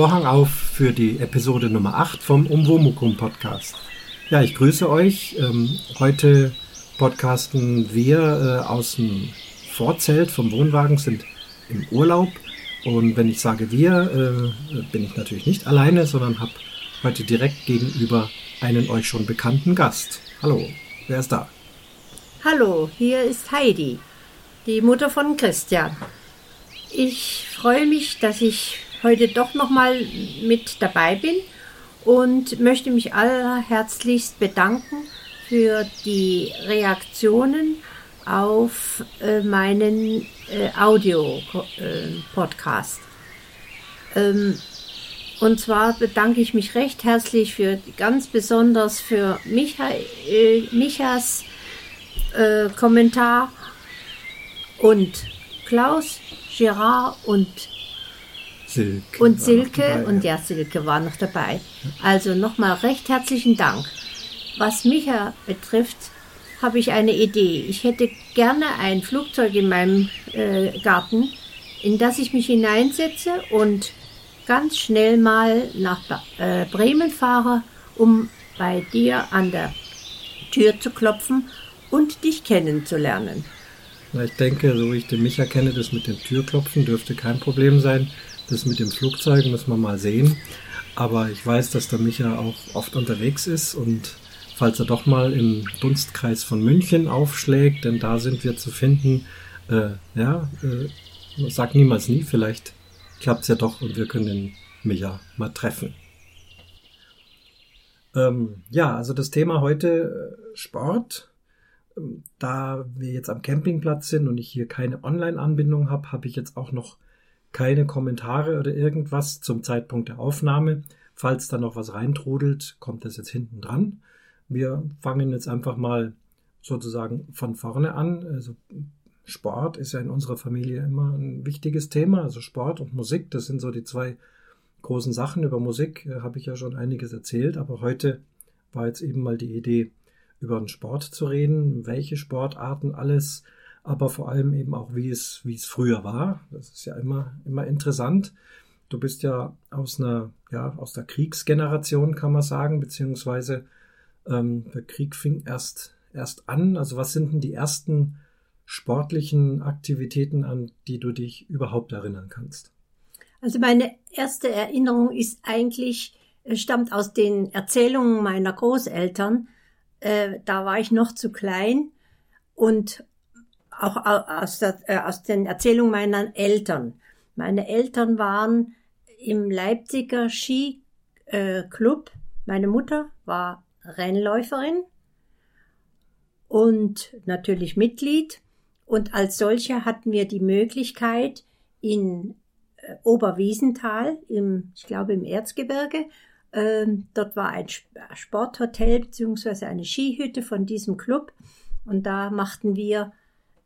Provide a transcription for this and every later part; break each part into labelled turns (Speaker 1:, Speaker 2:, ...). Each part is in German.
Speaker 1: Vorhang auf für die Episode Nummer 8 vom Umwomukum Podcast. Ja, ich grüße euch. Ähm, heute podcasten wir äh, aus dem Vorzelt vom Wohnwagen, sind im Urlaub. Und wenn ich sage wir, äh, bin ich natürlich nicht alleine, sondern habe heute direkt gegenüber einen euch schon bekannten Gast. Hallo, wer ist da?
Speaker 2: Hallo, hier ist Heidi, die Mutter von Christian. Ich freue mich, dass ich heute doch noch mal mit dabei bin und möchte mich allerherzlichst bedanken für die Reaktionen auf äh, meinen äh, Audio-Podcast. Äh, ähm, und zwar bedanke ich mich recht herzlich für ganz besonders für Micha, äh, Michas äh, Kommentar und Klaus Gerard und Silke. Und Silke dabei, und ja, Silke war noch dabei. Also nochmal recht herzlichen Dank. Was Micha betrifft, habe ich eine Idee. Ich hätte gerne ein Flugzeug in meinem äh, Garten, in das ich mich hineinsetze und ganz schnell mal nach äh, Bremen fahre, um bei dir an der Tür zu klopfen und dich kennenzulernen.
Speaker 1: Ich denke, so wie ich den Micha kenne, das mit dem Türklopfen dürfte kein Problem sein. Das mit dem Flugzeug müssen wir mal sehen. Aber ich weiß, dass der Micha auch oft unterwegs ist und falls er doch mal im Dunstkreis von München aufschlägt, denn da sind wir zu finden, äh, ja, äh, sag niemals nie, vielleicht klappt es ja doch und wir können den Micha mal treffen. Ähm, ja, also das Thema heute äh, Sport da wir jetzt am Campingplatz sind und ich hier keine Online-Anbindung habe, habe ich jetzt auch noch keine Kommentare oder irgendwas zum Zeitpunkt der Aufnahme. Falls da noch was reintrudelt, kommt das jetzt hinten dran. Wir fangen jetzt einfach mal sozusagen von vorne an. Also Sport ist ja in unserer Familie immer ein wichtiges Thema. Also Sport und Musik, das sind so die zwei großen Sachen. Über Musik äh, habe ich ja schon einiges erzählt, aber heute war jetzt eben mal die Idee, über den Sport zu reden, welche Sportarten alles, aber vor allem eben auch, wie es, wie es früher war. Das ist ja immer, immer interessant. Du bist ja aus einer, ja, aus der Kriegsgeneration, kann man sagen, beziehungsweise ähm, der Krieg fing erst, erst an. Also was sind denn die ersten sportlichen Aktivitäten, an die du dich überhaupt erinnern kannst?
Speaker 2: Also meine erste Erinnerung ist eigentlich, äh, stammt aus den Erzählungen meiner Großeltern, äh, da war ich noch zu klein und auch aus, der, äh, aus den Erzählungen meiner Eltern. Meine Eltern waren im Leipziger Skiclub. Meine Mutter war Rennläuferin und natürlich Mitglied. Und als solche hatten wir die Möglichkeit, in äh, Oberwiesenthal, im, ich glaube im Erzgebirge, ähm, dort war ein Sporthotel beziehungsweise eine Skihütte von diesem Club und da machten wir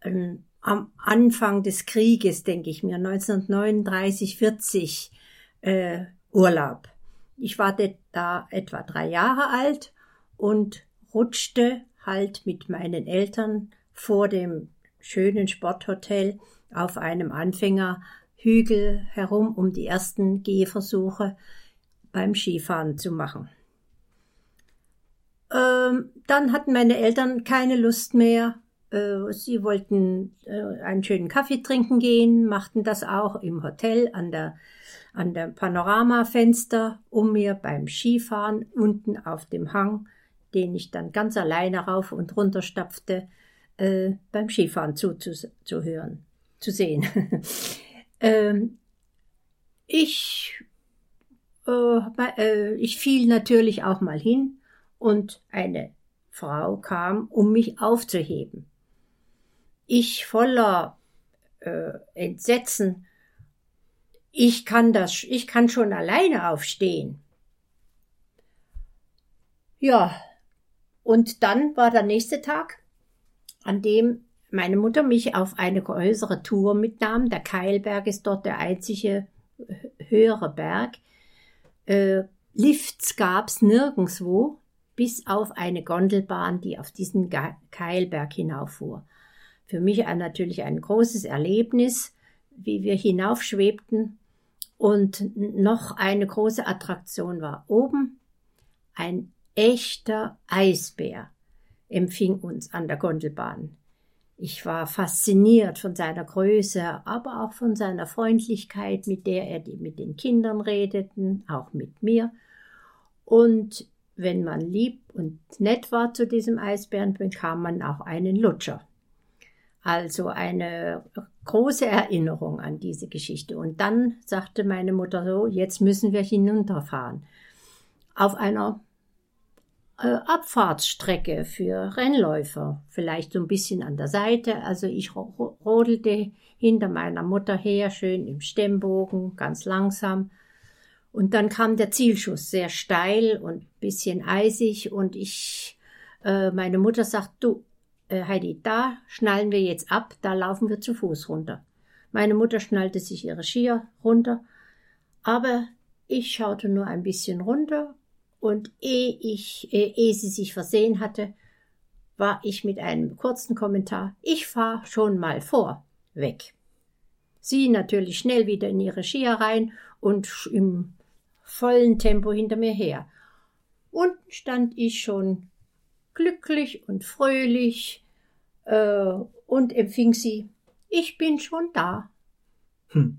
Speaker 2: ähm, am Anfang des Krieges, denke ich mir, 1939, 40 äh, Urlaub. Ich war da etwa drei Jahre alt und rutschte halt mit meinen Eltern vor dem schönen Sporthotel auf einem Anfängerhügel herum, um die ersten Gehversuche beim Skifahren zu machen. Ähm, dann hatten meine Eltern keine Lust mehr. Äh, sie wollten äh, einen schönen Kaffee trinken gehen, machten das auch im Hotel an der, an der Panoramafenster, um mir beim Skifahren unten auf dem Hang, den ich dann ganz alleine rauf und runter stapfte, äh, beim Skifahren zuzuhören, zu, zu sehen. ähm, ich äh, äh, ich fiel natürlich auch mal hin und eine Frau kam, um mich aufzuheben. Ich voller äh, Entsetzen, ich kann das, ich kann schon alleine aufstehen. Ja, und dann war der nächste Tag, an dem meine Mutter mich auf eine größere Tour mitnahm. Der Keilberg ist dort der einzige höhere Berg äh, Lifts gab's nirgendswo, bis auf eine Gondelbahn, die auf diesen Keilberg hinauffuhr. Für mich natürlich ein großes Erlebnis, wie wir hinaufschwebten Und noch eine große Attraktion war oben ein echter Eisbär empfing uns an der Gondelbahn. Ich war fasziniert von seiner Größe, aber auch von seiner Freundlichkeit, mit der er mit den Kindern redete, auch mit mir. Und wenn man lieb und nett war zu diesem Eisbären, bekam man auch einen Lutscher. Also eine große Erinnerung an diese Geschichte. Und dann sagte meine Mutter so, jetzt müssen wir hinunterfahren. Auf einer äh, Abfahrtsstrecke für Rennläufer, vielleicht so ein bisschen an der Seite. Also ich rodelte hinter meiner Mutter her, schön im Stemmbogen, ganz langsam. Und dann kam der Zielschuss, sehr steil und bisschen eisig. Und ich, äh, meine Mutter sagt, du, äh, Heidi, da schnallen wir jetzt ab, da laufen wir zu Fuß runter. Meine Mutter schnallte sich ihre Skier runter, aber ich schaute nur ein bisschen runter und ehe ich, ehe sie sich versehen hatte, war ich mit einem kurzen Kommentar, ich fahr schon mal vor, weg. Sie natürlich schnell wieder in ihre Skier rein und im vollen Tempo hinter mir her. Unten stand ich schon glücklich und fröhlich äh, und empfing sie. Ich bin schon da. Hm.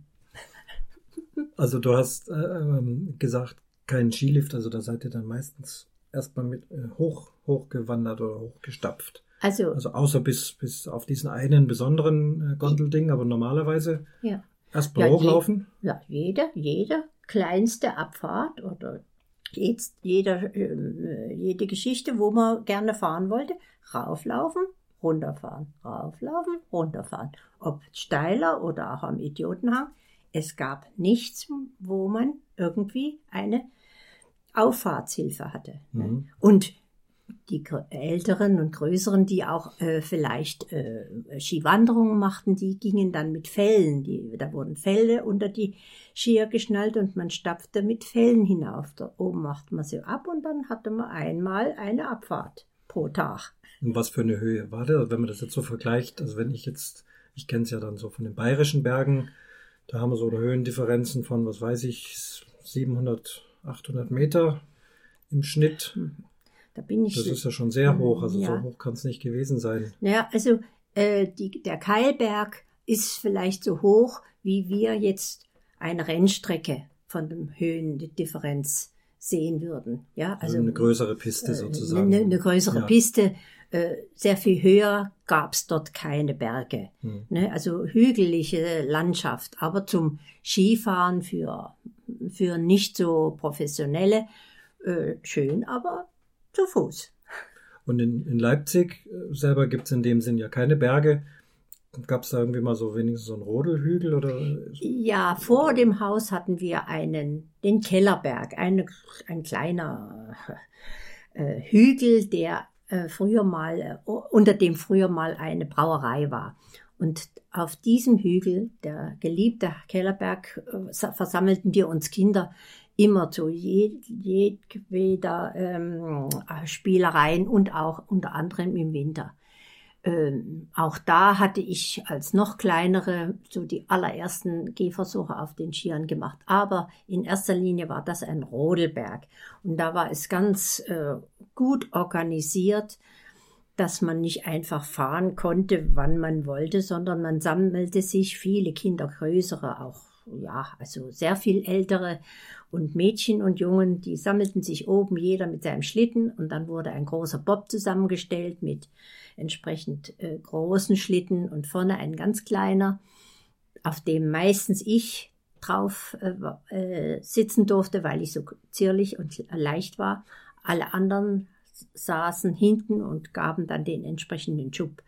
Speaker 1: Also du hast äh, ähm, gesagt, keinen Skilift, also da seid ihr dann meistens erstmal mit äh, hoch, hochgewandert oder hochgestapft. Also, also außer bis, bis auf diesen einen besonderen äh, Gondelding, aber normalerweise ja. erstmal ja, hochlaufen.
Speaker 2: Je, ja, jede, jede kleinste Abfahrt oder jetzt jeder, äh, jede Geschichte, wo man gerne fahren wollte, rauflaufen, runterfahren, rauflaufen, runterfahren. Ob steiler oder auch am Idiotenhang. Es gab nichts, wo man irgendwie eine Auffahrtshilfe hatte. Ne? Mhm. Und die Älteren und Größeren, die auch äh, vielleicht äh, Skiwanderungen machten, die gingen dann mit Fellen. Die, da wurden Felle unter die Skier geschnallt und man stapfte mit Fellen hinauf. Da oben machte man sie ab und dann hatte man einmal eine Abfahrt pro Tag.
Speaker 1: Und was für eine Höhe war das, wenn man das jetzt so vergleicht? Also wenn ich jetzt, ich kenne es ja dann so von den bayerischen Bergen, da haben wir so Höhendifferenzen von, was weiß ich, 700 800 Meter im Schnitt. Da bin ich. Das ist ja schon sehr hoch, also ja. so hoch kann es nicht gewesen sein.
Speaker 2: Ja, also äh, die, der Keilberg ist vielleicht so hoch, wie wir jetzt eine Rennstrecke von dem Höhendifferenz sehen würden. Ja,
Speaker 1: also, also eine größere Piste äh, sozusagen.
Speaker 2: Eine, eine größere ja. Piste. Äh, sehr viel höher gab es dort keine Berge. Hm. Ne? Also hügelige Landschaft. Aber zum Skifahren für für nicht so professionelle äh, schön, aber zu Fuß.
Speaker 1: Und in, in Leipzig äh, selber gibt es in dem Sinn ja keine Berge. Gab es da irgendwie mal so wenigstens so einen Rodelhügel oder?
Speaker 2: Ja, vor dem Haus hatten wir einen, den Kellerberg, eine, ein kleiner äh, Hügel, der äh, früher mal, äh, unter dem früher mal eine Brauerei war. Und auf diesem Hügel, der geliebte Kellerberg, äh, versammelten wir uns Kinder immer zu jedweder ähm, Spielereien und auch unter anderem im Winter. Ähm, auch da hatte ich als noch kleinere so die allerersten Gehversuche auf den Skiern gemacht. Aber in erster Linie war das ein Rodelberg. Und da war es ganz äh, gut organisiert dass man nicht einfach fahren konnte, wann man wollte, sondern man sammelte sich viele Kinder, größere auch, ja, also sehr viel ältere und Mädchen und Jungen, die sammelten sich oben jeder mit seinem Schlitten und dann wurde ein großer Bob zusammengestellt mit entsprechend äh, großen Schlitten und vorne ein ganz kleiner, auf dem meistens ich drauf äh, äh, sitzen durfte, weil ich so zierlich und leicht war. Alle anderen saßen hinten und gaben dann den entsprechenden Schub.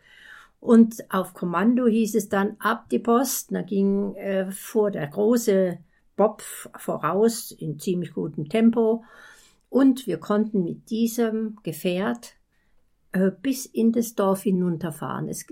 Speaker 2: Und auf Kommando hieß es dann ab die Post. Da ging äh, vor der große Bob voraus in ziemlich gutem Tempo. Und wir konnten mit diesem Gefährt äh, bis in das Dorf hinunterfahren. Es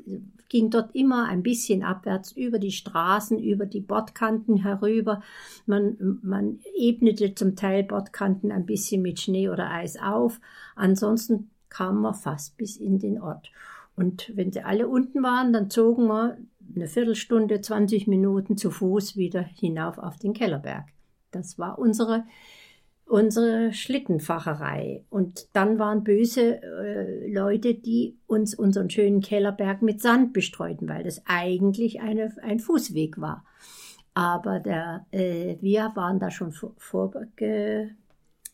Speaker 2: ging dort immer ein bisschen abwärts über die Straßen, über die Bordkanten herüber. Man, man ebnete zum Teil Bordkanten ein bisschen mit Schnee oder Eis auf. Ansonsten kam man fast bis in den Ort. Und wenn sie alle unten waren, dann zogen wir eine Viertelstunde, 20 Minuten zu Fuß wieder hinauf auf den Kellerberg. Das war unsere, unsere Schlittenfacherei. Und dann waren böse äh, Leute, die uns unseren schönen Kellerberg mit Sand bestreuten, weil das eigentlich eine, ein Fußweg war. Aber der, äh, wir waren da schon vor, vor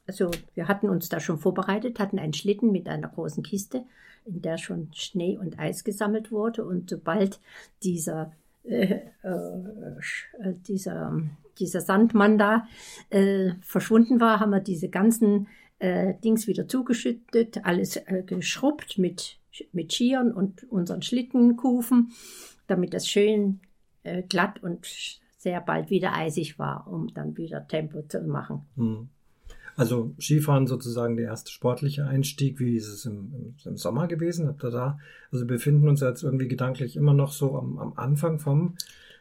Speaker 2: also wir hatten uns da schon vorbereitet, hatten einen Schlitten mit einer großen Kiste, in der schon Schnee und Eis gesammelt wurde. Und sobald dieser, äh, äh, dieser, dieser Sandmann da äh, verschwunden war, haben wir diese ganzen äh, Dings wieder zugeschüttet, alles äh, geschrubbt mit, mit Skiern und unseren Schlittenkufen, damit das schön äh, glatt und sehr bald wieder eisig war, um dann wieder Tempo zu machen.
Speaker 1: Hm. Also Skifahren sozusagen der erste sportliche Einstieg. Wie ist es im, im Sommer gewesen? Habt ihr da? Also wir befinden uns jetzt irgendwie gedanklich immer noch so am, am Anfang vom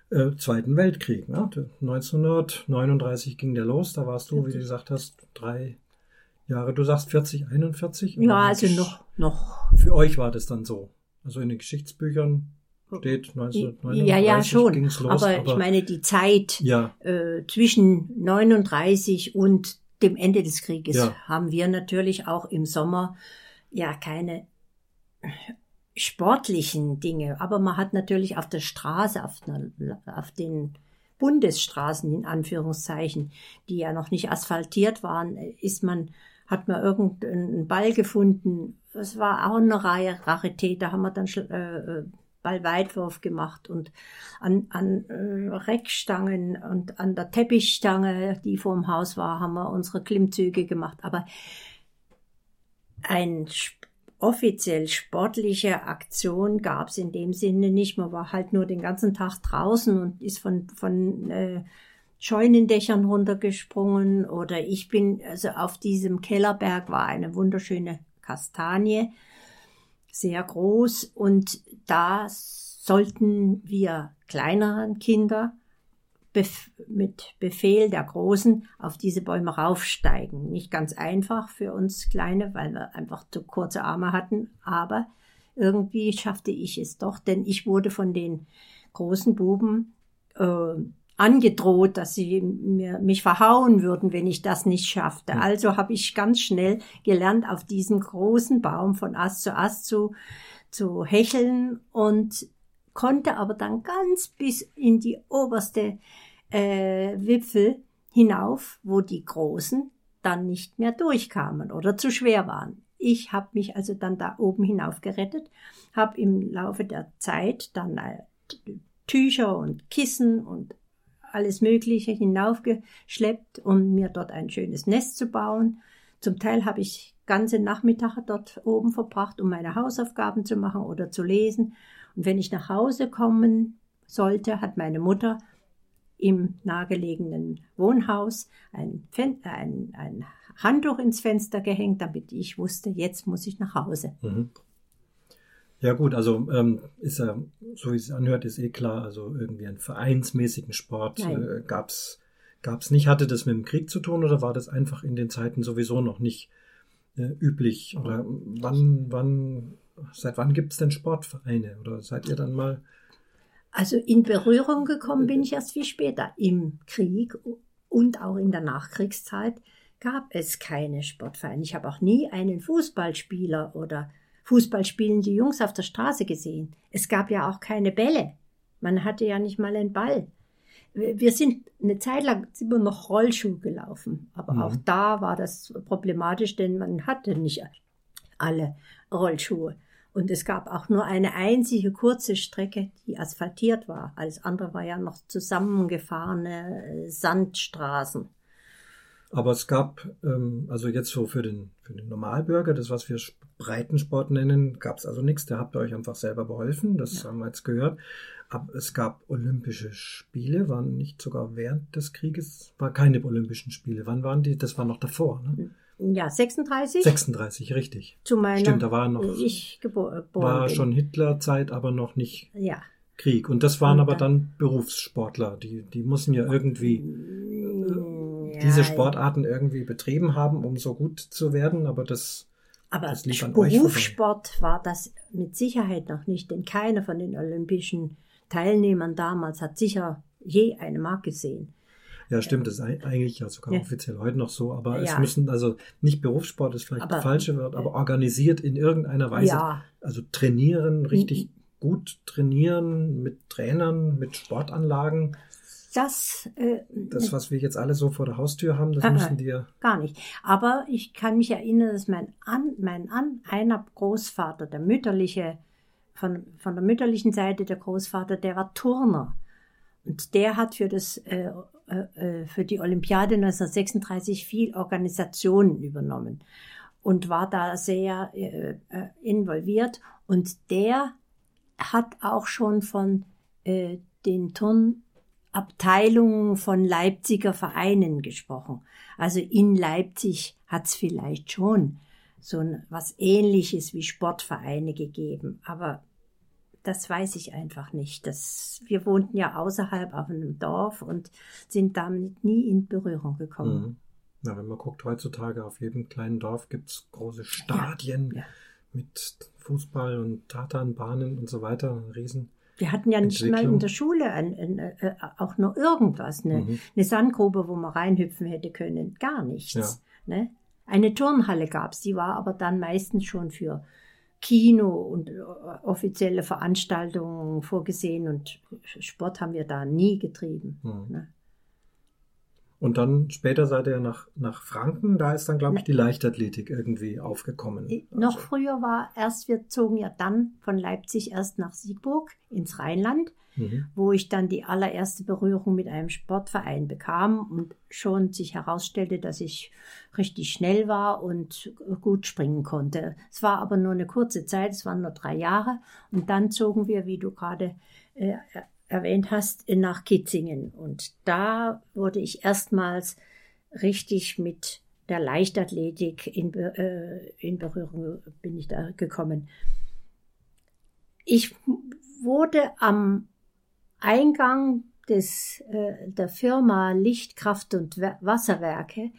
Speaker 1: äh, Zweiten Weltkrieg. Ne? 1939 ging der los. Da warst du, wie du gesagt hast, drei Jahre. Du sagst 40, 41?
Speaker 2: Ja, also noch, noch.
Speaker 1: Für euch war das dann so. Also in den Geschichtsbüchern steht 1939
Speaker 2: ja, ja, schon.
Speaker 1: Los,
Speaker 2: aber, aber, ich meine, die Zeit
Speaker 1: ja.
Speaker 2: äh, zwischen 39 und dem Ende des Krieges ja. haben wir natürlich auch im Sommer ja keine sportlichen Dinge, aber man hat natürlich auf der Straße, auf, auf den Bundesstraßen in Anführungszeichen, die ja noch nicht asphaltiert waren, ist man, hat man irgendeinen Ball gefunden. Es war auch eine Reihe Rarität, da haben wir dann äh, äh Ballweitwurf gemacht und an, an äh, Reckstangen und an der Teppichstange, die vor dem Haus war, haben wir unsere Klimmzüge gemacht. Aber ein offiziell sportliche Aktion gab es in dem Sinne nicht. Man war halt nur den ganzen Tag draußen und ist von, von äh, Scheunendächern runtergesprungen oder ich bin, also auf diesem Kellerberg war eine wunderschöne Kastanie sehr groß und da sollten wir kleineren Kinder bef mit Befehl der Großen auf diese Bäume raufsteigen. Nicht ganz einfach für uns Kleine, weil wir einfach zu kurze Arme hatten, aber irgendwie schaffte ich es doch, denn ich wurde von den großen Buben äh, angedroht, dass sie mir, mich verhauen würden, wenn ich das nicht schaffte. Hm. Also habe ich ganz schnell gelernt, auf diesem großen Baum von Ast zu Ast zu, zu hecheln und konnte aber dann ganz bis in die oberste äh, Wipfel hinauf, wo die Großen dann nicht mehr durchkamen oder zu schwer waren. Ich habe mich also dann da oben hinauf gerettet, habe im Laufe der Zeit dann äh, Tücher und Kissen und alles Mögliche hinaufgeschleppt, um mir dort ein schönes Nest zu bauen. Zum Teil habe ich ganze Nachmittage dort oben verbracht, um meine Hausaufgaben zu machen oder zu lesen. Und wenn ich nach Hause kommen sollte, hat meine Mutter im nahegelegenen Wohnhaus ein, ein, ein Handtuch ins Fenster gehängt, damit ich wusste, jetzt muss ich nach Hause.
Speaker 1: Mhm. Ja gut, also ähm, ist ja, so wie es anhört, ist eh klar, also irgendwie einen vereinsmäßigen Sport äh, gab's gab's nicht. Hatte das mit dem Krieg zu tun oder war das einfach in den Zeiten sowieso noch nicht äh, üblich? Oder wann, wann, seit wann gibt's denn Sportvereine? Oder seid ihr dann mal?
Speaker 2: Also in Berührung gekommen bin ich erst viel später. Im Krieg und auch in der Nachkriegszeit gab es keine Sportvereine. Ich habe auch nie einen Fußballspieler oder Fußball spielende Jungs auf der Straße gesehen. Es gab ja auch keine Bälle. Man hatte ja nicht mal einen Ball. Wir sind eine Zeit lang immer noch Rollschuh gelaufen, aber mhm. auch da war das problematisch, denn man hatte nicht alle Rollschuhe. Und es gab auch nur eine einzige kurze Strecke, die asphaltiert war. Alles andere war ja noch zusammengefahrene Sandstraßen.
Speaker 1: Aber es gab, ähm, also jetzt so für den, für den Normalbürger, das was wir Breitensport nennen, gab es also nichts. Da habt ihr euch einfach selber beholfen, das ja. haben wir jetzt gehört. Aber es gab Olympische Spiele, waren nicht sogar während des Krieges, war keine Olympischen Spiele. Wann waren die? Das war noch davor, ne?
Speaker 2: Ja, 36.
Speaker 1: 36, richtig.
Speaker 2: Zu meiner,
Speaker 1: Stimmt, da war noch,
Speaker 2: ich geboren
Speaker 1: war bin. schon Hitlerzeit, aber noch nicht
Speaker 2: ja.
Speaker 1: Krieg. Und das waren aber dann, dann Berufssportler, die, die mussten ja irgendwie diese Sportarten irgendwie betrieben haben, um so gut zu werden, aber das
Speaker 2: aber das lief an Berufssport war das mit Sicherheit noch nicht, denn keiner von den Olympischen Teilnehmern damals hat sicher je eine Mark gesehen.
Speaker 1: Ja, stimmt, das ist eigentlich ja sogar
Speaker 2: Ja.
Speaker 1: offiziell heute noch so, aber es
Speaker 2: Ja.
Speaker 1: müssen also nicht Berufssport ist vielleicht
Speaker 2: Aber-
Speaker 1: das falsche Wort, aber organisiert in irgendeiner Weise.
Speaker 2: Ja,
Speaker 1: Also trainieren, richtig gut trainieren mit Trainern, mit Sportanlagen.
Speaker 2: Das äh,
Speaker 1: Das, was wir jetzt alle so vor der Haustür haben, das
Speaker 2: ah.
Speaker 1: müssen wir.
Speaker 2: gar nicht. Aber ich kann mich erinnern, dass mein An, mein An, einer Großvater, der mütterliche, von, von der mütterlichen Seite der Großvater, der war Turner. Und der hat für das, äh, äh, äh, für die Olympiade 1936 viel Organisationen übernommen und war da sehr äh, äh, involviert. Und der hat auch schon von äh, den Turnabteilungen von Leipziger Vereinen gesprochen. Also in Leipzig hat es vielleicht schon so ein, was Ähnliches wie Sportvereine gegeben, aber das weiß ich einfach nicht. Das, wir wohnten ja außerhalb auf einem Dorf und sind damit nie in Berührung gekommen.
Speaker 1: Mhm. Na, wenn man guckt, heutzutage auf jedem kleinen Dorf gibt's große Stadien
Speaker 2: ja.
Speaker 1: mit Fußball und Tatanbahnen und so weiter. Riesen.
Speaker 2: Wir hatten ja nicht mal in der Schule ein, ein, äh, auch nur irgendwas, eine,
Speaker 1: Mhm.
Speaker 2: eine Sandgrube, wo man reinhüpfen hätte können. Gar nichts.
Speaker 1: Ja.
Speaker 2: Ne? Eine Turnhalle gab's, die war aber dann meistens schon für Kino und äh, offizielle Veranstaltungen vorgesehen und Sport haben wir da nie getrieben.
Speaker 1: Mhm.
Speaker 2: Ne?
Speaker 1: Und dann später seid ihr nach, nach Franken, da ist dann, glaube ich, die Leichtathletik irgendwie aufgekommen.
Speaker 2: Noch früher war erst, wir zogen ja dann von Leipzig erst nach Siegburg ins Rheinland,
Speaker 1: Mhm.
Speaker 2: wo ich dann die allererste Berührung mit einem Sportverein bekam und schon sich herausstellte, dass ich richtig schnell war und gut springen konnte. Es war aber nur eine kurze Zeit, es waren nur drei Jahre und dann zogen wir, wie du gerade äh, erwähnt hast, nach Kitzingen und da wurde ich erstmals richtig mit der Leichtathletik in, äh, in Berührung bin ich da gekommen. Ich wurde am Eingang des, äh, der Firma Lichtkraft und Wer- Wasserwerke,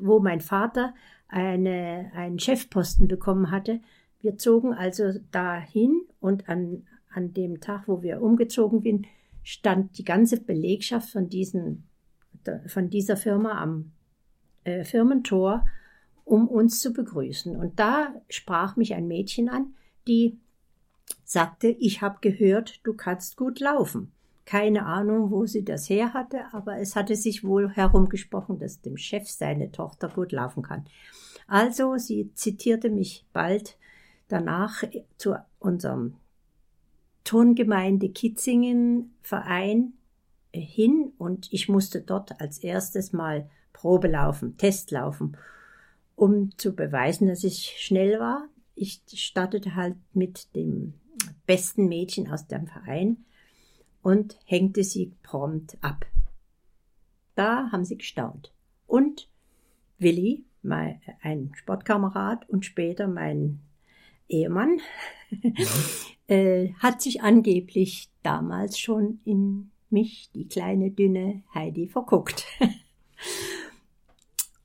Speaker 2: wo mein Vater eine, einen Chefposten bekommen hatte. Wir zogen also dahin und an, an dem Tag, wo wir umgezogen sind, stand die ganze Belegschaft von, diesen, von dieser Firma am äh, Firmentor, um uns zu begrüßen. Und da sprach mich ein Mädchen an, die sagte, ich habe gehört, du kannst gut laufen. Keine Ahnung, wo sie das her hatte, aber es hatte sich wohl herumgesprochen, dass dem Chef seine Tochter gut laufen kann. Also, sie zitierte mich bald danach zu unserem Turngemeinde Kitzingen Verein äh, hin und ich musste dort als erstes mal Probe laufen, Test laufen, um zu beweisen, dass ich schnell war. Ich startete halt mit dem besten Mädchen aus dem Verein und hängte sie prompt ab. Da haben sie gestaunt. Und Willi, mein, ein Sportkamerad und später mein Ehemann, äh, hat sich angeblich damals schon in mich, die kleine, dünne Heidi, verguckt.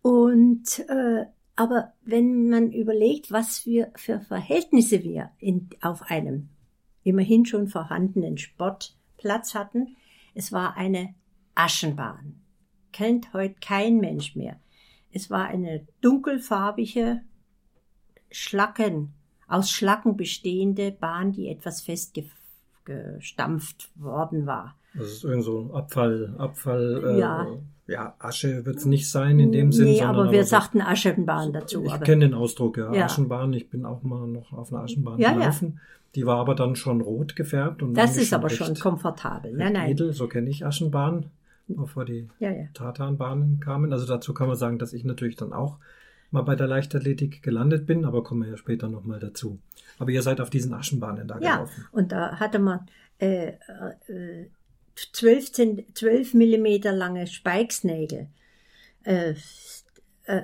Speaker 2: und äh, aber wenn man überlegt, was wir für Verhältnisse wir in, auf einem immerhin schon vorhandenen Sportplatz hatten, es war eine Aschenbahn. Kennt heute kein Mensch mehr. Es war eine dunkelfarbige Schlacken, aus Schlacken bestehende Bahn, die etwas festgestampft worden war.
Speaker 1: Das ist irgend so Abfall, Abfall, äh,
Speaker 2: Ja.
Speaker 1: ja, Asche wird es nicht sein in dem Sinn.
Speaker 2: Nee, aber wir
Speaker 1: so-
Speaker 2: sagten Aschenbahn dazu.
Speaker 1: Ich
Speaker 2: aber
Speaker 1: kenne den Ausdruck, ja.
Speaker 2: Ja.
Speaker 1: Aschenbahn. Ich bin auch mal noch auf einer Aschenbahn
Speaker 2: Ja, ja.
Speaker 1: gelaufen. Die war aber dann schon rot gefärbt. Und
Speaker 2: das ist aber
Speaker 1: recht,
Speaker 2: schon komfortabel. Nein, nein.
Speaker 1: edel. So kenne ich Aschenbahn, bevor die
Speaker 2: Ja, ja.
Speaker 1: Tatanbahnen kamen. Also dazu kann man sagen, dass ich natürlich dann auch mal bei der Leichtathletik gelandet bin, aber kommen wir ja später nochmal dazu. Aber ihr seid auf diesen Aschenbahnen da
Speaker 2: Ja,
Speaker 1: gelaufen.
Speaker 2: und da hatte man äh, äh, 12, Zent- 12 Millimeter lange Speiksnägel. Äh, äh,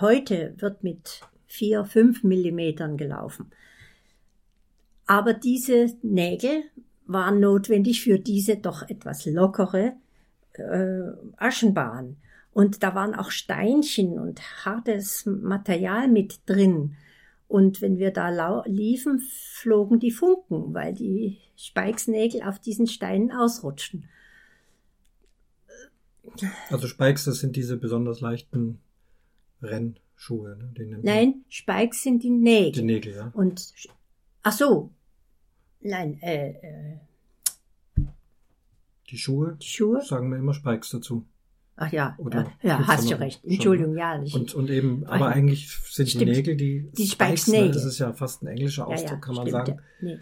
Speaker 2: heute wird mit 4, 5 Millimetern gelaufen. Aber diese Nägel waren notwendig für diese doch etwas lockere äh, Aschenbahn. Und da waren auch Steinchen und hartes Material mit drin. Und wenn wir da liefen, flogen die Funken, weil die Speiksnägel auf diesen Steinen ausrutschten.
Speaker 1: Also Spikes, das sind diese besonders leichten Rennschuhe. Ne?
Speaker 2: Nein, Spikes sind die Nägel.
Speaker 1: Die Nägel, ja.
Speaker 2: Und ach so, nein, äh, äh,
Speaker 1: die Schuhe.
Speaker 2: Die Schuhe.
Speaker 1: Sagen wir immer Spikes dazu.
Speaker 2: Ach ja, Oder ja, ja hast du recht. Entschuldigung, ja.
Speaker 1: Ich, und, und eben, aber eigentlich sind Stimmt. die Nägel, die,
Speaker 2: die Spikes, ne,
Speaker 1: das ist ja fast ein englischer Ausdruck, ja, ja, kann man stimmt, sagen. Nee.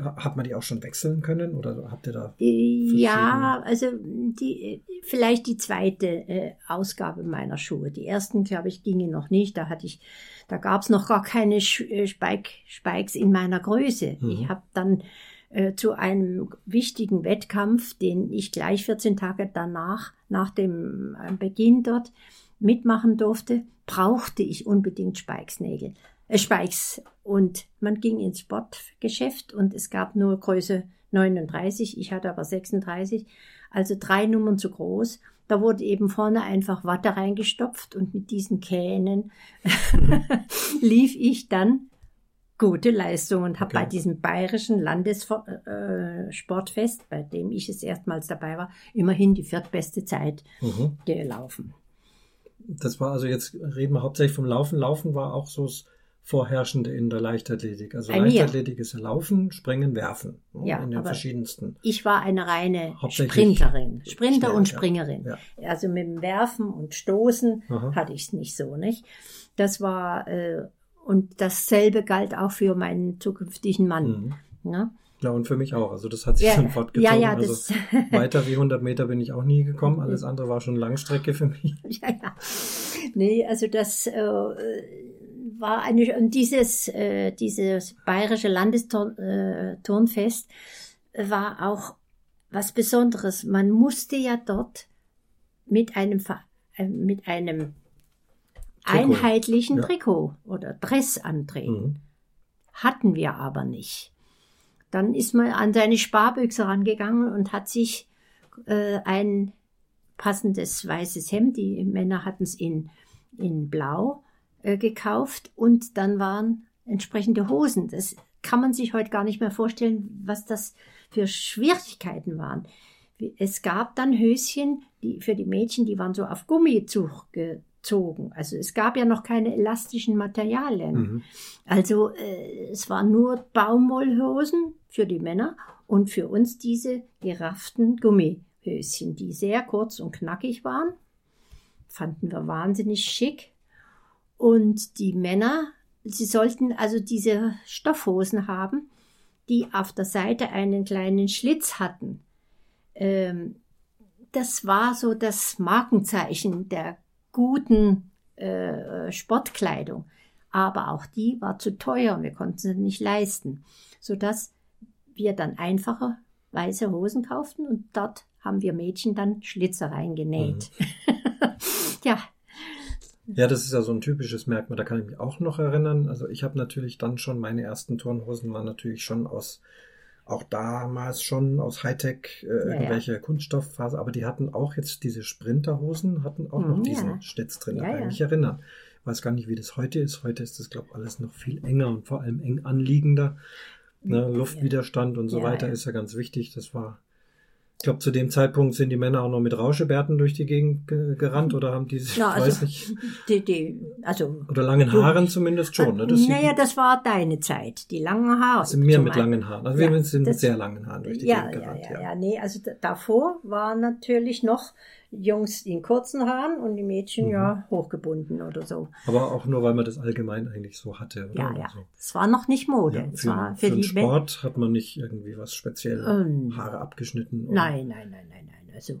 Speaker 1: Hat man die auch schon wechseln können oder habt ihr da?
Speaker 2: Ja, also die, vielleicht die zweite äh, Ausgabe meiner Schuhe. Die ersten, glaube ich, gingen noch nicht. Da hatte ich, da gab es noch gar keine äh, Spike, Spikes in meiner Größe. Mhm. Ich habe dann äh, zu einem wichtigen Wettkampf, den ich gleich 14 Tage danach, nach dem äh, Beginn dort mitmachen durfte, brauchte ich unbedingt Spikesnägel, äh, Spikes. Und man ging ins Sportgeschäft und es gab nur Größe 39, ich hatte aber 36, also drei Nummern zu groß. Da wurde eben vorne einfach Watte reingestopft und mit diesen Kähnen lief ich dann gute Leistung und habe okay. bei diesem bayerischen Landessportfest, äh, bei dem ich es erstmals dabei war, immerhin die viertbeste Zeit mhm. gelaufen.
Speaker 1: Das war also jetzt reden wir hauptsächlich vom Laufen. Laufen war auch so das Vorherrschende in der Leichtathletik. Also Bei Leichtathletik mir. ist ja Laufen, Springen, Werfen. Ne, ja, in den verschiedensten.
Speaker 2: Ich war eine reine Sprinterin. Sprinter schnell, und Springerin. Ja. Also mit dem Werfen und Stoßen Aha. hatte ich es nicht so, nicht? Das war äh, und dasselbe galt auch für meinen zukünftigen Mann. Mhm.
Speaker 1: Ja? ja, und für mich auch. Also das hat sich ja, dann fortgezogen. Ja, ja, also weiter wie 100 Meter bin ich auch nie gekommen. Alles andere war schon Langstrecke für mich.
Speaker 2: Ja, ja. Nee, also das äh, war eine, und dieses, äh, dieses bayerische Landesturnfest äh, war auch was Besonderes. Man musste ja dort mit einem, äh, mit einem Trikot. einheitlichen ja. Trikot oder Dress antreten. Mhm. Hatten wir aber nicht. Dann ist man an seine Sparbüchse rangegangen und hat sich äh, ein passendes weißes Hemd, die Männer hatten es in, in Blau äh, gekauft und dann waren entsprechende Hosen. Das kann man sich heute gar nicht mehr vorstellen, was das für Schwierigkeiten waren. Es gab dann Höschen, die für die Mädchen, die waren so auf Gummizug gezogen. Also es gab ja noch keine elastischen Materialien. Mhm. Also äh, es waren nur Baumwollhosen für die Männer und für uns diese gerafften Gummihöschen, die sehr kurz und knackig waren. Fanden wir wahnsinnig schick. Und die Männer, sie sollten also diese Stoffhosen haben, die auf der Seite einen kleinen Schlitz hatten. Ähm, das war so das Markenzeichen der guten äh, Sportkleidung. Aber auch die war zu teuer und wir konnten sie nicht leisten, sodass wir dann einfache weiße Hosen kauften und dort haben wir Mädchen dann Schlitzer reingenäht. Mhm. ja.
Speaker 1: Ja, das ist ja so ein typisches Merkmal, da kann ich mich auch noch erinnern. Also ich habe natürlich dann schon, meine ersten Turnhosen waren natürlich schon aus auch damals schon aus Hightech äh, ja, irgendwelche ja. Kunststofffaser, aber die hatten auch jetzt diese Sprinterhosen, hatten auch noch mhm, diesen ja. Schlitz drin, da kann ich mich erinnern. Ich weiß gar nicht, wie das heute ist. Heute ist das, glaube ich, alles noch viel enger und vor allem eng anliegender. Ne, Luftwiderstand und so weiter ist ja ganz wichtig. Das war ich glaube, zu dem Zeitpunkt sind die Männer auch noch mit Rauschebärten durch die Gegend gerannt oder haben die sich, ja, also, weiß nicht.
Speaker 2: Die, die, also,
Speaker 1: oder langen Haaren zumindest schon. Ne?
Speaker 2: Das naja, das war deine Zeit, die langen Haare.
Speaker 1: Also mehr mit langen Haaren. Also ja, wir sind das, mit sehr langen Haaren durch die ja, Gegend gerannt.
Speaker 2: Ja, ja, ja, nee, also davor waren natürlich noch Jungs in kurzen Haaren und die Mädchen mhm. ja hochgebunden oder so.
Speaker 1: Aber auch nur, weil man das allgemein eigentlich so hatte. Oder?
Speaker 2: Ja, ja. So. Es war noch nicht Mode. Ja,
Speaker 1: für,
Speaker 2: war
Speaker 1: für, für den Sport hat man nicht irgendwie was speziell ähm, Haare abgeschnitten.
Speaker 2: Oder? Nein, nein, nein, nein, nein. Also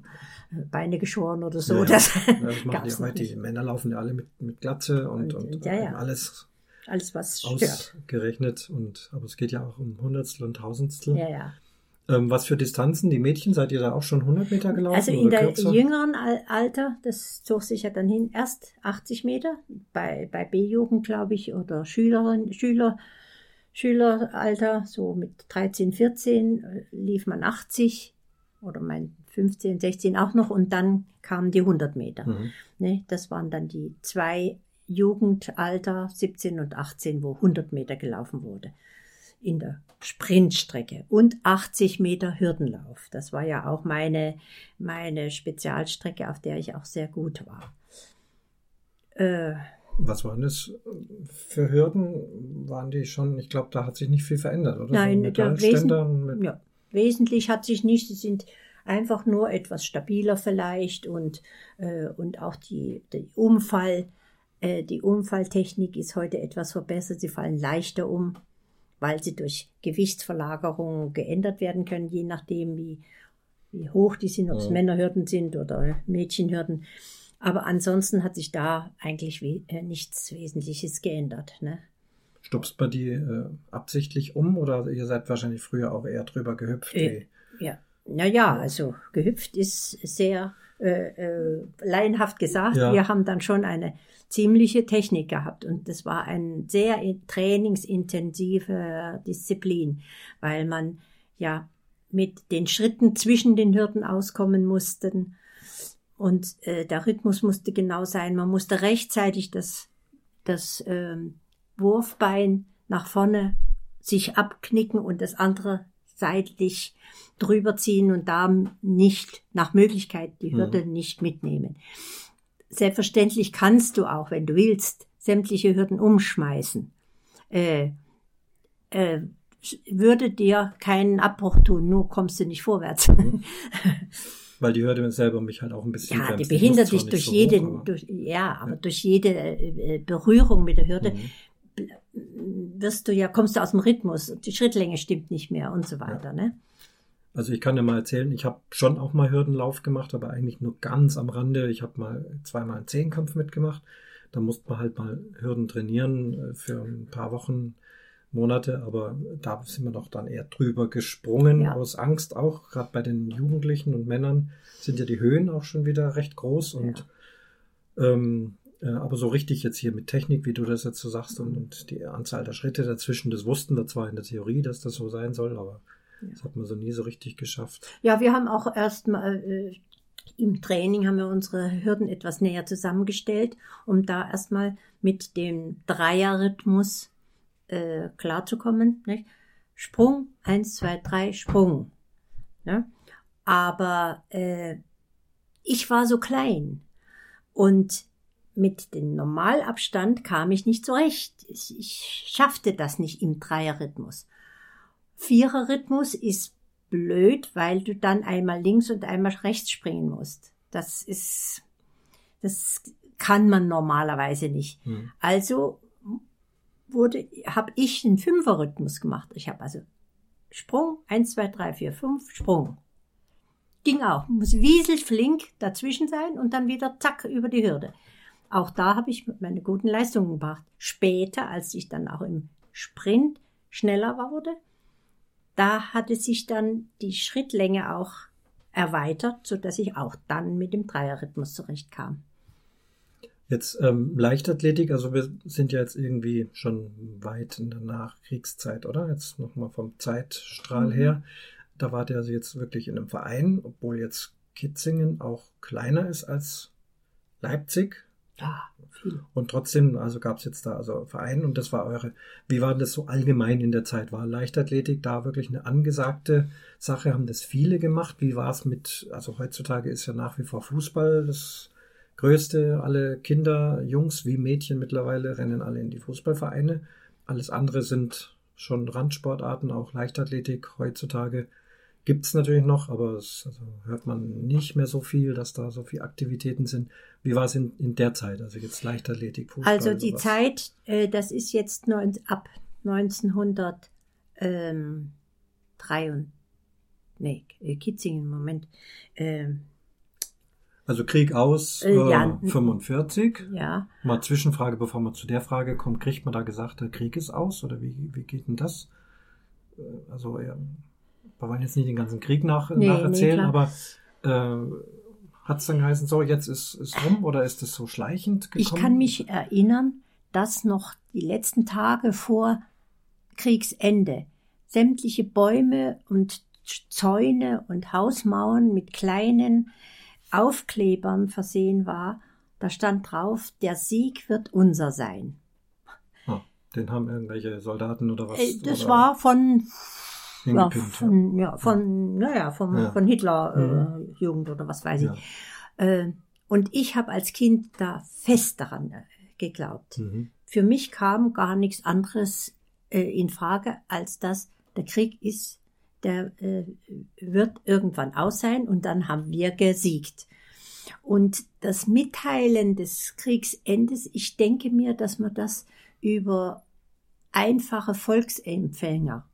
Speaker 2: äh, Beine geschoren oder so.
Speaker 1: Ja, das, ja, das machen die heute. Die Männer laufen ja alle mit, mit Glatze und, und, und ja. alles
Speaker 2: alles was
Speaker 1: stört. ausgerechnet und aber es geht ja auch um Hundertstel und Tausendstel.
Speaker 2: Ja, ja.
Speaker 1: Ähm, was für Distanzen? Die Mädchen, seid ihr da auch schon 100 Meter gelaufen?
Speaker 2: Also in der kürzer? jüngeren Alter, das zog sich ja dann hin, erst 80 Meter, bei, bei B-Jugend, glaube ich, oder Schülerin, Schüler, Schüleralter, so mit 13, 14 äh, lief man 80 oder mein 15, 16 auch noch und dann kamen die 100 Meter. Mhm. Ne, das waren dann die zwei Jugendalter 17 und 18, wo 100 Meter gelaufen wurde in der Sprintstrecke und 80 Meter Hürdenlauf. Das war ja auch meine, meine Spezialstrecke, auf der ich auch sehr gut war.
Speaker 1: Äh, Was waren das für Hürden? Waren die schon, ich glaube, da hat sich nicht viel verändert, oder?
Speaker 2: Nein, so wesen, ja, wesentlich hat sich nicht. Sie sind einfach nur etwas stabiler vielleicht und, äh, und auch die, die Umfall, äh, die Umfalltechnik ist heute etwas verbessert. Sie fallen leichter um weil sie durch Gewichtsverlagerung geändert werden können, je nachdem, wie, wie hoch die sind, ob es ja. Männerhürden sind oder Mädchenhürden. Aber ansonsten hat sich da eigentlich we äh, nichts Wesentliches geändert. Ne?
Speaker 1: Stupst bei die äh, absichtlich um oder ihr seid wahrscheinlich früher auch eher drüber gehüpft?
Speaker 2: Äh, ja, naja, also gehüpft ist sehr äh, äh, laienhaft gesagt. Ja. Wir haben dann schon eine ziemliche Technik gehabt und das war eine sehr trainingsintensive Disziplin, weil man ja mit den Schritten zwischen den Hürden auskommen mussten und äh, der Rhythmus musste genau sein. Man musste rechtzeitig das das ähm, Wurfbein nach vorne sich abknicken und das andere seitlich drüber ziehen und da nicht nach Möglichkeit die Hürde mhm. nicht mitnehmen. Selbstverständlich kannst du auch, wenn du willst, sämtliche Hürden umschmeißen. Äh, äh, würde dir keinen Abbruch tun, nur kommst du nicht vorwärts. Mhm.
Speaker 1: Weil die Hürde selber mich halt auch ein bisschen.
Speaker 2: Ja, die behindert dich durch so jede, hoch, aber, durch, ja, aber ja. durch jede äh, Berührung mit der Hürde mhm. Wirst du ja, kommst du aus dem Rhythmus, die Schrittlänge stimmt nicht mehr und so weiter, ja. ne?
Speaker 1: Also ich kann dir mal erzählen, ich habe schon auch mal Hürdenlauf gemacht, aber eigentlich nur ganz am Rande. Ich habe mal zweimal einen Zehnkampf mitgemacht. Da musste man halt mal Hürden trainieren äh, für ein paar Wochen, Monate, aber da sind wir doch dann eher drüber gesprungen, ja. aus Angst auch. Gerade bei den Jugendlichen und Männern sind ja die Höhen auch schon wieder recht groß und ja. ähm, äh, aber so richtig jetzt hier mit Technik, wie du das jetzt so sagst, und, und die Anzahl der Schritte dazwischen, das wussten wir zwar in der Theorie, dass das so sein soll, aber das hat man so nie so richtig geschafft.
Speaker 2: Ja, wir haben auch erstmal äh, im Training haben wir unsere Hürden etwas näher zusammengestellt, um da erstmal mit dem Dreierrhythmus äh, klarzukommen. Nicht? Sprung, eins, zwei, drei, Sprung. Ne? Aber äh, ich war so klein und mit dem Normalabstand kam ich nicht zurecht. Ich, ich schaffte das nicht im Dreierrhythmus. Viererrhythmus ist blöd, weil du dann einmal links und einmal rechts springen musst. Das ist, das kann man normalerweise nicht. Hm. Also wurde, habe ich einen Fünferrhythmus gemacht. Ich habe also Sprung, eins, zwei, drei, vier, fünf, Sprung. Ging auch. Muss wieselflink dazwischen sein und dann wieder zack über die Hürde. Auch da habe ich meine guten Leistungen gebracht. Später, als ich dann auch im Sprint schneller wurde, da hatte sich dann die Schrittlänge auch erweitert, so dass ich auch dann mit dem Dreierrhythmus zurechtkam.
Speaker 1: Jetzt ähm, Leichtathletik, also wir sind ja jetzt irgendwie schon weit in der Nachkriegszeit, oder? Jetzt nochmal vom Zeitstrahl mhm. her. Da war der also jetzt wirklich in einem Verein, obwohl jetzt Kitzingen auch kleiner ist als Leipzig.
Speaker 2: Ja, viel.
Speaker 1: Und trotzdem, also gab es jetzt da also Verein und das war eure. Wie war das so allgemein in der Zeit? War Leichtathletik da wirklich eine angesagte Sache? Haben das viele gemacht? Wie war es mit, also heutzutage ist ja nach wie vor Fußball das Größte. Alle Kinder, Jungs wie Mädchen mittlerweile rennen alle in die Fußballvereine. Alles andere sind schon Randsportarten, auch Leichtathletik heutzutage gibt es natürlich noch, aber es also hört man nicht mehr so viel, dass da so viele Aktivitäten sind. Wie war es in, in der Zeit? Also jetzt Leichtathletik,
Speaker 2: Fußball? Also die sowas? Zeit, äh, das ist jetzt neun, ab 1903 ähm, und nee, äh, Kitzingen, Moment. Ähm,
Speaker 1: also Krieg aus äh, ja, 45.
Speaker 2: Ja.
Speaker 1: Mal Zwischenfrage, bevor man zu der Frage kommt, kriegt man da gesagt, der Krieg ist aus oder wie, wie geht denn das? Äh, also ja, wir wollen jetzt nicht den ganzen Krieg nach, nee, nacherzählen, nee, aber äh, hat es dann geheißen, so, jetzt ist es rum oder ist es so schleichend
Speaker 2: gekommen? Ich kann mich erinnern, dass noch die letzten Tage vor Kriegsende sämtliche Bäume und Zäune und Hausmauern mit kleinen Aufklebern versehen war, Da stand drauf, der Sieg wird unser sein.
Speaker 1: Ah, den haben irgendwelche Soldaten oder was?
Speaker 2: Äh, Das
Speaker 1: oder
Speaker 2: war von, ja, von, ja, von, naja, vom,
Speaker 1: Ja.
Speaker 2: von Hitler
Speaker 1: Mhm.
Speaker 2: äh, Jugend oder was weiß ich.
Speaker 1: Ja.
Speaker 2: Äh, und ich habe als Kind da fest daran äh, geglaubt.
Speaker 1: Mhm.
Speaker 2: Für mich kam gar nichts anderes äh, in Frage, als dass der Krieg ist, der äh, wird irgendwann aus sein und dann haben wir gesiegt. Und das Mitteilen des Kriegsendes, ich denke mir, dass man das über einfache Volksempfänger,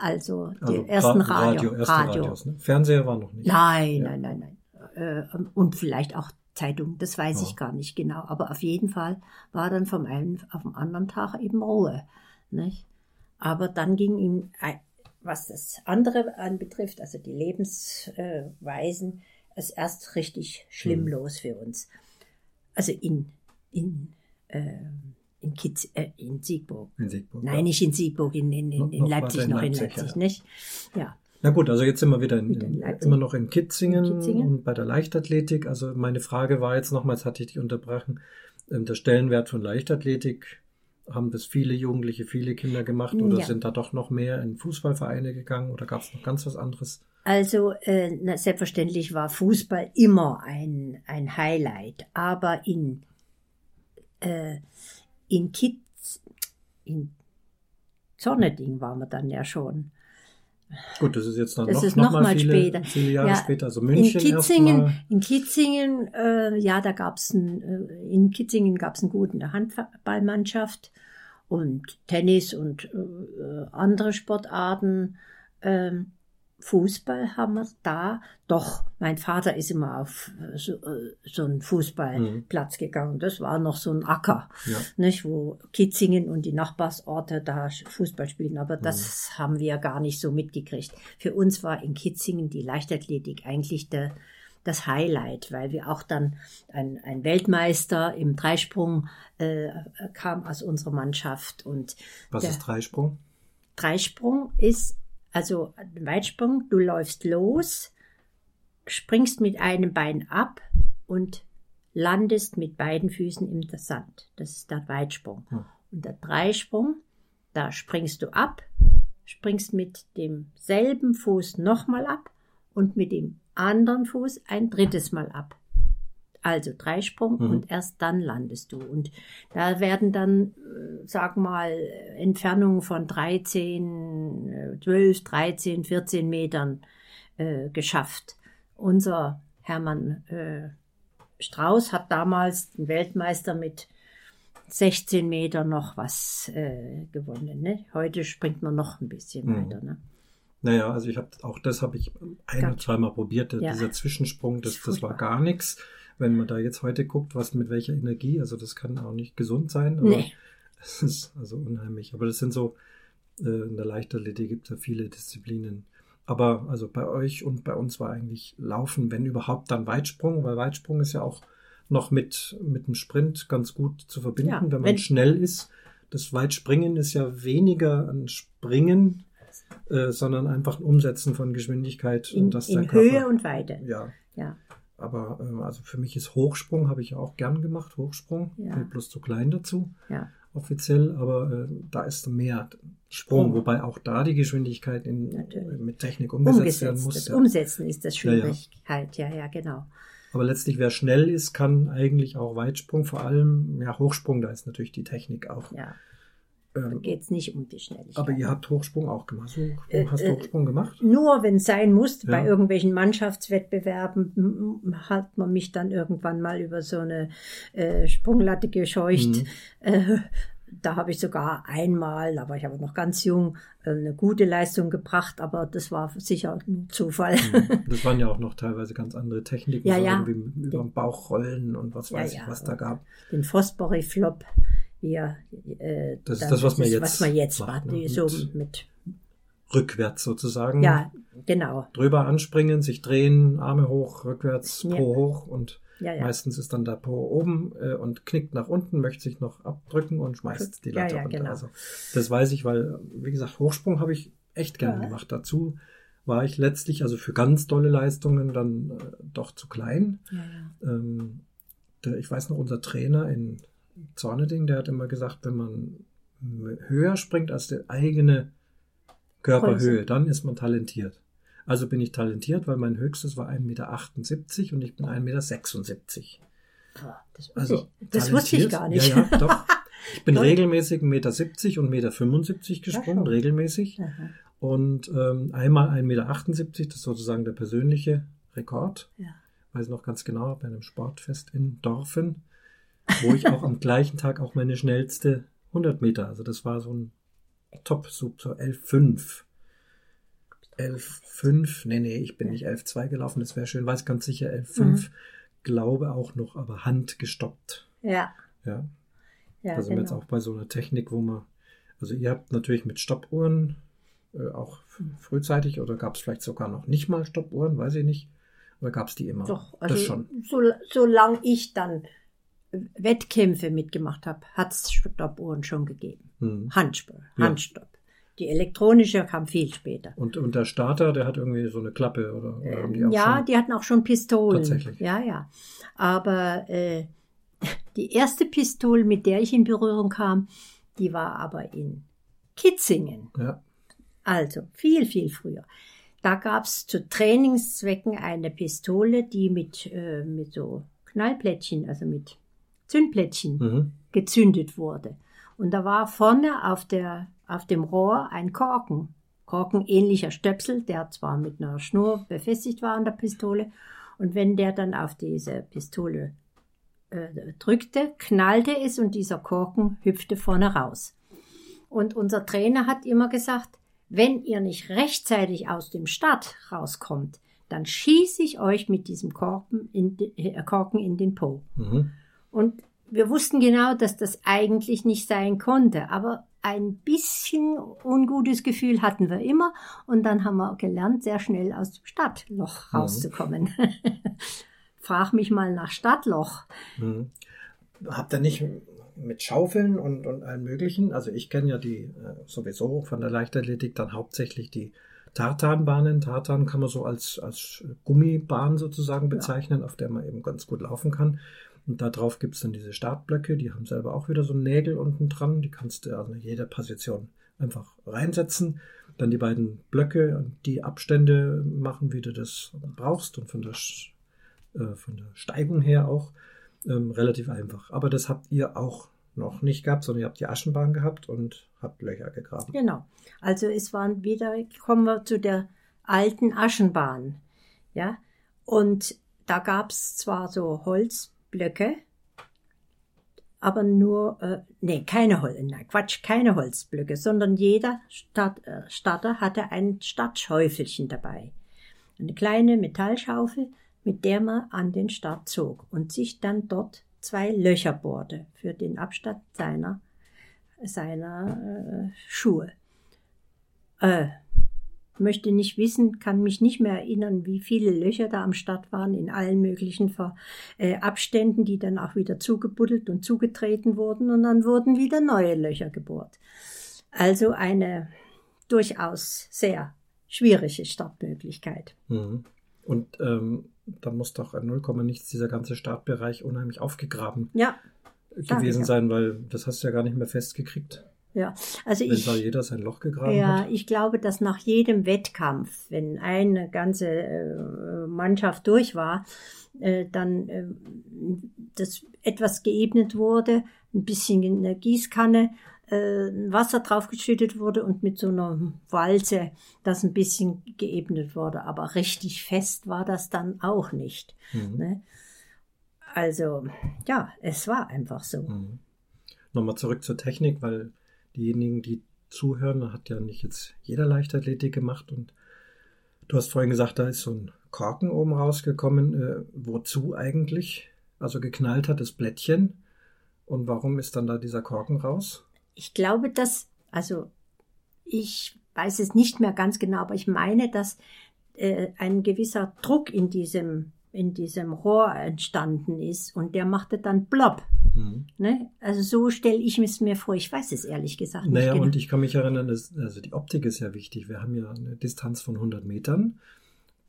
Speaker 2: also die
Speaker 1: Also
Speaker 2: ersten
Speaker 1: Ra-
Speaker 2: Radio,
Speaker 1: erste
Speaker 2: Radio.
Speaker 1: Radios, ne? Fernseher war noch nicht.
Speaker 2: Nein,
Speaker 1: Ja.
Speaker 2: nein, nein, nein. Äh, und vielleicht auch Zeitung, das weiß
Speaker 1: Ja.
Speaker 2: ich gar nicht genau. Aber auf jeden Fall war dann vom einen auf den anderen Tag eben Ruhe. Nicht? Aber dann ging ihm, was das andere anbetrifft, also die Lebensweisen, es erst richtig schlimm
Speaker 1: Mhm.
Speaker 2: los für uns. Also in, in, äh, in, Kitz, äh, in Siegburg.
Speaker 1: In Siegburg.
Speaker 2: Nein,
Speaker 1: ja.
Speaker 2: nicht in Siegburg, in, in, in, in Leipzig, noch in
Speaker 1: Leipzig,
Speaker 2: Leipzig,
Speaker 1: ja.
Speaker 2: nicht? Ja.
Speaker 1: Na gut, also jetzt sind wir wieder, in,
Speaker 2: in
Speaker 1: immer noch in Kitzingen,
Speaker 2: In Kitzingen.
Speaker 1: und bei der Leichtathletik. Also meine Frage war jetzt nochmals, hatte ich dich unterbrochen, ähm, der Stellenwert von Leichtathletik. Haben das viele Jugendliche, viele Kinder gemacht oder
Speaker 2: Ja.
Speaker 1: sind da doch noch mehr in Fußballvereine gegangen oder gab es noch ganz was anderes?
Speaker 2: Also äh, na, selbstverständlich war Fußball immer ein, ein Highlight, aber in, äh, in Kitz, in Zorneding waren wir dann ja schon.
Speaker 1: Gut, das ist jetzt dann
Speaker 2: Das
Speaker 1: noch,
Speaker 2: ist
Speaker 1: noch
Speaker 2: noch
Speaker 1: mal
Speaker 2: mal
Speaker 1: viele,
Speaker 2: später.
Speaker 1: viele Jahre
Speaker 2: Ja,
Speaker 1: später. Also
Speaker 2: In
Speaker 1: München
Speaker 2: Kitzingen,
Speaker 1: erstmal.
Speaker 2: in Kitzingen, äh, ja, da gab's ein, äh, in Kitzingen gab's einen guten Handballmannschaft und Tennis und äh, andere Sportarten. Ähm, Fußball haben wir da. Doch, mein Vater ist immer auf äh, so, äh, so einen Fußballplatz gegangen. Das war noch so ein Acker,
Speaker 1: Ja.
Speaker 2: nicht, wo Kitzingen und die Nachbarsorte da Fußball spielen. Aber das haben wir gar nicht so mitgekriegt. Für uns war in Kitzingen die Leichtathletik eigentlich der, das Highlight, weil wir auch dann ein, ein Weltmeister im Dreisprung äh, kam aus unserer Mannschaft und
Speaker 1: Was
Speaker 2: der-
Speaker 1: ist Dreisprung?
Speaker 2: Dreisprung ist also Weitsprung, du läufst los, springst mit einem Bein ab und landest mit beiden Füßen im Sand. Das ist der Weitsprung.
Speaker 1: Hm.
Speaker 2: Und der Dreisprung, da springst du ab, springst mit demselben Fuß nochmal ab und mit dem anderen Fuß ein drittes Mal ab. Also Dreisprung
Speaker 1: Mhm.
Speaker 2: und erst dann landest du. Und da werden dann, äh, sag mal, Entfernungen von 13, äh, 12, 13, 14 Metern äh, geschafft. Unser Hermann äh, Strauß hat damals den Weltmeister mit 16 Meter noch was äh, gewonnen. Ne? Heute springt man noch ein bisschen
Speaker 1: Mhm.
Speaker 2: weiter. Ne?
Speaker 1: Naja, also ich habe auch das habe ich ein oder zweimal probiert.
Speaker 2: Ja.
Speaker 1: Dieser Zwischensprung, das, das war gar nichts. Wenn man da jetzt heute guckt, was mit welcher Energie, also das kann auch nicht gesund sein. Aber
Speaker 2: Nee.
Speaker 1: Es ist also unheimlich. Aber das sind so, äh, in der Leichtathletik gibt es ja viele Disziplinen. Aber also bei euch und bei uns war eigentlich Laufen, wenn überhaupt, dann Weitsprung, weil Weitsprung ist ja auch noch mit, mit dem Sprint ganz gut zu verbinden,
Speaker 2: Ja,
Speaker 1: wenn man
Speaker 2: wenn-
Speaker 1: schnell ist. Das Weitspringen ist ja weniger ein Springen, äh, sondern einfach ein Umsetzen von Geschwindigkeit.
Speaker 2: In,
Speaker 1: und dass der
Speaker 2: in Höhe und Weite.
Speaker 1: Ja,
Speaker 2: Ja.
Speaker 1: Aber ähm, also für mich ist Hochsprung, habe ich ja auch gern gemacht, Hochsprung.
Speaker 2: Ja.
Speaker 1: Bin bloß zu klein dazu,
Speaker 2: Ja.
Speaker 1: offiziell, aber äh, da ist mehr Sprung,
Speaker 2: Sprung.
Speaker 1: wobei auch da die Geschwindigkeit in,
Speaker 2: Natürlich.
Speaker 1: mit Technik umgesetzt, werden
Speaker 2: Umgesetzt.
Speaker 1: muss.
Speaker 2: Das
Speaker 1: Ja.
Speaker 2: Umsetzen ist das
Speaker 1: Ja, ja.
Speaker 2: Schwierigkeit. Ja, ja, genau.
Speaker 1: Aber letztlich, wer schnell ist, kann eigentlich auch Weitsprung, vor allem, ja, Hochsprung, da ist natürlich die Technik auch.
Speaker 2: Ja, da
Speaker 1: Ähm,
Speaker 2: geht es nicht um die Schnelligkeit.
Speaker 1: aber ihr habt Hochsprung auch gemacht.
Speaker 2: Äh,
Speaker 1: hast du
Speaker 2: äh,
Speaker 1: Hochsprung gemacht?
Speaker 2: Nur wenn es sein muss,
Speaker 1: Ja.
Speaker 2: bei irgendwelchen Mannschaftswettbewerben hat man mich dann irgendwann mal über so eine äh, Sprunglatte gescheucht.
Speaker 1: Mhm.
Speaker 2: Äh, da habe ich sogar einmal, da war ich aber noch ganz jung, eine gute Leistung gebracht, aber das war sicher ein Zufall.
Speaker 1: Mhm. Das waren ja auch noch teilweise ganz andere Techniken,
Speaker 2: Ja,
Speaker 1: so
Speaker 2: ja.
Speaker 1: über den Bauch rollen und was weiß
Speaker 2: ja.
Speaker 1: ich, was da gab.
Speaker 2: Den Fosbury-Flop, wie er, äh,
Speaker 1: Das ist das, was man jetzt
Speaker 2: was man jetzt
Speaker 1: macht,
Speaker 2: macht,
Speaker 1: ne?
Speaker 2: die so
Speaker 1: Mit-
Speaker 2: mit,
Speaker 1: Rückwärts sozusagen.
Speaker 2: ja, genau,
Speaker 1: Drüber anspringen, sich drehen, Arme hoch, rückwärts,
Speaker 2: Ja.
Speaker 1: Po hoch und
Speaker 2: ja, ja.
Speaker 1: meistens ist dann der Po oben äh, und knickt nach unten, möchte sich noch abdrücken und schmeißt die
Speaker 2: Ja,
Speaker 1: Latte
Speaker 2: ja,
Speaker 1: runter.
Speaker 2: genau.
Speaker 1: Also, das weiß ich, weil, wie gesagt, Hochsprung habe ich echt gern
Speaker 2: Ja.
Speaker 1: gemacht. Dazu war ich letztlich, also für ganz dolle Leistungen, dann äh, doch zu klein.
Speaker 2: ja, ja.
Speaker 1: Ähm, der, ich weiß noch, unser Trainer in Zorneding, der hat immer gesagt, wenn man höher springt als die eigene Körperhöhe, dann ist man talentiert. Also bin ich talentiert, weil mein höchstes war 1,78 Meter und ich bin 1,76 Meter.
Speaker 2: Ah, Das, wusste
Speaker 1: Also
Speaker 2: ich, das wusste ich gar nicht.
Speaker 1: Ja, ja, doch. Ich bin regelmäßig 1,70 Meter und 1,75 Meter gesprungen,
Speaker 2: schon.
Speaker 1: regelmäßig.
Speaker 2: Aha,
Speaker 1: Und ähm, einmal 1,78 Meter, das ist sozusagen der persönliche Rekord.
Speaker 2: ja.
Speaker 1: Weiß noch ganz genau, bei einem Sportfest in Dorfen, wo ich auch am gleichen Tag auch meine schnellste 100 Meter, also das war so ein Top-Sub, so 11,5. 11,5, nee, nee, ich bin nicht 11,2 gelaufen, das wäre schön, weiß ganz sicher 11,5,
Speaker 2: Mhm.
Speaker 1: glaube auch noch, aber handgestoppt.
Speaker 2: Ja,
Speaker 1: Ja,
Speaker 2: ja,
Speaker 1: da sind wir jetzt
Speaker 2: genau.
Speaker 1: auch bei so einer Technik, wo man, also ihr habt natürlich mit Stoppuhren äh, auch f- frühzeitig oder gab es vielleicht sogar noch nicht mal Stoppuhren, weiß ich nicht. Oder gab es die immer?
Speaker 2: Doch,
Speaker 1: das
Speaker 2: also
Speaker 1: schon.
Speaker 2: so, solange ich dann Wettkämpfe mitgemacht habe, hat es Stoppuhren schon gegeben.
Speaker 1: Hm.
Speaker 2: Handspur,
Speaker 1: Ja.
Speaker 2: Handstopp. Die elektronische kam viel später.
Speaker 1: Und, und der Starter, der hat irgendwie so eine Klappe oder, oder haben die
Speaker 2: ja, die hatten auch schon Pistolen.
Speaker 1: Tatsächlich.
Speaker 2: Ja, ja. Aber äh, die erste Pistole, mit der ich in Berührung kam, die war aber in Kitzingen.
Speaker 1: Ja,
Speaker 2: Also viel, viel früher. Da gab es zu Trainingszwecken eine Pistole, die mit, äh, mit so Knallplättchen, also mit Zündplättchen
Speaker 1: mhm.
Speaker 2: gezündet wurde. Und da war vorne auf, der, auf dem Rohr ein Korken. Korkenähnlicher Stöpsel, der zwar mit einer Schnur befestigt war an der Pistole. Und wenn der dann auf diese Pistole äh, drückte, knallte es und dieser Korken hüpfte vorne raus. Und unser Trainer hat immer gesagt, wenn ihr nicht rechtzeitig aus dem Start rauskommt, dann schieße ich euch mit diesem Korken in, de, äh, Korken in den Po.
Speaker 1: Mhm.
Speaker 2: Und wir wussten genau, dass das eigentlich nicht sein konnte, aber ein bisschen ungutes Gefühl hatten wir immer und dann haben wir gelernt, sehr schnell aus dem Stadtloch
Speaker 1: Mhm.
Speaker 2: rauszukommen. Frag mich mal nach Stadtloch.
Speaker 1: Mhm. Habt ihr nicht mit Schaufeln und, und allem Möglichen? Also ich kenne ja die äh, sowieso von der Leichtathletik dann hauptsächlich die Tartanbahnen. Tartan kann man so als, als Gummibahn sozusagen bezeichnen, auf der man eben ganz gut laufen kann. Und da drauf gibt es dann diese Startblöcke, die haben selber auch wieder so Nägel unten dran. Die kannst du also in jeder Position einfach reinsetzen. Dann die beiden Blöcke, die Abstände machen, wie du das brauchst und von der, äh, von der Steigung her auch ähm, relativ einfach. Aber das habt ihr auch noch nicht gehabt, sondern ihr habt die Aschenbahn gehabt und habt Löcher gegraben.
Speaker 2: Genau. Also es waren wieder, kommen wir zu der alten Aschenbahn. Ja. Und da gab es zwar so Holzblöcke, aber nur, äh, nee, keine Holz, nein, Quatsch, keine Holzblöcke, sondern jeder Start, äh, Starter hatte ein Startschäufelchen dabei. Eine kleine Metallschaufel, mit der man an den Start zog und sich dann dort zwei Löcher bohrte für den Abstand seiner, seiner äh, Schuhe. Äh, möchte nicht wissen, kann mich nicht mehr erinnern, wie viele Löcher da am Start waren in allen möglichen Ver äh, Abständen, die dann auch wieder zugebuddelt und zugetreten wurden und dann wurden wieder neue Löcher gebohrt. Also eine durchaus sehr schwierige Startmöglichkeit.
Speaker 1: Mhm. Und ähm, da muss doch ein 0, nichts dieser ganze Startbereich unheimlich aufgegraben
Speaker 2: Ja,
Speaker 1: gewesen sein, weil das hast du ja gar nicht mehr festgekriegt,
Speaker 2: ja. Also
Speaker 1: wenn
Speaker 2: ich,
Speaker 1: da jeder sein Loch gegraben
Speaker 2: Ja,
Speaker 1: hat.
Speaker 2: ich glaube, dass nach jedem Wettkampf, wenn eine ganze äh, Mannschaft durch war, äh, dann äh, das etwas geebnet wurde, ein bisschen in der Gießkanne Wasser draufgeschüttet wurde und mit so einer Walze das ein bisschen geebnet wurde. Aber richtig fest war das dann auch nicht.
Speaker 1: Mhm.
Speaker 2: Ne? Also, ja, es war einfach so.
Speaker 1: Mhm. Nochmal zurück zur Technik, weil diejenigen, die zuhören, hat ja nicht jetzt jeder Leichtathletik gemacht und du hast vorhin gesagt, da ist so ein Korken oben rausgekommen. Äh, wozu eigentlich? Also geknallt hat das Blättchen. Und warum ist dann da dieser Korken raus?
Speaker 2: Ich glaube, dass, also ich weiß es nicht mehr ganz genau, aber ich meine, dass äh, ein gewisser Druck in diesem, in diesem Rohr entstanden ist und der machte dann Blob.
Speaker 1: Mhm.
Speaker 2: Ne? Also so stelle ich es mir vor. Ich weiß es ehrlich gesagt nicht
Speaker 1: Naja,
Speaker 2: genau.
Speaker 1: und ich kann mich erinnern, dass, also die Optik ist ja wichtig. Wir haben ja eine Distanz von 100 Metern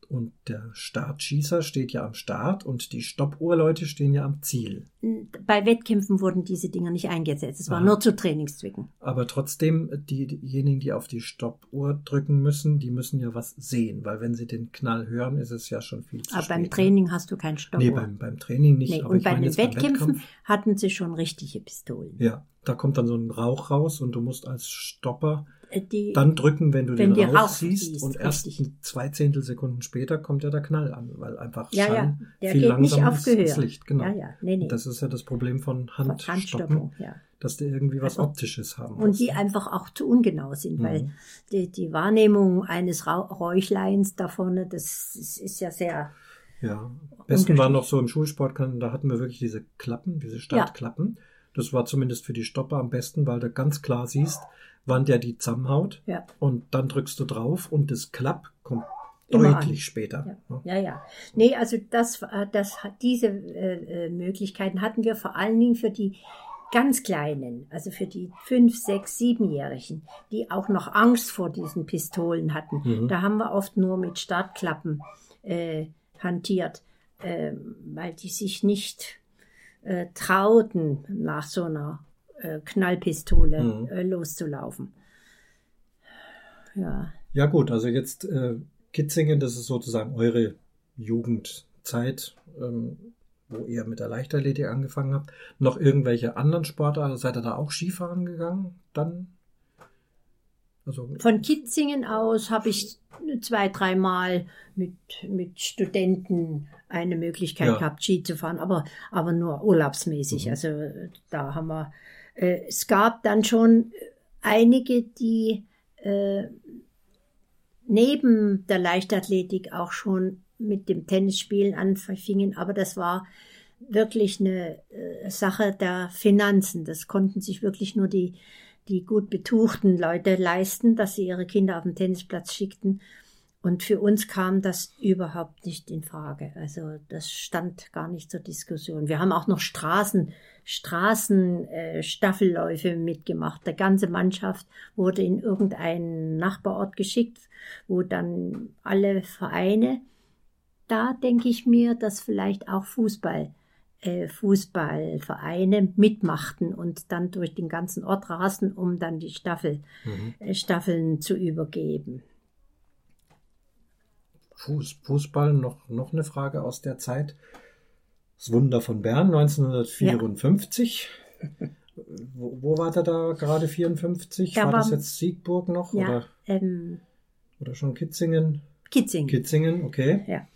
Speaker 1: Und der Startschießer steht ja am Start und die Stoppuhrleute stehen ja am Ziel.
Speaker 2: Bei Wettkämpfen wurden diese Dinger nicht eingesetzt. Es war
Speaker 1: Aha.
Speaker 2: nur zu Trainingszwecken.
Speaker 1: Aber trotzdem, die, diejenigen, die auf die Stoppuhr drücken müssen, die müssen ja was sehen, weil wenn sie den Knall hören, ist es ja schon viel zu
Speaker 2: Aber
Speaker 1: spät.
Speaker 2: beim
Speaker 1: ne?
Speaker 2: Training hast du keinen Stopp.
Speaker 1: Nee, beim, beim Training nicht.
Speaker 2: Nee,
Speaker 1: aber
Speaker 2: und bei den
Speaker 1: beim
Speaker 2: Wettkämpfen
Speaker 1: Wettkampf,
Speaker 2: hatten sie schon richtige Pistolen.
Speaker 1: ja, da kommt dann so ein Rauch raus und du musst als Stopper
Speaker 2: Die,
Speaker 1: dann drücken, wenn du
Speaker 2: Wenn
Speaker 1: den
Speaker 2: die
Speaker 1: siehst, und erst
Speaker 2: richtig.
Speaker 1: zwei Zehntelsekunden später kommt ja der Knall an, weil einfach
Speaker 2: ja,
Speaker 1: Schall
Speaker 2: ja, der
Speaker 1: viel langsamer ist als Licht. Genau.
Speaker 2: Ja, ja, nee, nee.
Speaker 1: Das ist ja das Problem von Handstoppen,
Speaker 2: ja.
Speaker 1: dass du irgendwie was
Speaker 2: Also-
Speaker 1: Optisches haben
Speaker 2: Und die einfach auch zu ungenau sind,
Speaker 1: Mhm.
Speaker 2: weil die, die Wahrnehmung eines Räuchleins da vorne, das ist, ist ja sehr,
Speaker 1: Ja, am besten war noch so im Schulsport, da hatten wir wirklich diese Klappen, diese Startklappen. Das war zumindest für die Stopper am besten, weil du ganz klar siehst, wann der die zusammenhaut.
Speaker 2: ja,
Speaker 1: Und dann drückst du drauf und das Klapp kommt
Speaker 2: Immer
Speaker 1: deutlich
Speaker 2: an.
Speaker 1: später. ne?
Speaker 2: ja, ja. Nee, also das, äh, das, diese äh, äh, Möglichkeiten hatten wir vor allen Dingen für die ganz Kleinen, also für die fünf, sechs, siebenjährigen, die auch noch Angst vor diesen Pistolen hatten.
Speaker 1: Mhm.
Speaker 2: Da haben wir oft nur mit Startklappen äh, hantiert, äh, weil die sich nicht trauten, nach so einer äh, Knallpistole
Speaker 1: Mhm.
Speaker 2: äh, loszulaufen. Ja,
Speaker 1: Ja gut, also jetzt äh, Kitzingen, das ist sozusagen eure Jugendzeit, ähm, wo ihr mit der Leichtathletik angefangen habt. Noch irgendwelche anderen Sportarten? Seid ihr da auch Skifahren gegangen? Dann? Also,
Speaker 2: Von Kitzingen aus habe ich zwei, dreimal mit, mit Studenten eine Möglichkeit
Speaker 1: Ja.
Speaker 2: gehabt, Ski zu fahren, aber, aber nur urlaubsmäßig.
Speaker 1: Mhm.
Speaker 2: Also da haben wir, äh, es gab dann schon einige, die äh, neben der Leichtathletik auch schon mit dem Tennisspielen anfingen, aber das war wirklich eine äh, Sache der Finanzen. Das konnten sich wirklich nur die, die gut betuchten Leute leisten, dass sie ihre Kinder auf den Tennisplatz schickten. Und für uns kam das überhaupt nicht in Frage. Also das stand gar nicht zur Diskussion. Wir haben auch noch Straßen, Straßen, äh, Staffelläufe mitgemacht. Die ganze Mannschaft wurde in irgendeinen Nachbarort geschickt, wo dann alle Vereine, da denke ich mir, dass vielleicht auch Fußball, äh, Fußballvereine mitmachten und dann durch den ganzen Ort rasten, um dann die Staffel,
Speaker 1: mhm.
Speaker 2: äh, Staffeln zu übergeben.
Speaker 1: Fuß, Fußball, noch, noch eine Frage aus der Zeit. Das Wunder von Bern 1954. Wo, wo war der da gerade 54?
Speaker 2: Da
Speaker 1: war, das
Speaker 2: war-
Speaker 1: jetzt Siegburg noch
Speaker 2: Ja,
Speaker 1: oder,
Speaker 2: ähm,
Speaker 1: oder schon Kitzingen?
Speaker 2: Kitzingen.
Speaker 1: Kitzingen, okay.
Speaker 2: Ja.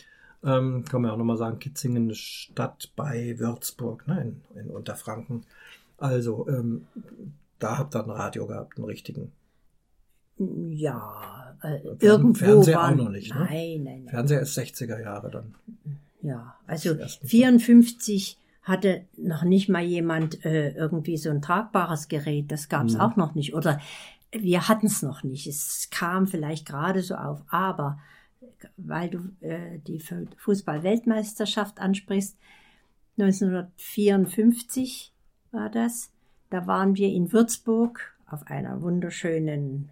Speaker 1: Ähm, kann man auch nochmal sagen, Kitzingen ist Stadt bei Würzburg, ne, in, in Unterfranken. Also, ähm, da habt ihr ein Radio gehabt, einen richtigen.
Speaker 2: Ja, äh, irgendwo
Speaker 1: Fernseher
Speaker 2: waren,
Speaker 1: auch noch nicht, ne?
Speaker 2: Nein, nein, nein.
Speaker 1: Fernseher ist 60er Jahre dann.
Speaker 2: Ja, also
Speaker 1: Die ersten
Speaker 2: 54 hatte noch nicht mal jemand äh, irgendwie so ein tragbares Gerät. Das gab es
Speaker 1: Mhm.
Speaker 2: auch noch nicht. Oder wir hatten es noch nicht. Es kam vielleicht gerade so auf. Aber weil du äh, die Fu- Fußball-Weltmeisterschaft ansprichst, 1954 war das. Da waren wir in Würzburg auf einer wunderschönen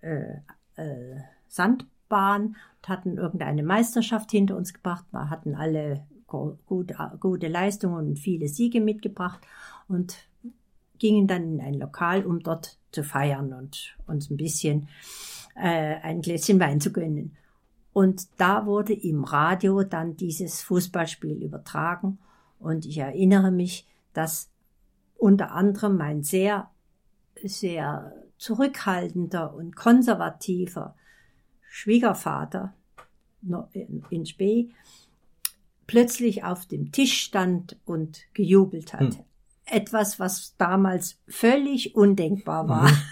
Speaker 2: äh, äh, Sandbahn und hatten irgendeine Meisterschaft hinter uns gebracht. Wir hatten alle gut, gute Leistungen und viele Siege mitgebracht und gingen dann in ein Lokal, um dort zu feiern und uns ein bisschen äh, ein Gläschen Wein zu gönnen. Und da wurde im Radio dann dieses Fußballspiel übertragen. Und ich erinnere mich, dass unter anderem mein sehr, sehr zurückhaltender und konservativer Schwiegervater no- in Spee plötzlich auf dem Tisch stand und gejubelt hat.
Speaker 1: Hm.
Speaker 2: Etwas, was damals völlig undenkbar war.
Speaker 1: Mhm.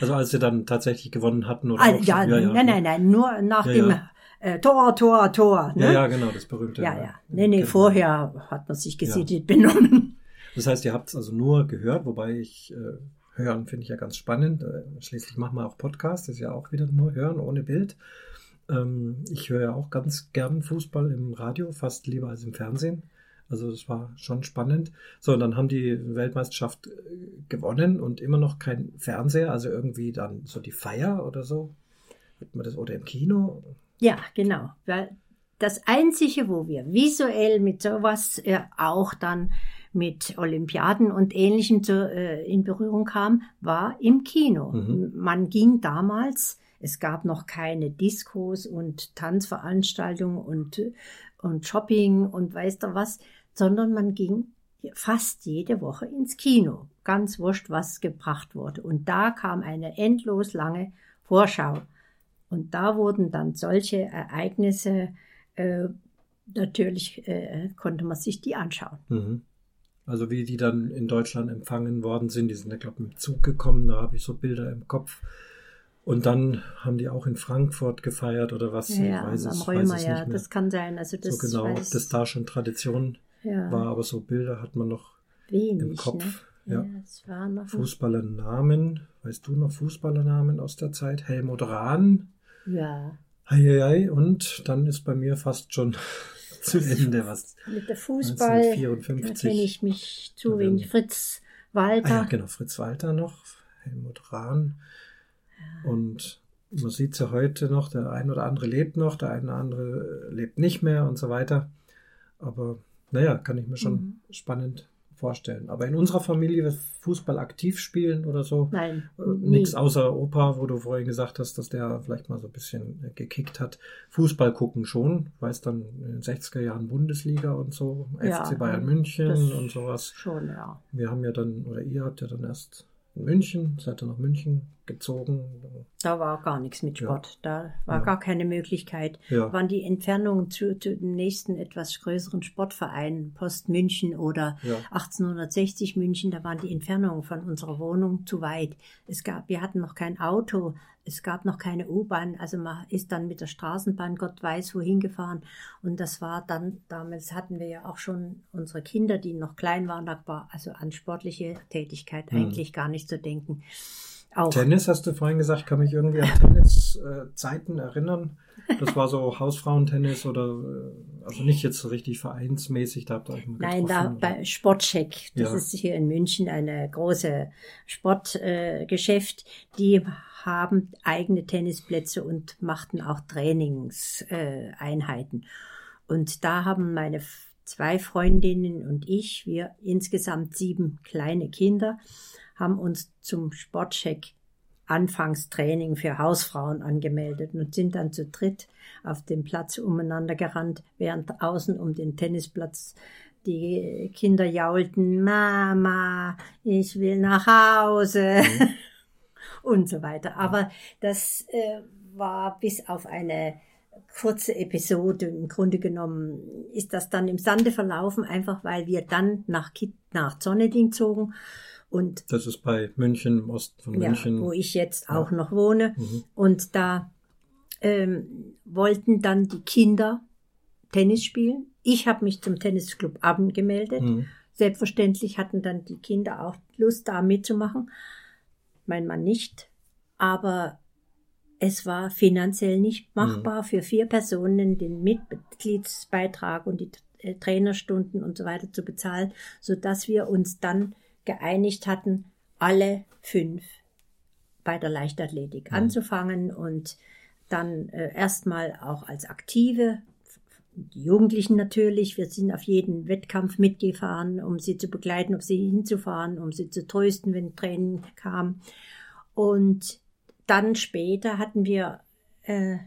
Speaker 1: Also als sie dann tatsächlich gewonnen hatten oder
Speaker 2: Ah,
Speaker 1: auch
Speaker 2: ja,
Speaker 1: schon-
Speaker 2: nein, nein, nein, nur nach
Speaker 1: Ja,
Speaker 2: dem
Speaker 1: ja.
Speaker 2: Äh, Tor, Tor, Tor. Ne?
Speaker 1: Ja, ja, genau, das berühmte.
Speaker 2: ja, ja. Nee, nee,
Speaker 1: Genau.
Speaker 2: vorher hat man sich gesittet benommen.
Speaker 1: Das heißt, ihr habt es also nur gehört, wobei ich äh, hören finde ich ja ganz spannend. Äh, schließlich machen wir auch Podcast, das ist ja auch wieder nur hören ohne Bild. Ähm, ich höre ja auch ganz gern Fußball im Radio, fast lieber als im Fernsehen. Also das war schon spannend. So, und dann haben die Weltmeisterschaft äh, gewonnen und immer noch kein Fernseher, also irgendwie dann so die Feier oder so. Hat man das oder im Kino?
Speaker 2: Ja, genau. Weil das Einzige, wo wir visuell mit sowas auch dann mit Olympiaden und Ähnlichem zu, äh, in Berührung kam, war im Kino.
Speaker 1: Mhm.
Speaker 2: Man ging damals, es gab noch keine Diskos und Tanzveranstaltungen und, und Shopping und weiß da was, sondern man ging fast jede Woche ins Kino. Ganz wurscht, was gebracht wurde. Und da kam eine endlos lange Vorschau. Und da wurden dann solche Ereignisse, äh, natürlich äh, konnte man sich die anschauen.
Speaker 1: Mhm. Also wie die dann in Deutschland empfangen worden sind, die sind ja, glaube ich, mit Zug gekommen, da habe ich so Bilder im Kopf. Und dann haben die auch in Frankfurt gefeiert oder was?
Speaker 2: Ja,
Speaker 1: ich weiß es,
Speaker 2: Römer,
Speaker 1: weiß es
Speaker 2: ja,
Speaker 1: nicht mehr.
Speaker 2: das kann sein. Also das
Speaker 1: so genau,
Speaker 2: weiß,
Speaker 1: das da schon Tradition
Speaker 2: ja,
Speaker 1: war, aber so Bilder hat man noch
Speaker 2: wenig,
Speaker 1: im Kopf.
Speaker 2: Ne?
Speaker 1: Ja.
Speaker 2: Ja, es war noch
Speaker 1: Fußballernamen, weißt du noch Fußballernamen aus der Zeit? Helmut Rahn,
Speaker 2: ja,
Speaker 1: Heieiei, und dann ist bei mir fast schon zu Ende was.
Speaker 2: mit der Fußball, da
Speaker 1: 1954.
Speaker 2: kenne ich mich zu wenig. Fritz
Speaker 1: Ah
Speaker 2: Walter,
Speaker 1: ja, genau, Fritz Walter noch, Helmut Rahn. Und man sieht es ja heute noch, der ein oder andere lebt noch, der eine oder andere lebt nicht mehr und so weiter. Aber naja, kann ich mir schon
Speaker 2: Mhm.
Speaker 1: spannend vorstellen. Aber in unserer Familie wird Fußball aktiv spielen oder so.
Speaker 2: nein,
Speaker 1: Äh. Nix außer Opa, wo du vorhin gesagt hast, dass der vielleicht mal so ein bisschen äh, gekickt hat. Fußball gucken schon, weiß dann in den 60er Jahren Bundesliga und so,
Speaker 2: Ja,
Speaker 1: FC Bayern München und sowas.
Speaker 2: Schon, ja.
Speaker 1: Wir haben ja dann, oder ihr habt ja dann erst in München, seid ihr nach München gezogen.
Speaker 2: Da war gar nichts mit
Speaker 1: Ja.
Speaker 2: Sport. Da war
Speaker 1: Ja.
Speaker 2: gar keine Möglichkeit.
Speaker 1: Ja,
Speaker 2: Waren die Entfernungen zu, zu dem nächsten etwas größeren Sportverein, Post München oder
Speaker 1: ja.
Speaker 2: 1860 München, da waren die Entfernungen von unserer Wohnung zu weit. Es gab, wir hatten noch kein Auto, es gab noch keine U-Bahn, also man ist dann mit der Straßenbahn Gott weiß wohin gefahren. Und das war dann, damals hatten wir ja auch schon unsere Kinder, die noch klein waren, da war also an sportliche Tätigkeit
Speaker 1: Mhm.
Speaker 2: eigentlich gar nicht zu denken. Auch
Speaker 1: Tennis hast du vorhin gesagt, kann mich irgendwie an Tenniszeiten erinnern. Das war so Hausfrauentennis oder, äh, also nicht jetzt so richtig vereinsmäßig, da habt ihr euch mal
Speaker 2: Nein, da bei Sportcheck, das
Speaker 1: Ja.
Speaker 2: ist hier in München eine große Sportgeschäft, äh, die haben eigene Tennisplätze und machten auch Trainingseinheiten. Äh, Einheiten. und da haben meine zwei Freundinnen und ich, wir insgesamt sieben kleine Kinder, haben uns zum Sportcheck Anfangstraining für Hausfrauen angemeldet und sind dann zu dritt auf dem Platz umeinander gerannt, während außen um den Tennisplatz die Kinder jaulten, Mama, ich will nach Hause. Und so weiter. Aber das äh, war bis auf eine kurze Episode, im Grunde genommen ist das dann im Sande verlaufen, einfach weil wir dann nach, Kit nach Zonneding zogen und
Speaker 1: Das ist bei München, im Osten von
Speaker 2: ja,
Speaker 1: München.
Speaker 2: wo ich jetzt
Speaker 1: Ja.
Speaker 2: auch noch wohne.
Speaker 1: Mhm.
Speaker 2: Und da ähm, wollten dann die Kinder Tennis spielen. Ich habe mich zum Tennisclub angemeldet.
Speaker 1: Mhm.
Speaker 2: Selbstverständlich hatten dann die Kinder auch Lust, da mitzumachen. Mein Mann nicht. Aber es war finanziell nicht machbar für vier Personen den Mitgliedsbeitrag und die äh, Trainerstunden und so weiter zu bezahlen, so dass wir uns dann geeinigt hatten, alle fünf bei der Leichtathletik
Speaker 1: Mhm.
Speaker 2: anzufangen und dann äh, erstmal auch als Aktive, die Jugendlichen natürlich, wir sind auf jeden Wettkampf mitgefahren, um sie zu begleiten, um sie hinzufahren, um sie zu trösten, wenn Tränen kamen. Und dann später hatten wir äh,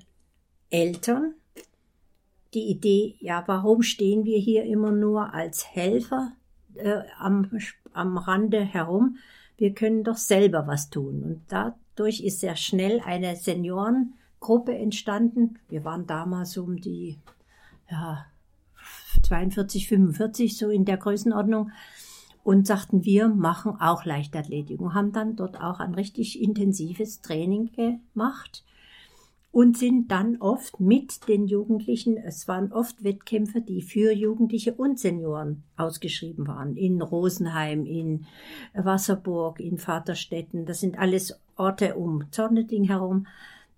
Speaker 2: Eltern, die Idee, ja, warum stehen wir hier immer nur als Helfer äh, am, am Rande herum? Wir können doch selber was tun. Und dadurch ist sehr schnell eine Seniorengruppe entstanden. Wir waren damals um die ja, 42, 45, so in der Größenordnung. Und sagten, wir machen auch Leichtathletik und haben dann dort auch ein richtig intensives Training gemacht und sind dann oft mit den Jugendlichen, es waren oft Wettkämpfe, die für Jugendliche und Senioren ausgeschrieben waren, in Rosenheim, in Wasserburg, in Vaterstetten, das sind alles Orte um Zorneding herum,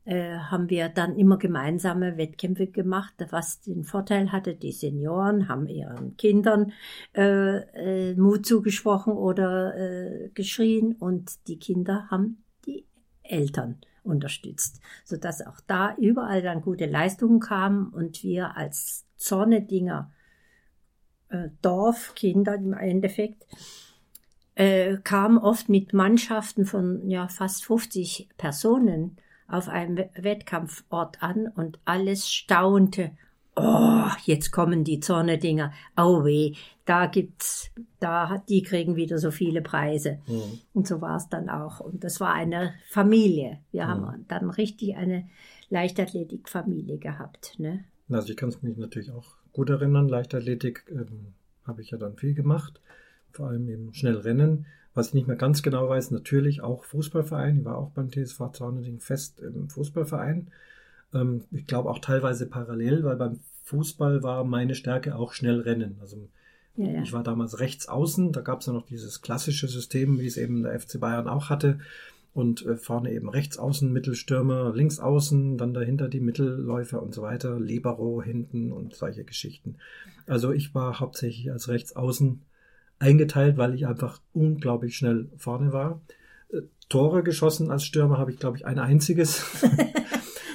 Speaker 2: äh, haben wir dann immer gemeinsame Wettkämpfe gemacht, was den Vorteil hatte, die Senioren haben ihren Kindern äh, äh, Mut zugesprochen oder äh, geschrien und die Kinder haben die Eltern unterstützt, sodass auch da überall dann gute Leistungen kamen und wir als Zornedinger äh, Dorfkinder im Endeffekt äh, kamen oft mit Mannschaften von ja fast 50 Personen auf einem Wettkampfort an und alles staunte oh, jetzt kommen die Zornedinger, oh weh, da gibt's, da die kriegen wieder so viele Preise. Mhm. Und so war es dann auch. Und das war eine Familie. Wir mhm. haben dann richtig eine Leichtathletikfamilie gehabt. Ne?
Speaker 1: Also ich kann es mich natürlich auch gut erinnern. Leichtathletik ähm, habe ich ja dann viel gemacht, vor allem eben schnell Rennen. Was ich nicht mehr ganz genau weiß, natürlich auch Fußballverein. Ich war auch beim TSV Zorneding fest im Fußballverein. Ähm, ich glaube auch teilweise parallel, weil beim Fußball war meine Stärke auch schnell rennen. Also ja, ja. ich war damals rechts außen, da gab es ja noch dieses klassische System, wie es eben der FC Bayern auch hatte. Und äh, vorne eben rechts außen Mittelstürmer, links außen, dann dahinter die Mittelläufer und so weiter, Libero hinten und solche Geschichten. Also ich war hauptsächlich als rechts außen eingeteilt, weil ich einfach unglaublich schnell vorne war. Äh, Tore geschossen als Stürmer habe ich, glaube ich, ein einziges.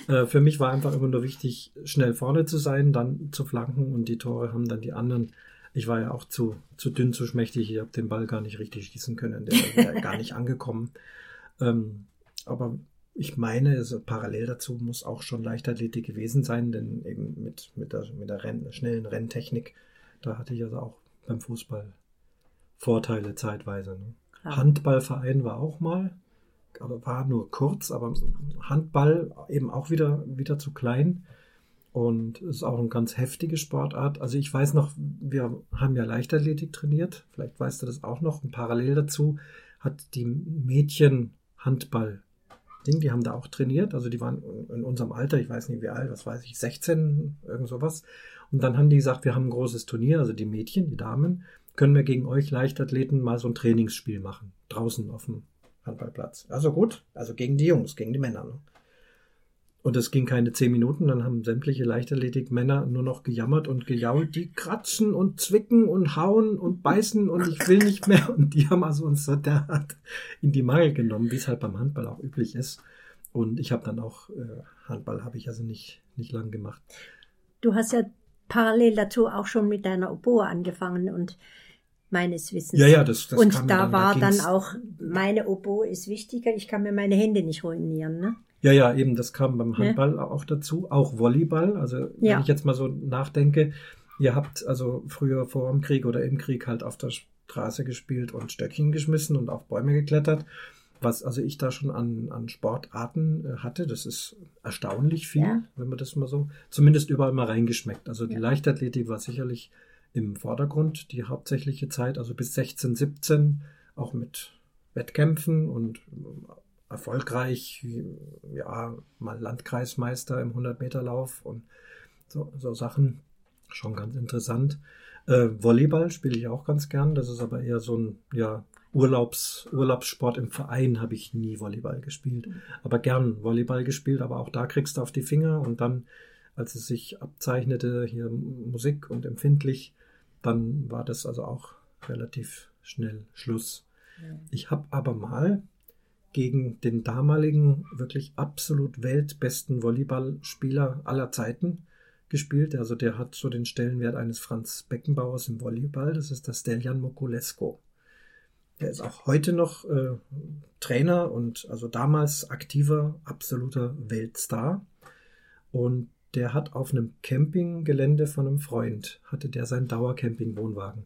Speaker 1: Äh, für mich war einfach immer nur wichtig, schnell vorne zu sein, dann zu flanken und die Tore haben dann die anderen. Ich war ja auch zu, zu dünn, zu schmächtig. Ich habe den Ball gar nicht richtig schießen können. Der wäre gar nicht angekommen. Ähm, aber ich meine, also parallel dazu muss auch schon Leichtathletik gewesen sein, denn eben mit, mit der, mit der Renn, schnellen Renntechnik, da hatte ich also auch beim Fußball Vorteile zeitweise. Ne? Handballverein war auch mal aber war nur kurz, aber Handball eben auch wieder, wieder zu klein. Und ist auch eine ganz heftige Sportart. Also ich weiß noch, wir haben ja Leichtathletik trainiert. Vielleicht weißt du das auch noch. Und parallel dazu hat die Mädchen Handball Ding, die haben da auch trainiert. Also die waren in unserem Alter, ich weiß nicht wie alt, was weiß ich, 16, irgend sowas. Und dann haben die gesagt, wir haben ein großes Turnier, also die Mädchen, die Damen, können wir gegen euch Leichtathleten mal so ein Trainingsspiel machen. Draußen auf dem Handballplatz. Also gut, also gegen die Jungs, gegen die Männer. Ne? Und es ging keine zehn Minuten, dann haben sämtliche Leichtathletik-Männer nur noch gejammert und gejault, die kratzen und zwicken und hauen und beißen und ich will nicht mehr. Und die haben also uns so derart in die Mangel genommen, wie es halt beim Handball auch üblich ist. Und ich habe dann auch, äh, Handball habe ich also nicht, nicht lang gemacht.
Speaker 2: Du hast ja parallel dazu auch schon mit deiner Oboe angefangen und meines Wissens.
Speaker 1: Ja, ja, das,
Speaker 2: das Und da dann, war da dann auch, meine Oboe ist wichtiger, ich kann mir meine Hände nicht ruinieren, ne?
Speaker 1: Ja, ja, eben, das kam beim Handball ja. auch dazu, auch Volleyball. Also wenn ja. ich jetzt mal so nachdenke, ihr habt also früher vor dem Krieg oder im Krieg halt auf der Straße gespielt und Stöckchen geschmissen und auf Bäume geklettert. Was also ich da schon an, an Sportarten äh, hatte, das ist erstaunlich viel, ja. wenn man das mal so, zumindest überall mal reingeschmeckt. Also die Leichtathletik war sicherlich im Vordergrund die hauptsächliche Zeit, also bis 16, 17, auch mit Wettkämpfen und erfolgreich, ja, mal Landkreismeister im 100-Meter-Lauf und so, so Sachen. Schon ganz interessant. Äh, Volleyball spiele ich auch ganz gern. Das ist aber eher so ein ja, Urlaubs, Urlaubssport im Verein habe ich nie Volleyball gespielt. Aber gern Volleyball gespielt, aber auch da kriegst du auf die Finger und dann, als es sich abzeichnete, hier Musik und empfindlich, dann war das also auch relativ schnell Schluss. Ja. Ich habe aber mal gegen den damaligen wirklich absolut weltbesten Volleyballspieler aller Zeiten gespielt. Also der hat so den Stellenwert eines Franz Beckenbauers im Volleyball. Das ist der Steljan Mokulesko. Er ist auch heute noch äh, Trainer und also damals aktiver, absoluter Weltstar. Und der hat auf einem Campinggelände von einem Freund, hatte der seinen Dauercamping-Wohnwagen.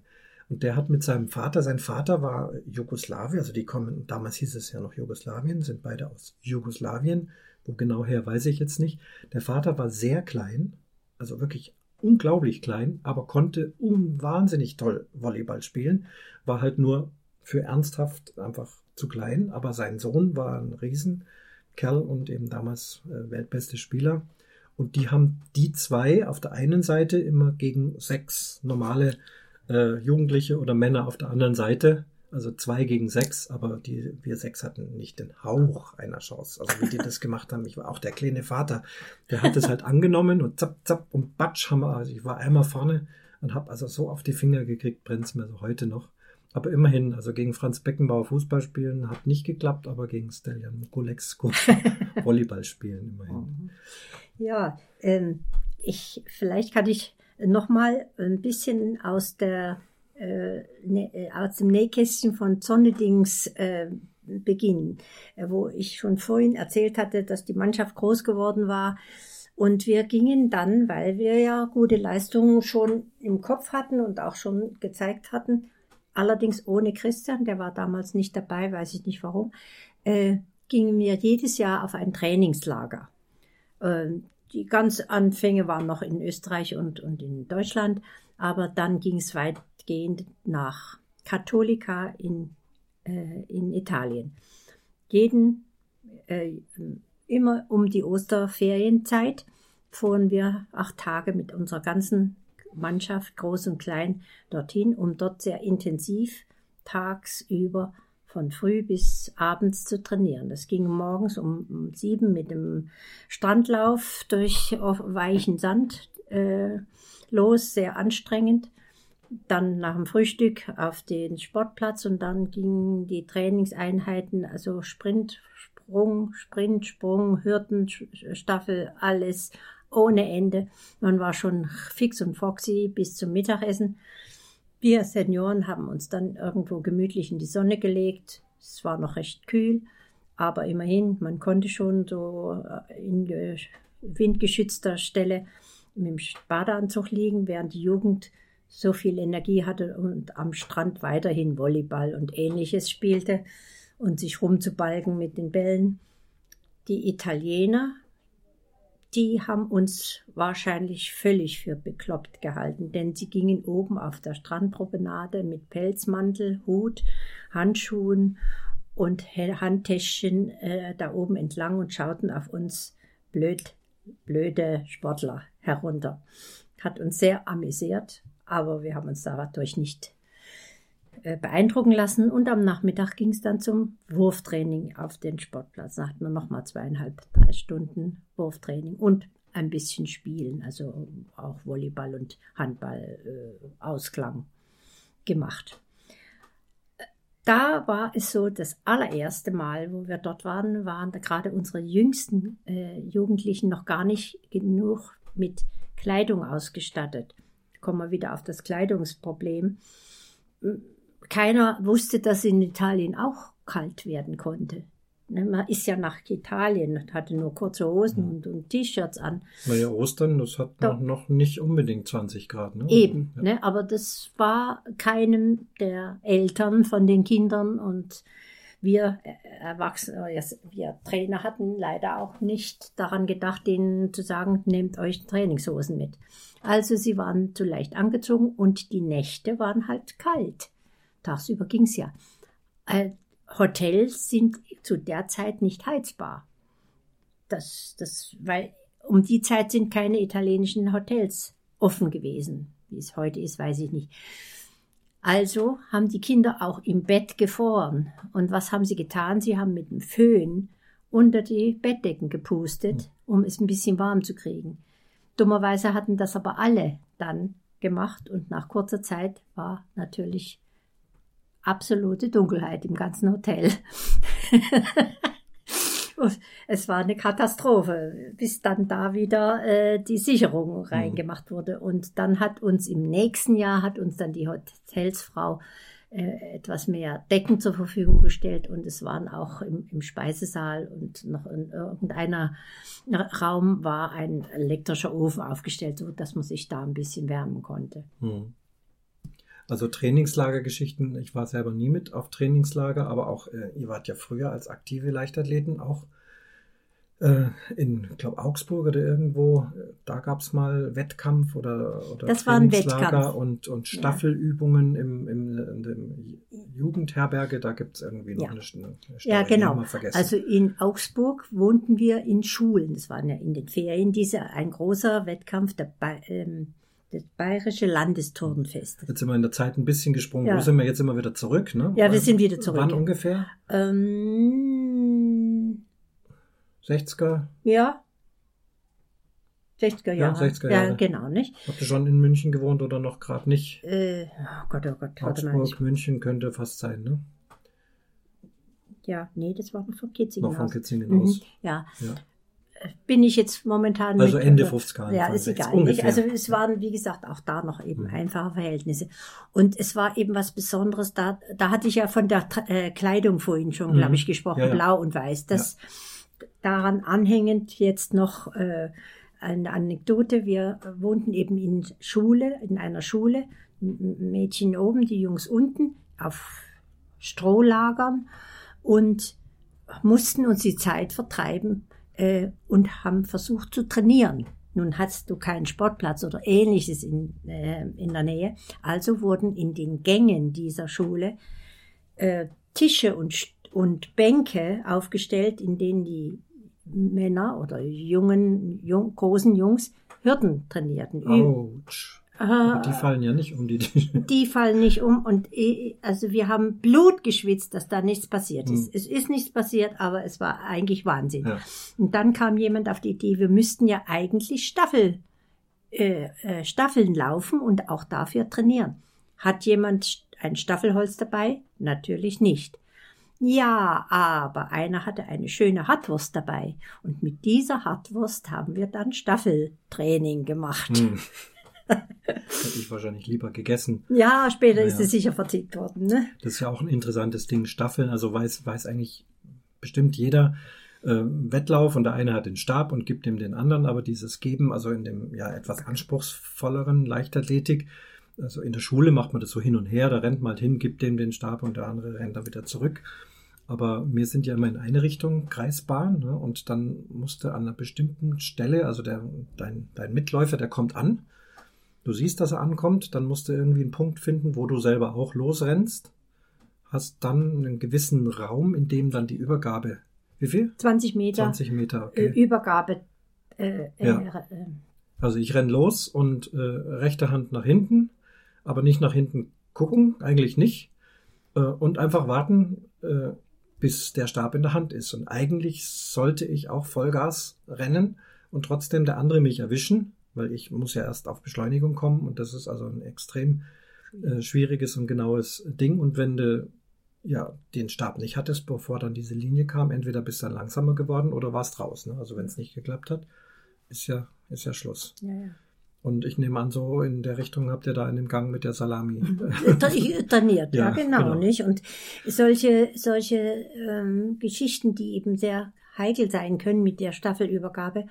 Speaker 1: Und der hat mit seinem Vater, sein Vater war Jugoslawier, also die kommen, damals hieß es ja noch Jugoslawien, sind beide aus Jugoslawien, wo genau her weiß ich jetzt nicht. Der Vater war sehr klein, also wirklich unglaublich klein, aber konnte wahnsinnig toll Volleyball spielen, war halt nur für ernsthaft einfach zu klein, aber sein Sohn war ein Riesenkerl und eben damals äh, weltbeste Spieler. Und die haben die zwei auf der einen Seite immer gegen sechs normale äh, Jugendliche oder Männer auf der anderen Seite. Also zwei gegen sechs, aber die, wir sechs hatten nicht den Hauch einer Chance. Also wie die das gemacht haben, ich war auch der kleine Vater, der hat es halt angenommen und zapp, zapp und batsch haben wir, also ich war einmal vorne und habe also so auf die Finger gekriegt, brennt's mir so heute noch. Aber immerhin, also gegen Franz Beckenbauer Fußball spielen hat nicht geklappt, aber gegen Steljan Mukulexko Volleyball spielen immerhin. Mhm.
Speaker 2: Ja, ähm, ich, vielleicht kann ich noch mal ein bisschen aus der äh, ne, äh, aus dem Nähkästchen von Zonnedings äh, beginnen, äh, wo ich schon vorhin erzählt hatte, dass die Mannschaft groß geworden war. Und wir gingen dann, weil wir ja gute Leistungen schon im Kopf hatten und auch schon gezeigt hatten, allerdings ohne Christian, der war damals nicht dabei, weiß ich nicht warum, äh, gingen wir jedes Jahr auf ein Trainingslager. Äh, die ganz Anfänge waren noch in Österreich und, und in Deutschland, aber dann ging es weitgehend nach Katholika in, äh, in Italien. Jeden, äh, immer um die Osterferienzeit fuhren wir acht Tage mit unserer ganzen Mannschaft, groß und klein, dorthin, um dort sehr intensiv tagsüber von früh bis abends zu trainieren. Das ging morgens um, sieben mit dem Strandlauf durch weichen Sand äh, los, sehr anstrengend. Dann nach dem Frühstück auf den Sportplatz und dann gingen die Trainingseinheiten, also Sprint, Sprung, Sprint, Sprung, Hürdenstaffel, alles ohne Ende. Man war schon fix und foxy bis zum Mittagessen. Wir Senioren haben uns dann irgendwo gemütlich in die Sonne gelegt. Es war noch recht kühl, aber immerhin, man konnte schon so äh, in windgeschützter Stelle mit dem Badeanzug liegen, während die Jugend so viel Energie hatte und am Strand weiterhin Volleyball und ähnliches spielte und sich rumzubalgen mit den Bällen. Die Italiener die haben uns wahrscheinlich völlig für bekloppt gehalten, denn sie gingen oben auf der Strandpromenade mit Pelzmantel, Hut, Handschuhen und Handtäschchen äh, da oben entlang und schauten auf uns blöd, blöde Sportler herunter. Hat uns sehr amüsiert, aber wir haben uns dadurch nicht beeindrucken lassen und am Nachmittag ging es dann zum Wurftraining auf den Sportplatz. Da hatten wir nochmal zweieinhalb, drei Stunden Wurftraining und ein bisschen Spielen, also auch Volleyball und Handball äh, Ausklang gemacht. Da war es so, das allererste Mal, wo wir dort waren, waren gerade unsere jüngsten äh, Jugendlichen noch gar nicht genug mit Kleidung ausgestattet. Kommen wir wieder auf das Kleidungsproblem keiner wusste, dass in Italien auch kalt werden konnte. Ne, man ist ja nach Italien und hatte nur kurze Hosen und, und T-Shirts an.
Speaker 1: Naja, Ostern, das hat Doch. noch nicht unbedingt 20 Grad. Ne?
Speaker 2: Eben, ja. ne? aber das war keinem der Eltern von den Kindern und wir Erwachsene, wir Trainer hatten leider auch nicht daran gedacht, denen zu sagen, nehmt euch Trainingshosen mit. Also sie waren zu leicht angezogen und die Nächte waren halt kalt. Tagsüber ging's ja. Äh, Hotels sind zu der Zeit nicht heizbar. Das, das, weil um die Zeit sind keine italienischen Hotels offen gewesen. Wie es heute ist, weiß ich nicht. Also haben die Kinder auch im Bett gefroren. Und was haben sie getan? Sie haben mit dem Föhn unter die Bettdecken gepustet, um es ein bisschen warm zu kriegen. Dummerweise hatten das aber alle dann gemacht und nach kurzer Zeit war natürlich absolute Dunkelheit im ganzen Hotel. es war eine Katastrophe, bis dann da wieder äh, die Sicherung mhm. reingemacht wurde. Und dann hat uns im nächsten Jahr hat uns dann die Hotelsfrau äh, etwas mehr Decken zur Verfügung gestellt und es waren auch im, im Speisesaal und noch in irgendeiner Raum war ein elektrischer Ofen aufgestellt, so dass man sich da ein bisschen wärmen konnte. Mhm.
Speaker 1: Also Trainingslagergeschichten, ich war selber nie mit auf Trainingslager, aber auch, äh, ihr wart ja früher als aktive Leichtathleten auch äh, in, glaube Augsburg oder irgendwo, da gab es mal Wettkampf oder, oder
Speaker 2: das Wettkampf.
Speaker 1: Und, und Staffelübungen ja. im, im, in dem Jugendherberge, da gibt es irgendwie noch ja. eine,
Speaker 2: Story, Ja, genau. Also in Augsburg wohnten wir in Schulen, das waren ja in den Ferien, diese, ein großer Wettkampf, der, ähm, das Bayerische Landesturnfest.
Speaker 1: Jetzt sind wir in der Zeit ein bisschen gesprungen. Ja. Wo sind wir jetzt immer wieder zurück? Ne?
Speaker 2: Ja, wir sind wieder zurück.
Speaker 1: Wann ungefähr?
Speaker 2: Ähm,
Speaker 1: 60er?
Speaker 2: Ja. 60er Jahre.
Speaker 1: Ja, 60er Jahre.
Speaker 2: Ja, genau, nicht?
Speaker 1: Habt ihr schon in München gewohnt oder noch gerade nicht?
Speaker 2: Äh, oh Gott, oh Gott.
Speaker 1: Augsburg, München könnte fast sein, ne?
Speaker 2: Ja, nee, das war noch von Kitzingen
Speaker 1: Noch von
Speaker 2: aus.
Speaker 1: Kitzingen
Speaker 2: Mhm.
Speaker 1: aus.
Speaker 2: Ja,
Speaker 1: Ja.
Speaker 2: Bin ich jetzt momentan
Speaker 1: Also
Speaker 2: mit,
Speaker 1: Ende
Speaker 2: äh,
Speaker 1: 50er.
Speaker 2: Ja,
Speaker 1: Anfang
Speaker 2: ist
Speaker 1: 60er,
Speaker 2: egal.
Speaker 1: Ungefähr.
Speaker 2: Also es waren, wie gesagt, auch da noch eben
Speaker 1: Mhm.
Speaker 2: einfache Verhältnisse. Und es war eben was Besonderes. Da, da hatte ich ja von der äh, Kleidung vorhin schon,
Speaker 1: Mhm.
Speaker 2: glaube ich, gesprochen,
Speaker 1: Ja, ja.
Speaker 2: blau und weiß. Das daran anhängend jetzt noch äh, eine Anekdote. Wir wohnten eben in Schule, in einer Schule, Mädchen oben, die Jungs unten, auf Strohlagern und mussten uns die Zeit vertreiben äh, und haben versucht zu trainieren. Nun hast du keinen Sportplatz oder ähnliches in, äh, in der Nähe. Also wurden in den Gängen dieser Schule äh, Tische und, und Bänke aufgestellt, in denen die Männer oder jungen, jung, großen Jungs Hürden trainierten.
Speaker 1: Autsch. Die fallen ja nicht um die Tische.
Speaker 2: die fallen nicht um und eh, also wir haben Blut geschwitzt, dass da nichts passiert ist.
Speaker 1: Hm.
Speaker 2: Es ist nichts passiert, aber es war eigentlich Wahnsinn.
Speaker 1: Ja.
Speaker 2: Und dann kam jemand auf die Idee, wir müssten ja eigentlich Staffel, äh, äh, Staffeln laufen und auch dafür trainieren. Hat jemand ein Staffelholz dabei? Natürlich nicht. Ja, aber einer hatte eine schöne Hartwurst dabei. Und mit dieser Hartwurst haben wir dann Staffeltraining gemacht.
Speaker 1: Hm. Hätte ich wahrscheinlich lieber gegessen.
Speaker 2: Ja, später
Speaker 1: Ja,
Speaker 2: ist es sicher vertickt worden. Ne?
Speaker 1: Das ist ja auch ein interessantes Ding. Staffeln, also weiß, weiß eigentlich bestimmt jeder äh, Wettlauf und der eine hat den Stab und gibt ihm den anderen, aber dieses Geben, also in dem ja etwas anspruchsvolleren Leichtathletik, also in der Schule macht man das so hin und her, da rennt man halt hin, gibt dem den Stab und der andere rennt dann wieder zurück. Aber wir sind ja immer in eine Richtung, Kreisbahn, ne? und dann musste an einer bestimmten Stelle, also der, dein, dein Mitläufer, der kommt an, du siehst, dass er ankommt, dann musst du irgendwie einen Punkt finden, wo du selber auch losrennst, hast dann einen gewissen Raum, in dem dann die Übergabe, wie viel?
Speaker 2: 20 Meter
Speaker 1: 20 Meter,
Speaker 2: äh,
Speaker 1: okay.
Speaker 2: Übergabe. Äh,
Speaker 1: Ja.
Speaker 2: äh, äh,
Speaker 1: Also ich renn los und äh, rechte Hand nach hinten, aber nicht nach hinten gucken, eigentlich nicht. Äh, und einfach warten, äh, bis der Stab in der Hand ist. Und eigentlich sollte ich auch Vollgas rennen und trotzdem der andere mich erwischen, weil ich muss ja erst auf Beschleunigung kommen und das ist also ein extrem äh, schwieriges und genaues Ding. Und wenn du ja den Stab nicht hattest, bevor dann diese Linie kam, entweder bist du dann langsamer geworden oder warst raus. Ne? Also wenn es nicht geklappt hat, ist ja, ist ja Schluss.
Speaker 2: ja, ja.
Speaker 1: Und ich nehme an, so in der Richtung habt ihr da in dem Gang mit der Salami.
Speaker 2: Tra- trainiert, ja,
Speaker 1: Ja,
Speaker 2: genau,
Speaker 1: genau.
Speaker 2: nicht? Und solche, solche ähm, Geschichten, die eben sehr heikel sein können mit der Staffelübergabe,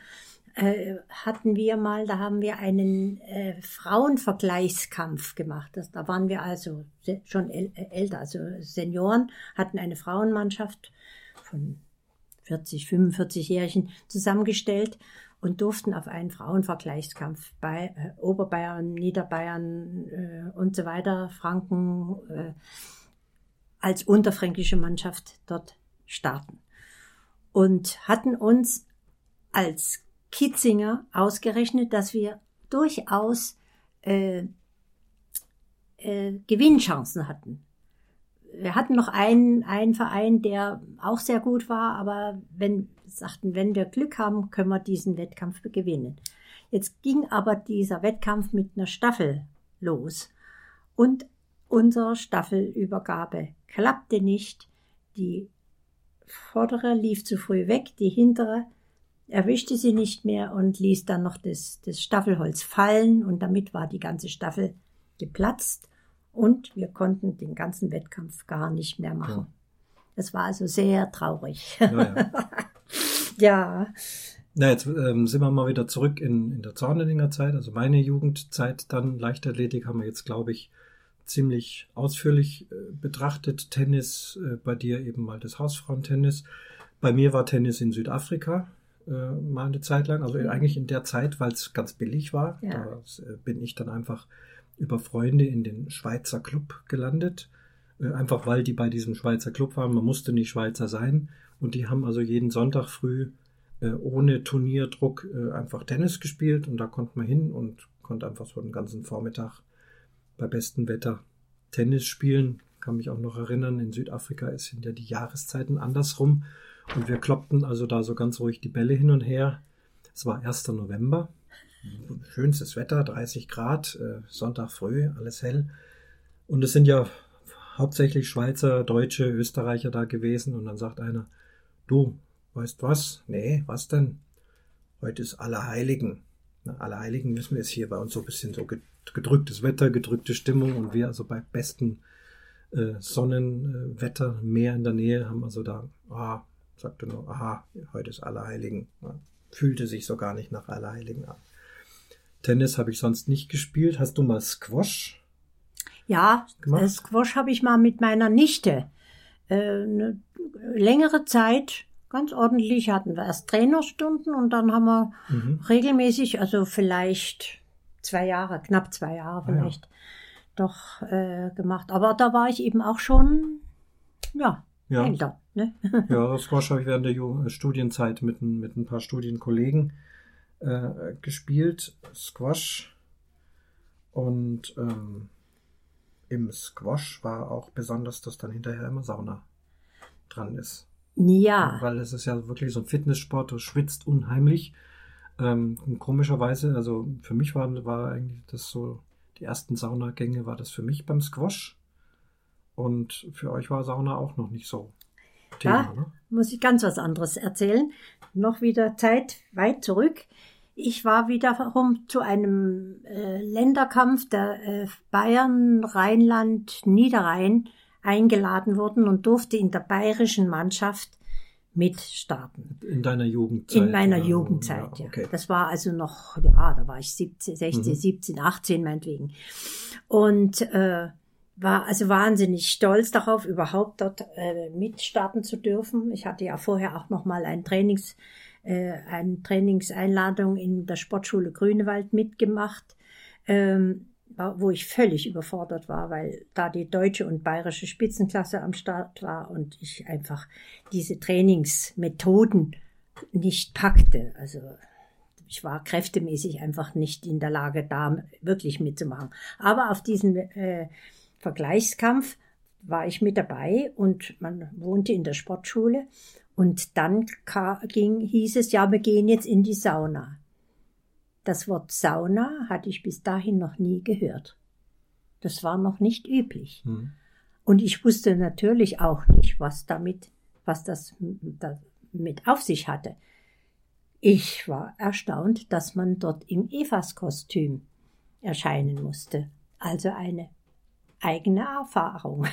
Speaker 2: äh, hatten wir mal, da haben wir einen äh, Frauenvergleichskampf gemacht. Das, da waren wir also schon äh, älter, also Senioren, hatten eine Frauenmannschaft von 40, 45-Jährigen zusammengestellt und durften auf einen Frauenvergleichskampf bei äh, Oberbayern, Niederbayern äh, und so weiter, Franken, als unterfränkische Mannschaft dort starten. Und hatten uns als Kitzinger ausgerechnet, dass wir durchaus äh, äh, Gewinnchancen hatten. Wir hatten noch einen, einen Verein, der auch sehr gut war, aber wenn sagten, wenn wir Glück haben, können wir diesen Wettkampf gewinnen. Jetzt ging aber dieser Wettkampf mit einer Staffel los und unsere Staffelübergabe klappte nicht. Die vordere lief zu früh weg, die hintere erwischte sie nicht mehr und ließ dann noch das, das Staffelholz fallen und damit war die ganze Staffel geplatzt und wir konnten den ganzen Wettkampf gar nicht mehr machen. Das war also sehr traurig.
Speaker 1: Ja, ja.
Speaker 2: ja,
Speaker 1: Na, jetzt ähm, sind wir mal wieder zurück in, in der Zornenlinger Zeit, also meine Jugendzeit dann. Leichtathletik haben wir jetzt, glaube ich, ziemlich ausführlich äh, betrachtet. Tennis, äh, bei dir eben mal das Hausfrauentennis. Bei mir war Tennis in Südafrika äh, mal eine Zeit lang, also eigentlich in der Zeit, weil es ganz billig war.
Speaker 2: Ja.
Speaker 1: Da äh, bin ich dann einfach über Freunde in den Schweizer Club gelandet. Äh, einfach weil die bei diesem Schweizer Club waren. Man musste nicht Schweizer sein. Und die haben also jeden Sonntag früh äh, ohne Turnierdruck äh, einfach Tennis gespielt und da konnte man hin und konnte einfach so den ganzen Vormittag bei bestem Wetter Tennis spielen. Kann mich auch noch erinnern, in Südafrika sind ja die Jahreszeiten andersrum und wir kloppten also da so ganz ruhig die Bälle hin und her. Es war 1. November schönstes Wetter, 30 Grad, äh, Sonntag früh, alles hell. Und es sind ja hauptsächlich Schweizer, Deutsche, Österreicher da gewesen. Und dann sagt einer, du, weißt was? Nee, was denn? Heute ist Allerheiligen. Allerheiligen wissen wir, ist hier bei uns so ein bisschen so gedrücktes Wetter, gedrückte Stimmung und wir also bei bestem äh, Sonnenwetter, Meer in der Nähe haben also da, ah, sagte nur, aha, heute ist Allerheiligen. Fühlte sich so gar nicht nach Allerheiligen an. Tennis habe ich sonst nicht gespielt. Hast du mal Squash?
Speaker 2: Ja, gemacht? Squash habe ich mal mit meiner Nichte. Äh, eine längere Zeit, ganz ordentlich, hatten wir erst Trainerstunden und dann haben wir mhm. regelmäßig, also vielleicht zwei Jahre, knapp zwei Jahre vielleicht, ah, ja. doch äh, gemacht. Aber da war ich eben auch schon, ja, ja. älter. Ne?
Speaker 1: ja, Squash habe ich während der Studienzeit mit, mit ein paar Studienkollegen äh, gespielt, Squash. Und ähm, im Squash war auch besonders, dass dann hinterher immer Sauna dran ist.
Speaker 2: Ja.
Speaker 1: Weil es ist ja wirklich so ein Fitnesssport, du schwitzt unheimlich. Ähm, komischerweise, also für mich war, war eigentlich das so, die ersten Saunagänge war das für mich beim Squash. Und für euch war Sauna auch noch nicht so
Speaker 2: Thema, da ne? muss ich ganz was anderes erzählen. Noch wieder Zeit weit zurück. Ich war wiederum zu einem äh, Länderkampf der äh, Bayern, Rheinland, Niederrhein eingeladen worden und durfte in der bayerischen Mannschaft mitstarten.
Speaker 1: In deiner Jugendzeit?
Speaker 2: In meiner Jugendzeit, ja. Okay. Das war also noch, ja, da war ich 17, 16, mhm. 17, 18 meinetwegen. Und äh, war also wahnsinnig stolz darauf, überhaupt dort äh, mitstarten zu dürfen. Ich hatte ja vorher auch noch mal ein Trainings, äh, eine Trainingseinladung in der Sportschule Grünewald mitgemacht, ähm, wo ich völlig überfordert war, weil da die deutsche und bayerische Spitzenklasse am Start war und ich einfach diese Trainingsmethoden nicht packte. Also ich war kräftemäßig einfach nicht in der Lage, da wirklich mitzumachen. Aber auf diesen äh, Vergleichskampf war ich mit dabei und man wohnte in der Sportschule und dann ging, hieß es, ja, wir gehen jetzt in die Sauna. Das Wort Sauna hatte ich bis dahin noch nie gehört. Das war noch nicht üblich. Hm. Und ich wusste natürlich auch nicht, was damit, was das damit auf sich hatte. Ich war erstaunt, dass man dort im Evas-Kostüm erscheinen musste. Also eine eigene Erfahrung.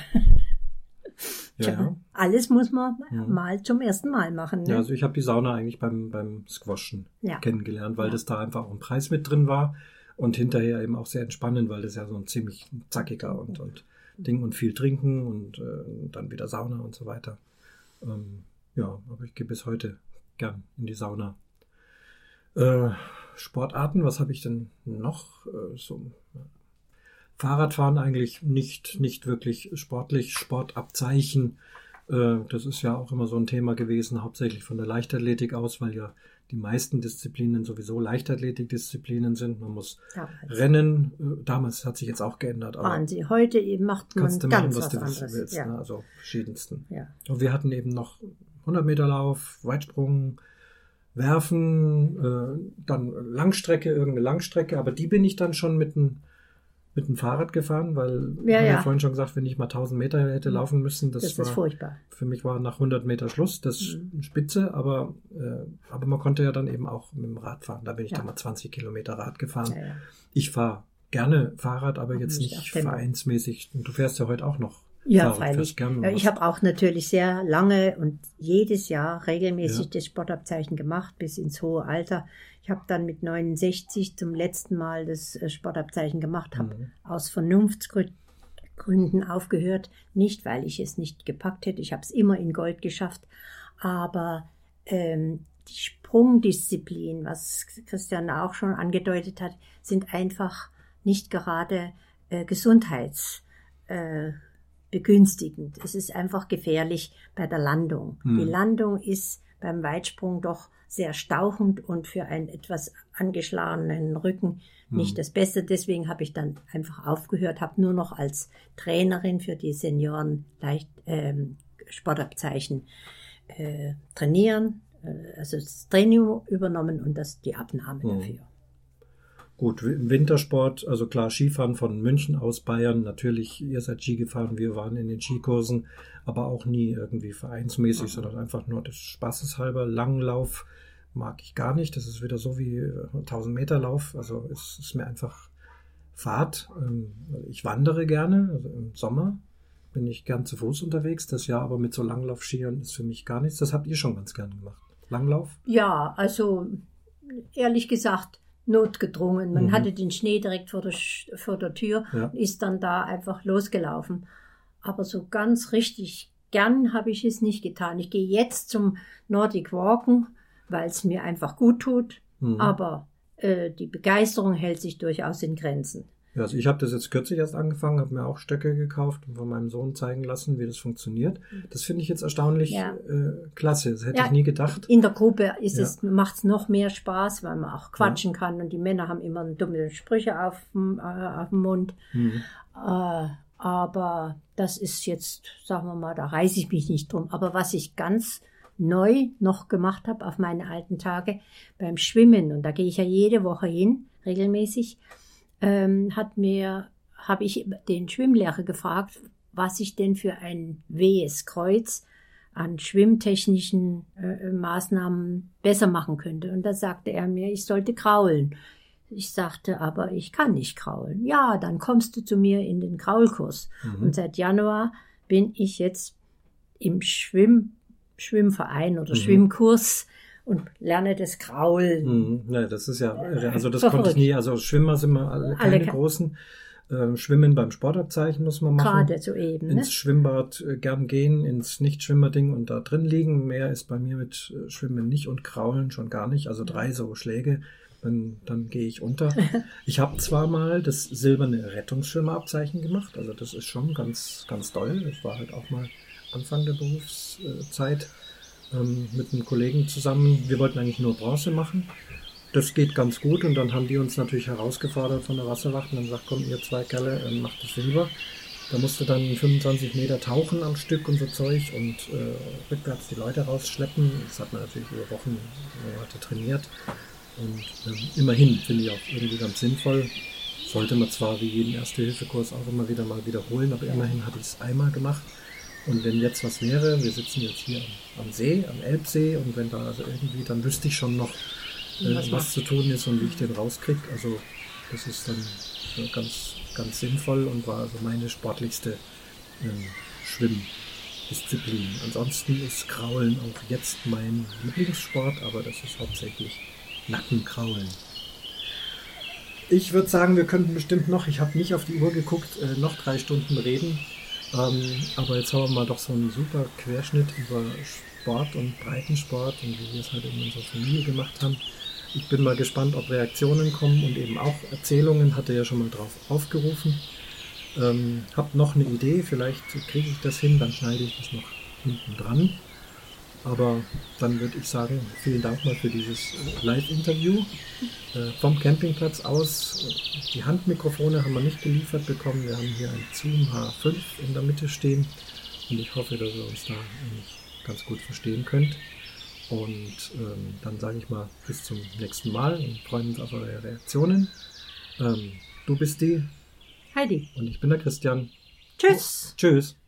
Speaker 2: Ja. Alles muss man ja. mal zum ersten Mal machen.
Speaker 1: Ne? Ja, also ich habe die Sauna eigentlich beim, beim Squashen ja. kennengelernt, weil ja. das da einfach auch ein Preis mit drin war und hinterher eben auch sehr entspannend, weil das ja so ein ziemlich zackiger und, und Ding und viel trinken und äh, dann wieder Sauna und so weiter. Ähm, ja, aber ich gehe bis heute gern in die Sauna. Äh, Sportarten, was habe ich denn noch? Äh, so Fahrradfahren eigentlich nicht, nicht wirklich sportlich, Sportabzeichen. Äh, das ist ja auch immer so ein Thema gewesen, hauptsächlich von der Leichtathletik aus, weil ja die meisten Disziplinen sowieso Leichtathletikdisziplinen sind. Man muss damals. rennen. Äh, damals hat sich jetzt auch geändert.
Speaker 2: Aber Waren sie. Heute macht man kannst du ganz machen, was,
Speaker 1: was
Speaker 2: du
Speaker 1: willst. Ja. Ne? Also verschiedensten. Ja. Und wir hatten eben noch 100 Meter Lauf, Weitsprung, Werfen, äh, dann Langstrecke, irgendeine Langstrecke. Aber die bin ich dann schon mit einem mit dem Fahrrad gefahren, weil ja, ja. ja vorhin schon gesagt, wenn ich mal 1000 Meter hätte laufen müssen, das,
Speaker 2: das
Speaker 1: war
Speaker 2: furchtbar.
Speaker 1: Für mich war nach 100 Meter Schluss, das mhm. Spitze, aber äh, aber man konnte ja dann eben auch mit dem Rad fahren. Da bin ich ja. dann mal 20 Kilometer Rad gefahren. Ja, ich fahre gerne Fahrrad, aber jetzt nicht, nicht vereinsmäßig. Und du fährst ja heute auch noch
Speaker 2: ja, freilich. Ich habe auch natürlich sehr lange und jedes Jahr regelmäßig das Sportabzeichen gemacht, bis ins hohe Alter. Ich habe dann mit 69 zum letzten Mal das äh, Sportabzeichen gemacht, habe mhm. aus Vernunftsgründen aufgehört. Nicht, weil ich es nicht gepackt hätte, ich habe es immer in Gold geschafft, aber ähm, die Sprungdisziplin, was Christian auch schon angedeutet hat, sind einfach nicht gerade äh, Gesundheits. Äh. Es ist einfach gefährlich bei der Landung. Hm. Die Landung ist beim Weitsprung doch sehr stauchend und für einen etwas angeschlagenen Rücken nicht hm. das Beste. Deswegen habe ich dann einfach aufgehört, habe nur noch als Trainerin für die Senioren leicht ähm, Sportabzeichen äh, trainieren, äh, also das Training übernommen und das die Abnahme hm. dafür.
Speaker 1: Gut, im Wintersport, also klar, Skifahren von München aus Bayern, natürlich, ihr seid Ski gefahren, wir waren in den Skikursen, aber auch nie irgendwie vereinsmäßig, mhm. sondern einfach nur des Spaßes halber. Langlauf mag ich gar nicht, das ist wieder so wie 1000 äh, Meter Lauf, also es ist mir einfach Fahrt. Ähm, ich wandere gerne, also im Sommer bin ich gern zu Fuß unterwegs, das Jahr aber mit so Langlaufskiern ist für mich gar nichts. Das habt ihr schon ganz gern gemacht. Langlauf?
Speaker 2: Ja, also ehrlich gesagt, notgedrungen. Man mhm. hatte den Schnee direkt vor der, vor der Tür ja. und ist dann da einfach losgelaufen. Aber so ganz richtig gern habe ich es nicht getan. Ich gehe jetzt zum Nordic Walken, weil es mir einfach gut tut. Mhm. Aber äh, die Begeisterung hält sich durchaus in Grenzen.
Speaker 1: Ja, also ich habe das jetzt kürzlich erst angefangen, habe mir auch Stöcke gekauft und von meinem Sohn zeigen lassen, wie das funktioniert. Das finde ich jetzt erstaunlich ja. äh, klasse. Das hätte ja, ich nie gedacht.
Speaker 2: In der Gruppe ist ja. es, macht es noch mehr Spaß, weil man auch quatschen kann und die Männer haben immer dumme Sprüche auf, äh, auf dem Mund. Mhm. Äh, aber das ist jetzt, sagen wir mal, da reiße ich mich nicht drum. Aber was ich ganz neu noch gemacht habe auf meine alten Tage beim Schwimmen, und da gehe ich ja jede Woche hin, regelmäßig, ähm, hat mir, habe ich den Schwimmlehrer gefragt, was ich denn für ein wehes Kreuz an schwimmtechnischen äh, Maßnahmen besser machen könnte. Und da sagte er mir, ich sollte kraulen. Ich sagte aber, ich kann nicht kraulen. Ja, dann kommst du zu mir in den Kraulkurs. Mhm. Und seit Januar bin ich jetzt im Schwimm, Schwimmverein oder mhm. Schwimmkurs und lerne das Kraulen.
Speaker 1: Mhm. Ja, das ist ja, also das konnte ich nie, also Schwimmer sind wir alle keine alle großen. Ähm, Schwimmen beim Sportabzeichen muss man machen.
Speaker 2: Gerade soeben.
Speaker 1: Ne? Ins Schwimmbad äh, gern gehen, ins Nicht-Schwimmerding und da drin liegen. Mehr ist bei mir mit äh, Schwimmen nicht und Kraulen schon gar nicht. Also drei so Schläge, dann, dann gehe ich unter. ich habe zwar mal das silberne Rettungsschwimmerabzeichen gemacht, also das ist schon ganz, ganz toll. Das war halt auch mal Anfang der Berufszeit ähm, mit einem Kollegen zusammen. Wir wollten eigentlich nur Bronze machen. Das geht ganz gut und dann haben die uns natürlich herausgefordert von der Wasserwacht und dann sagt, komm, ihr zwei Kerle, ähm, macht das Silber. Da musste dann 25 Meter tauchen am Stück und so Zeug und äh, rückwärts die Leute rausschleppen. Das hat man natürlich über Wochen, Monate trainiert. Und ähm, immerhin finde ich auch irgendwie ganz sinnvoll. Sollte man zwar wie jeden Erste-Hilfe-Kurs auch immer wieder mal wiederholen, aber immerhin habe ich es einmal gemacht. Und wenn jetzt was wäre, wir sitzen jetzt hier am See, am Elbsee, und wenn da also irgendwie, dann wüsste ich schon noch, äh, was, was zu tun ist und wie ich den rauskriege. Also das ist dann äh, ganz, ganz sinnvoll und war also meine sportlichste ähm, Schwimmdisziplin. Ansonsten ist Kraulen auch jetzt mein Lieblingssport, aber das ist hauptsächlich Nackenkraulen. Ich würde sagen, wir könnten bestimmt noch, ich habe nicht auf die Uhr geguckt, äh, noch drei Stunden reden. Ähm, aber jetzt haben wir mal doch so einen super Querschnitt über Sport und Breitensport und wie wir es halt in unserer Familie gemacht haben. Ich bin mal gespannt, ob Reaktionen kommen und eben auch Erzählungen. Hatte ja schon mal drauf aufgerufen. Ähm, hab noch eine Idee, vielleicht kriege ich das hin, dann schneide ich das noch hinten dran. Aber dann würde ich sagen, vielen Dank mal für dieses Live-Interview. Äh, vom Campingplatz aus, die Handmikrofone haben wir nicht geliefert bekommen. Wir haben hier ein Zoom H5 in der Mitte stehen und ich hoffe, dass ihr uns da ganz gut verstehen könnt. Und ähm, dann sage ich mal bis zum nächsten Mal und freuen uns auf eure Reaktionen. Ähm, du bist die
Speaker 2: Heidi.
Speaker 1: Und ich bin der Christian.
Speaker 2: Tschüss.
Speaker 1: Oh, tschüss.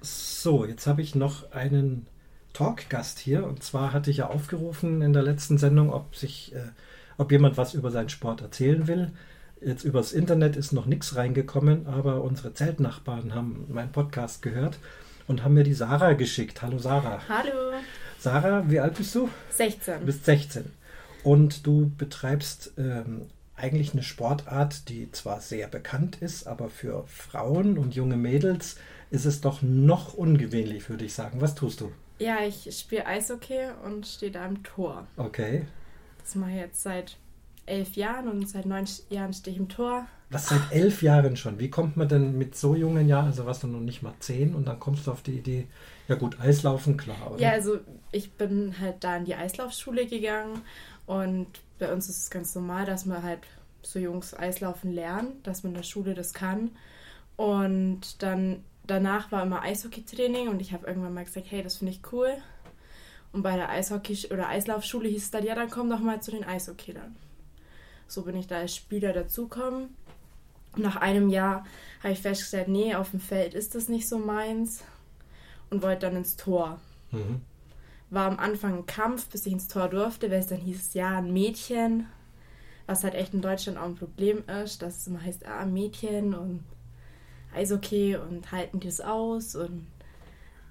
Speaker 1: So, jetzt habe ich noch einen Talkgast hier. Und zwar hatte ich ja aufgerufen in der letzten Sendung, ob sich, äh, ob jemand was über seinen Sport erzählen will. Jetzt übers Internet ist noch nichts reingekommen, aber unsere Zeltnachbarn haben meinen Podcast gehört und haben mir die Sarah geschickt. Hallo Sarah.
Speaker 3: Hallo.
Speaker 1: Sarah, wie alt bist du?
Speaker 3: 16.
Speaker 1: Du bist 16. Und du betreibst ähm, eigentlich eine Sportart, die zwar sehr bekannt ist, aber für Frauen und junge Mädels ist es doch noch ungewöhnlich, würde ich sagen. Was tust du?
Speaker 3: Ja, ich spiele Eishockey und stehe da im Tor.
Speaker 1: Okay.
Speaker 3: Das mache ich jetzt seit elf Jahren und seit neun Jahren stehe ich im Tor.
Speaker 1: Was seit elf Jahren schon? Wie kommt man denn mit so jungen Jahren, also warst du noch nicht mal zehn und dann kommst du auf die Idee, ja gut, Eislaufen, klar, oder?
Speaker 3: Ja, also ich bin halt da in die Eislaufschule gegangen und bei uns ist es ganz normal, dass man halt so Jungs Eislaufen lernt, dass man in der Schule das kann. Und dann danach war immer Eishockey-Training und ich habe irgendwann mal gesagt, hey, das finde ich cool. Und bei der Eishockey- oder Eislaufschule hieß es dann, ja, dann komm doch mal zu den Eishockeylern. So bin ich da als Spieler dazugekommen. Nach einem Jahr habe ich festgestellt, nee, auf dem Feld ist das nicht so meins und wollte dann ins Tor.
Speaker 1: Mhm.
Speaker 3: War am Anfang ein Kampf, bis ich ins Tor durfte, weil es dann hieß, ja, ein Mädchen, was halt echt in Deutschland auch ein Problem ist, dass es immer heißt, ah, Mädchen und Eishockey und halten die es aus und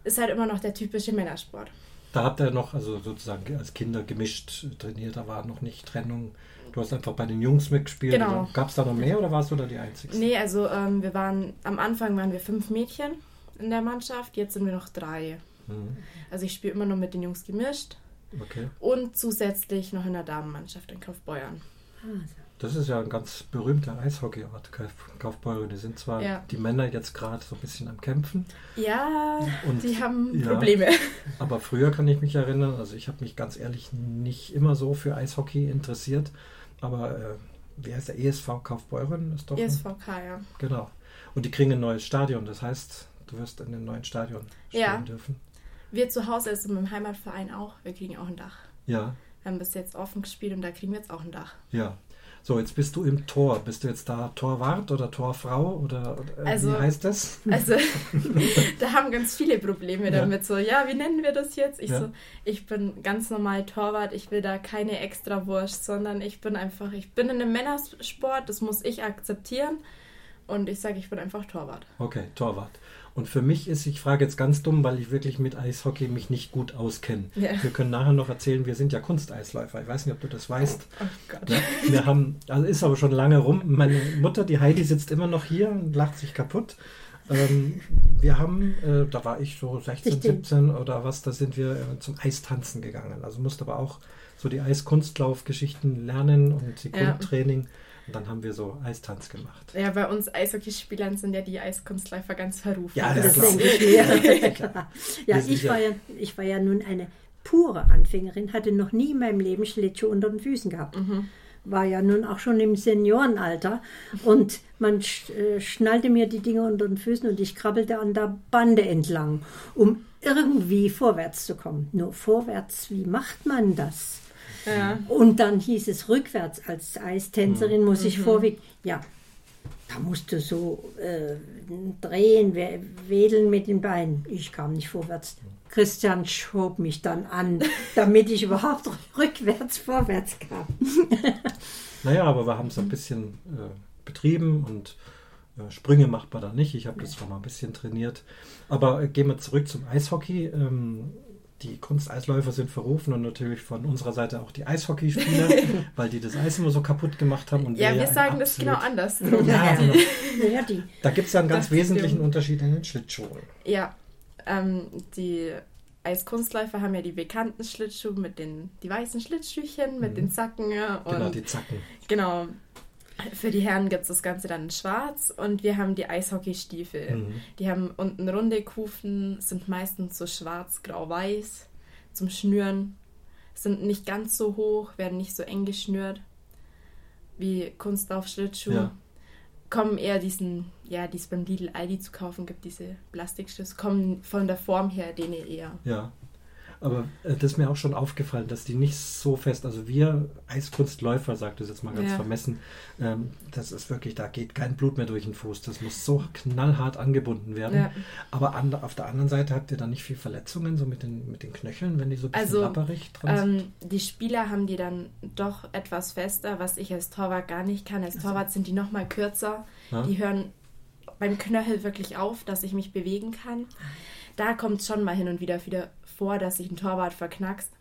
Speaker 3: ist halt immer noch der typische Männersport.
Speaker 1: Da habt ihr noch, also sozusagen als Kinder gemischt trainiert, da war noch nicht Trennung. Du hast einfach bei den Jungs mitgespielt.
Speaker 3: Genau.
Speaker 1: Gab es da noch mehr oder warst du da die Einzige?
Speaker 3: Nee, also ähm, wir waren, am Anfang waren wir fünf Mädchen in der Mannschaft, jetzt sind wir noch drei.
Speaker 1: Mhm.
Speaker 3: Also ich spiele immer nur mit den Jungs gemischt
Speaker 1: Okay.
Speaker 3: und zusätzlich noch in der Damenmannschaft in Kaufbeuern.
Speaker 1: Das ist ja ein ganz berühmter Eishockeyort, Kauf- Kaufbeuren. Die sind zwar
Speaker 3: Ja.
Speaker 1: die Männer jetzt gerade so ein bisschen am Kämpfen,
Speaker 3: Ja,
Speaker 1: Und-
Speaker 3: die haben
Speaker 1: ja.
Speaker 3: Probleme.
Speaker 1: aber früher kann ich mich erinnern, also ich habe mich ganz ehrlich nicht immer so für Eishockey interessiert, aber äh, wie heißt der ESV Kaufbeuren? Ist doch ein-
Speaker 3: ESVK, ja.
Speaker 1: Genau. Und die kriegen ein neues Stadion, das heißt, du wirst in dem neuen Stadion spielen
Speaker 3: Ja.
Speaker 1: dürfen.
Speaker 3: Wir zu Hause, also mit dem Heimatverein auch, wir kriegen auch ein Dach.
Speaker 1: Ja,
Speaker 3: Wir haben bis jetzt offen gespielt und da kriegen wir jetzt auch ein Dach.
Speaker 1: ja. So, jetzt bist du im Tor. Bist du jetzt da Torwart oder Torfrau oder, äh,
Speaker 3: Also-
Speaker 1: wie heißt das?
Speaker 3: Also da haben ganz viele Probleme
Speaker 1: Ja.
Speaker 3: damit. So, ja, wie nennen wir das jetzt? Ich
Speaker 1: Ja.
Speaker 3: so, ich bin ganz normal Torwart, ich will da keine Extrawurst, sondern ich bin einfach, ich bin in einem Männersport, das muss ich akzeptieren. Und ich sage, ich bin einfach Torwart.
Speaker 1: Okay, Torwart. Und für mich ist, ich frage jetzt ganz dumm, weil ich wirklich mit Eishockey mich nicht gut auskenne.
Speaker 3: Ja.
Speaker 1: Wir können nachher noch erzählen, wir sind ja Kunsteisläufer. Ich weiß nicht, ob du das weißt.
Speaker 3: Oh Gott.
Speaker 1: Ja, wir haben, also ist aber schon lange rum. Meine Mutter, die Heidi, sitzt immer noch hier und lacht sich kaputt. Ähm, wir haben, äh, da war ich so 16,
Speaker 2: Richtig.
Speaker 1: 17 oder was, da sind wir äh, zum Eistanzen gegangen. Also musste aber auch so die Eiskunstlaufgeschichten lernen und die
Speaker 3: Ja.
Speaker 1: Und dann haben wir so Eistanz gemacht.
Speaker 3: Ja, bei uns Eishockeyspielern sind ja die Eiskunstläufer ganz verrufen.
Speaker 1: Ja,
Speaker 2: Das
Speaker 1: klar.
Speaker 2: denke ich ja,
Speaker 1: sind
Speaker 2: ich
Speaker 1: ja-
Speaker 2: war ja, ich war ja nun eine pure Anfängerin, hatte noch nie in meinem Leben Schlittschuh unter den Füßen gehabt. War ja nun auch schon im Seniorenalter und man sch äh, schnallte mir die Dinge unter den Füßen und ich krabbelte an der Bande entlang, um irgendwie vorwärts zu kommen. Nur vorwärts, wie macht man das?
Speaker 3: Ja.
Speaker 2: Und dann hieß es rückwärts als Eistänzerin muss ich vorweg. Ja, da musst du so äh, drehen, we- wedeln mit den Beinen. Ich kam nicht vorwärts. Christian schob mich dann an, damit ich überhaupt rückwärts vorwärts kam.
Speaker 1: Naja, aber wir haben es ein bisschen äh, betrieben und äh, Sprünge macht man da nicht. Ich habe das schon mal ein bisschen trainiert. Aber äh, gehen wir zurück zum Eishockey. Ähm, die Kunsteisläufer sind verrufen und natürlich von unserer Seite auch die Eishockeyspieler, weil die das Eis immer so kaputt gemacht haben. Und
Speaker 3: Ja,
Speaker 1: wir ein
Speaker 3: sagen das genau anders.
Speaker 1: Ja, genau.
Speaker 2: Die,
Speaker 1: Da gibt es ja einen ganz
Speaker 3: Das
Speaker 1: wesentlichen
Speaker 3: stimmt.
Speaker 1: Unterschied in den Schlittschuhen.
Speaker 3: Ja, ähm, die Eiskunstläufer haben ja die bekannten Schlittschuhe mit den die weißen Schlittschuhchen, mit den Zacken. ja, Und
Speaker 1: Genau, die Zacken.
Speaker 3: genau. Für die Herren gibt es das Ganze dann in schwarz und wir haben die Eishockeystiefel.
Speaker 1: Mhm.
Speaker 3: Die haben unten runde Kufen, sind meistens so schwarz, grau, weiß zum Schnüren. Sind nicht ganz so hoch, werden nicht so eng geschnürt wie Kunstlaufschlittschuhe.
Speaker 1: Ja.
Speaker 3: Kommen eher diesen, ja, die es beim Lidl Aldi zu kaufen gibt, diese Plastikschlitz, kommen von der Form her denen eher.
Speaker 1: Ja. Aber äh, das ist mir auch schon aufgefallen, dass die nicht so fest, also wir Eiskunstläufer, sagt es jetzt mal ganz
Speaker 3: Ja.
Speaker 1: vermessen, ähm, das ist wirklich, da geht kein Blut mehr durch den Fuß. Das muss so knallhart angebunden werden.
Speaker 3: Ja.
Speaker 1: Aber an, auf der anderen Seite habt ihr da nicht viel Verletzungen, so mit den, mit den Knöcheln, wenn die so ein bisschen
Speaker 3: Also,
Speaker 1: lapperig dran sind?
Speaker 3: Ähm, die Spieler haben die dann doch etwas fester, was ich als Torwart gar nicht kann. Als Torwart sind die noch mal kürzer.
Speaker 1: Ja.
Speaker 3: Die hören beim Knöchel wirklich auf, dass ich mich bewegen kann. Da kommt es schon mal hin und wieder wieder vor, dass sich ein Torwart verknackst.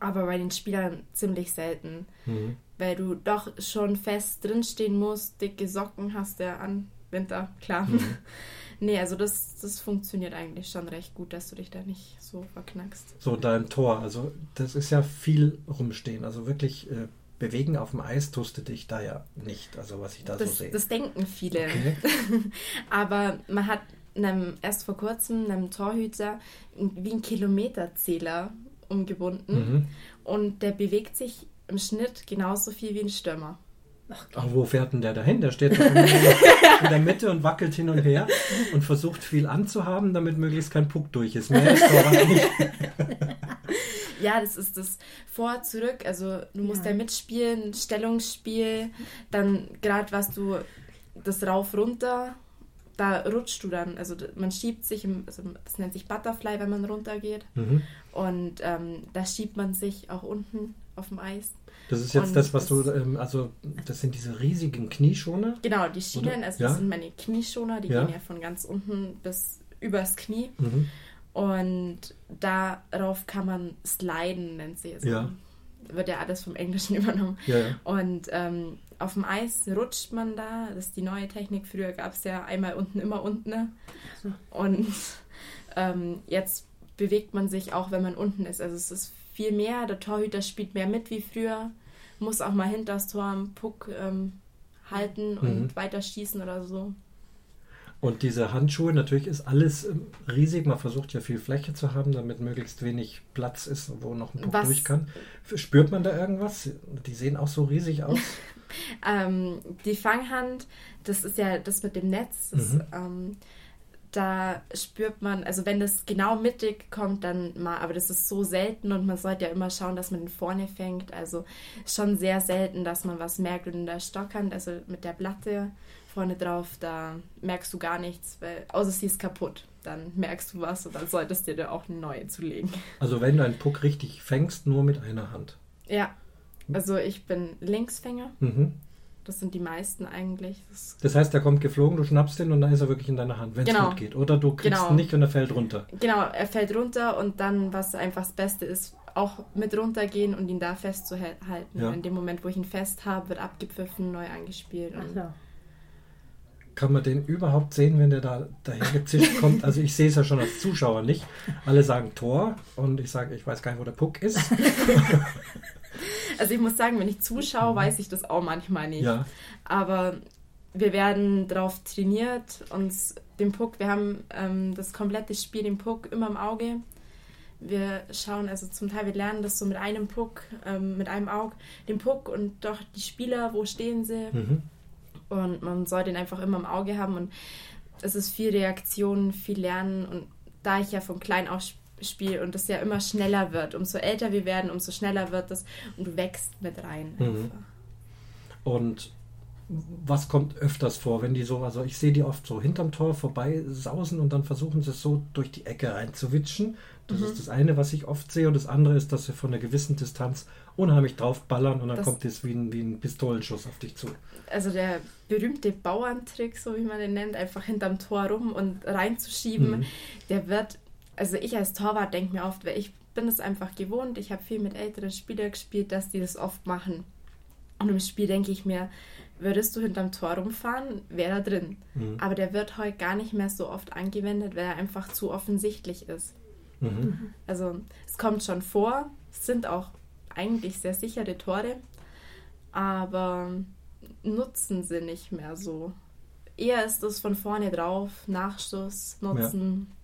Speaker 3: Aber bei den Spielern ziemlich selten.
Speaker 1: Mhm.
Speaker 3: Weil du doch schon fest drinstehen musst, dicke Socken hast du ja an. Winter, klar.
Speaker 1: Mhm.
Speaker 3: nee, also das, das funktioniert eigentlich schon recht gut, dass du dich da nicht so verknackst.
Speaker 1: So dein Tor, also das ist ja viel rumstehen. Also wirklich äh, bewegen auf dem Eis tust du dich da ja nicht, also was ich da so
Speaker 3: Das,
Speaker 1: sehe.
Speaker 3: das denken viele.
Speaker 1: Okay.
Speaker 3: Aber man hat einem, erst vor kurzem einem Torhüter wie einen Kilometerzähler umgebunden
Speaker 1: Mhm.
Speaker 3: und der bewegt sich im Schnitt genauso viel wie ein Stürmer.
Speaker 1: Aber wo fährt denn der dahin? Der steht in der Mitte und wackelt hin und her und versucht viel anzuhaben, damit möglichst kein Puck durch ist. Mehr ist Torwart nicht.
Speaker 3: ja, das ist das Vor, zurück. Also du musst ja, ja mitspielen, Stellungsspiel, dann gerade was du das rauf runter, da rutscht du dann. Also man schiebt sich, im, also das nennt sich Butterfly, wenn man runtergeht. Mhm. Und ähm, da schiebt man sich auch unten auf dem Eis.
Speaker 1: Das ist jetzt und das, was das, du, ähm, also das sind diese riesigen Knieschoner?
Speaker 3: Genau, die Schienen, Oder? also das sind meine Knieschoner, die ja. gehen ja von ganz unten bis übers Knie. Mhm. Und darauf kann man sliden, nennt sich es. Ja. Wird ja alles vom Englischen übernommen. Ja, ja. Und ähm, auf dem Eis rutscht man da. Das ist die neue Technik. Früher gab es ja einmal unten, immer unten. Ne? Und ähm, jetzt bewegt man sich auch, wenn man unten ist. Also es ist viel mehr. Der Torhüter spielt mehr mit wie früher. Muss auch mal hinter das Tor am Puck ähm, halten und mhm. weiter schießen oder so.
Speaker 1: Und diese Handschuhe, natürlich ist alles ähm, riesig. Man versucht ja viel Fläche zu haben, damit möglichst wenig Platz ist, wo noch ein Puck Was? durch kann. Spürt man da irgendwas? Die sehen auch so riesig aus.
Speaker 3: ähm, die Fanghand, das ist ja das mit dem Netz. Das, mhm. ähm, da spürt man, also wenn das genau mittig kommt, dann mal, aber das ist so selten und man sollte ja immer schauen, dass man den vorne fängt. Also schon sehr selten, dass man was merkt. Und in der Stockhand, also mit der Platte vorne drauf, da merkst du gar nichts, weil, außer sie ist kaputt. Dann merkst du was und dann solltest du dir auch eine neue zulegen.
Speaker 1: Also wenn du einen Puck richtig fängst, nur mit einer Hand.
Speaker 3: Ja, also ich bin Linksfänger. Mhm. Das sind die meisten eigentlich.
Speaker 1: Das, das, heißt, der kommt geflogen, du schnappst ihn und dann ist er wirklich in deiner Hand, wenn es genau. gut geht. Oder du kriegst genau. ihn nicht und er fällt runter.
Speaker 3: Genau, er fällt runter und dann, was einfach das Beste ist, auch mit runtergehen und ihn da festzuhalten. Ja. In dem Moment, wo ich ihn fest habe, wird abgepfiffen, neu angespielt.
Speaker 2: Ach
Speaker 1: Kann man den überhaupt sehen, wenn der da daher gezischt kommt? Also ich sehe es ja schon als Zuschauer nicht. Alle sagen Tor und ich sage, ich weiß gar nicht, wo der Puck ist.
Speaker 3: Also ich muss sagen, wenn ich zuschaue, mhm. weiß ich das auch manchmal nicht. Ja. Aber wir werden darauf trainiert, uns den Puck, wir haben ähm, das komplette Spiel, den Puck immer im Auge. Wir schauen, also zum Teil, wir lernen das so mit einem Puck, ähm, mit einem Auge, den Puck und doch die Spieler, wo stehen sie. Mhm. Und man soll den einfach immer im Auge haben und es ist viel Reaktion, viel Lernen und da ich ja von klein auf Spiel und das ja immer schneller wird. Umso älter wir werden, umso schneller wird es und du wächst mit rein. Mhm.
Speaker 1: Und was kommt öfters vor, wenn die so, also ich sehe die oft so hinterm Tor vorbei sausen und dann versuchen sie es so durch die Ecke reinzuwitschen. Das mhm. ist das eine, was ich oft sehe. Und das andere ist, dass sie von einer gewissen Distanz unheimlich draufballern und dann das kommt es wie ein, wie ein Pistolenschuss auf dich zu.
Speaker 3: Also der berühmte Bauerntrick, so wie man den nennt, einfach hinterm Tor rum und reinzuschieben, mhm. der wird also ich als Torwart denke mir oft, weil ich bin es einfach gewohnt, ich habe viel mit älteren Spielern gespielt, dass die das oft machen. Und im Spiel denke ich mir, würdest du hinterm Tor rumfahren, wäre er drin. Mhm. Aber der wird heute gar nicht mehr so oft angewendet, weil er einfach zu offensichtlich ist. Mhm. Also es kommt schon vor, es sind auch eigentlich sehr sichere Tore, aber nutzen sie nicht mehr so. Eher ist es von vorne drauf, Nachschuss, Nutzen. Ja.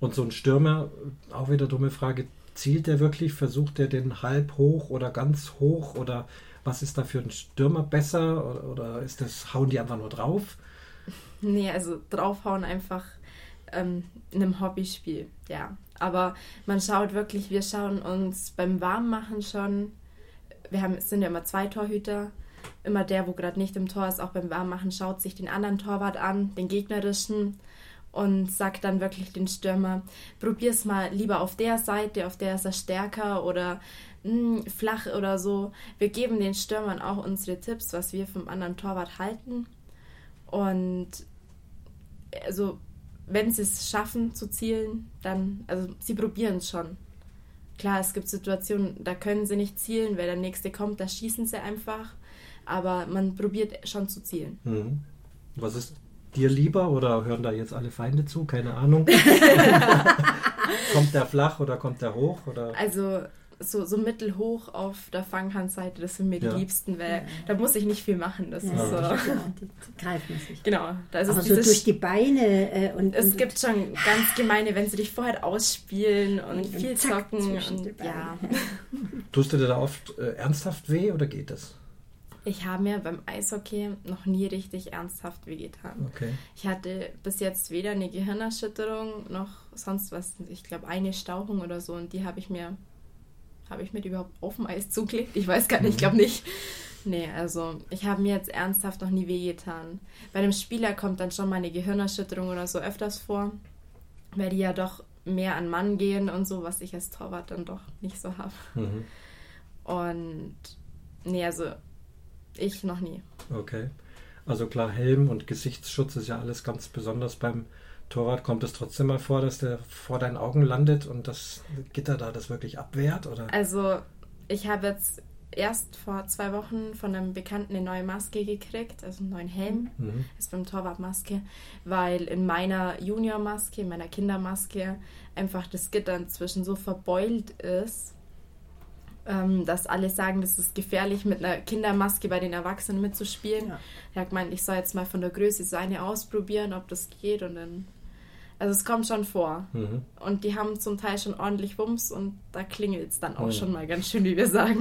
Speaker 1: Und so ein Stürmer, auch wieder dumme Frage, zielt der wirklich? Versucht er den halb hoch oder ganz hoch? Oder was ist da für ein Stürmer besser? Oder, oder ist das, hauen die einfach nur drauf?
Speaker 3: Nee, also draufhauen einfach ähm, in einem Hobbyspiel, ja. Aber man schaut wirklich, wir schauen uns beim Warmmachen schon, wir haben, sind ja immer zwei Torhüter, immer der, wo gerade nicht im Tor ist, auch beim Warmmachen, schaut sich den anderen Torwart an, den gegnerischen und sagt dann wirklich den Stürmer, probier's mal lieber auf der Seite, auf der ist er stärker oder mh, hm, flach oder so. Wir geben den Stürmern auch unsere Tipps, was wir vom anderen Torwart halten. Und also, wenn sie es schaffen zu zielen, dann, also sie probieren es schon. Klar, es gibt Situationen, da können sie nicht zielen, weil der nächste kommt, da schießen sie einfach. Aber man probiert schon zu zielen.
Speaker 1: Mhm. Was ist dir lieber oder hören da jetzt alle Feinde zu? Keine Ahnung. kommt der flach oder kommt der hoch? Oder?
Speaker 3: Also so, so mittelhoch auf der Fanghandseite, das sind mir ja. die liebsten, weil ja. da muss ich nicht viel machen. Das ja, ist so.
Speaker 2: die greifen sich.
Speaker 3: Genau.
Speaker 2: Da ist Aber so durch die Beine äh, und.
Speaker 3: Es und gibt schon ganz gemeine, wenn sie dich vorher ausspielen und, und viel zocken. Und, ja.
Speaker 1: Tust du dir da oft äh, ernsthaft weh oder geht das?
Speaker 3: Ich habe mir beim Eishockey noch nie richtig ernsthaft wehgetan. Okay. Ich hatte bis jetzt weder eine Gehirnerschütterung noch sonst was. Ich glaube, eine Stauchung oder so und die habe ich mir habe ich mir die überhaupt auf dem Eis zugelegt? Ich weiß gar nicht, ich glaube nicht. Nee, also ich habe mir jetzt ernsthaft noch nie wehgetan. Bei einem Spieler kommt dann schon mal eine Gehirnerschütterung oder so öfters vor, weil die ja doch mehr an Mann gehen und so, was ich als Torwart dann doch nicht so habe.
Speaker 1: Mhm.
Speaker 3: Und nee, also ich noch nie.
Speaker 1: Okay. Also klar, Helm und Gesichtsschutz ist ja alles ganz besonders beim Torwart. Kommt es trotzdem mal vor, dass der vor deinen Augen landet und das Gitter da das wirklich abwehrt? Oder?
Speaker 3: Also ich habe jetzt erst vor zwei Wochen von einem Bekannten eine neue Maske gekriegt, also einen neuen Helm.
Speaker 1: Mhm.
Speaker 3: ist beim Torwartmaske, weil in meiner Juniormaske, in meiner Kindermaske einfach das Gitter inzwischen so verbeult ist, ähm, dass alle sagen, das ist gefährlich, mit einer Kindermaske bei den Erwachsenen mitzuspielen.
Speaker 2: Ja.
Speaker 3: Er hat gemeint, ich soll jetzt mal von der Größe seine ausprobieren, ob das geht und dann. Also es kommt schon vor.
Speaker 1: Mhm.
Speaker 3: Und die haben zum Teil schon ordentlich Wumms und da klingelt es dann auch
Speaker 1: Oh.
Speaker 3: schon mal ganz schön, wie wir sagen.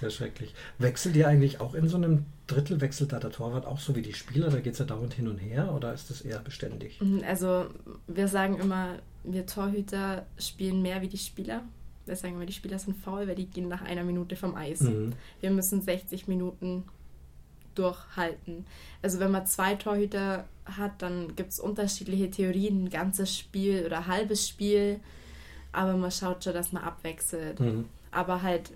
Speaker 1: Sehr schrecklich. Wechselt ihr eigentlich auch in so einem Drittel, wechselt da der Torwart auch so wie die Spieler? Da geht es ja dauernd hin und her oder ist das eher beständig?
Speaker 3: Also wir sagen immer, wir Torhüter spielen mehr wie die Spieler. Wir sagen immer, die Spieler sind faul, weil die gehen nach einer Minute vom Eis.
Speaker 1: Mhm.
Speaker 3: Wir müssen 60 Minuten durchhalten. Also wenn man zwei Torhüter hat, dann gibt es unterschiedliche Theorien, ein ganzes Spiel oder halbes Spiel. Aber man schaut schon, dass man abwechselt.
Speaker 1: Mhm.
Speaker 3: Aber halt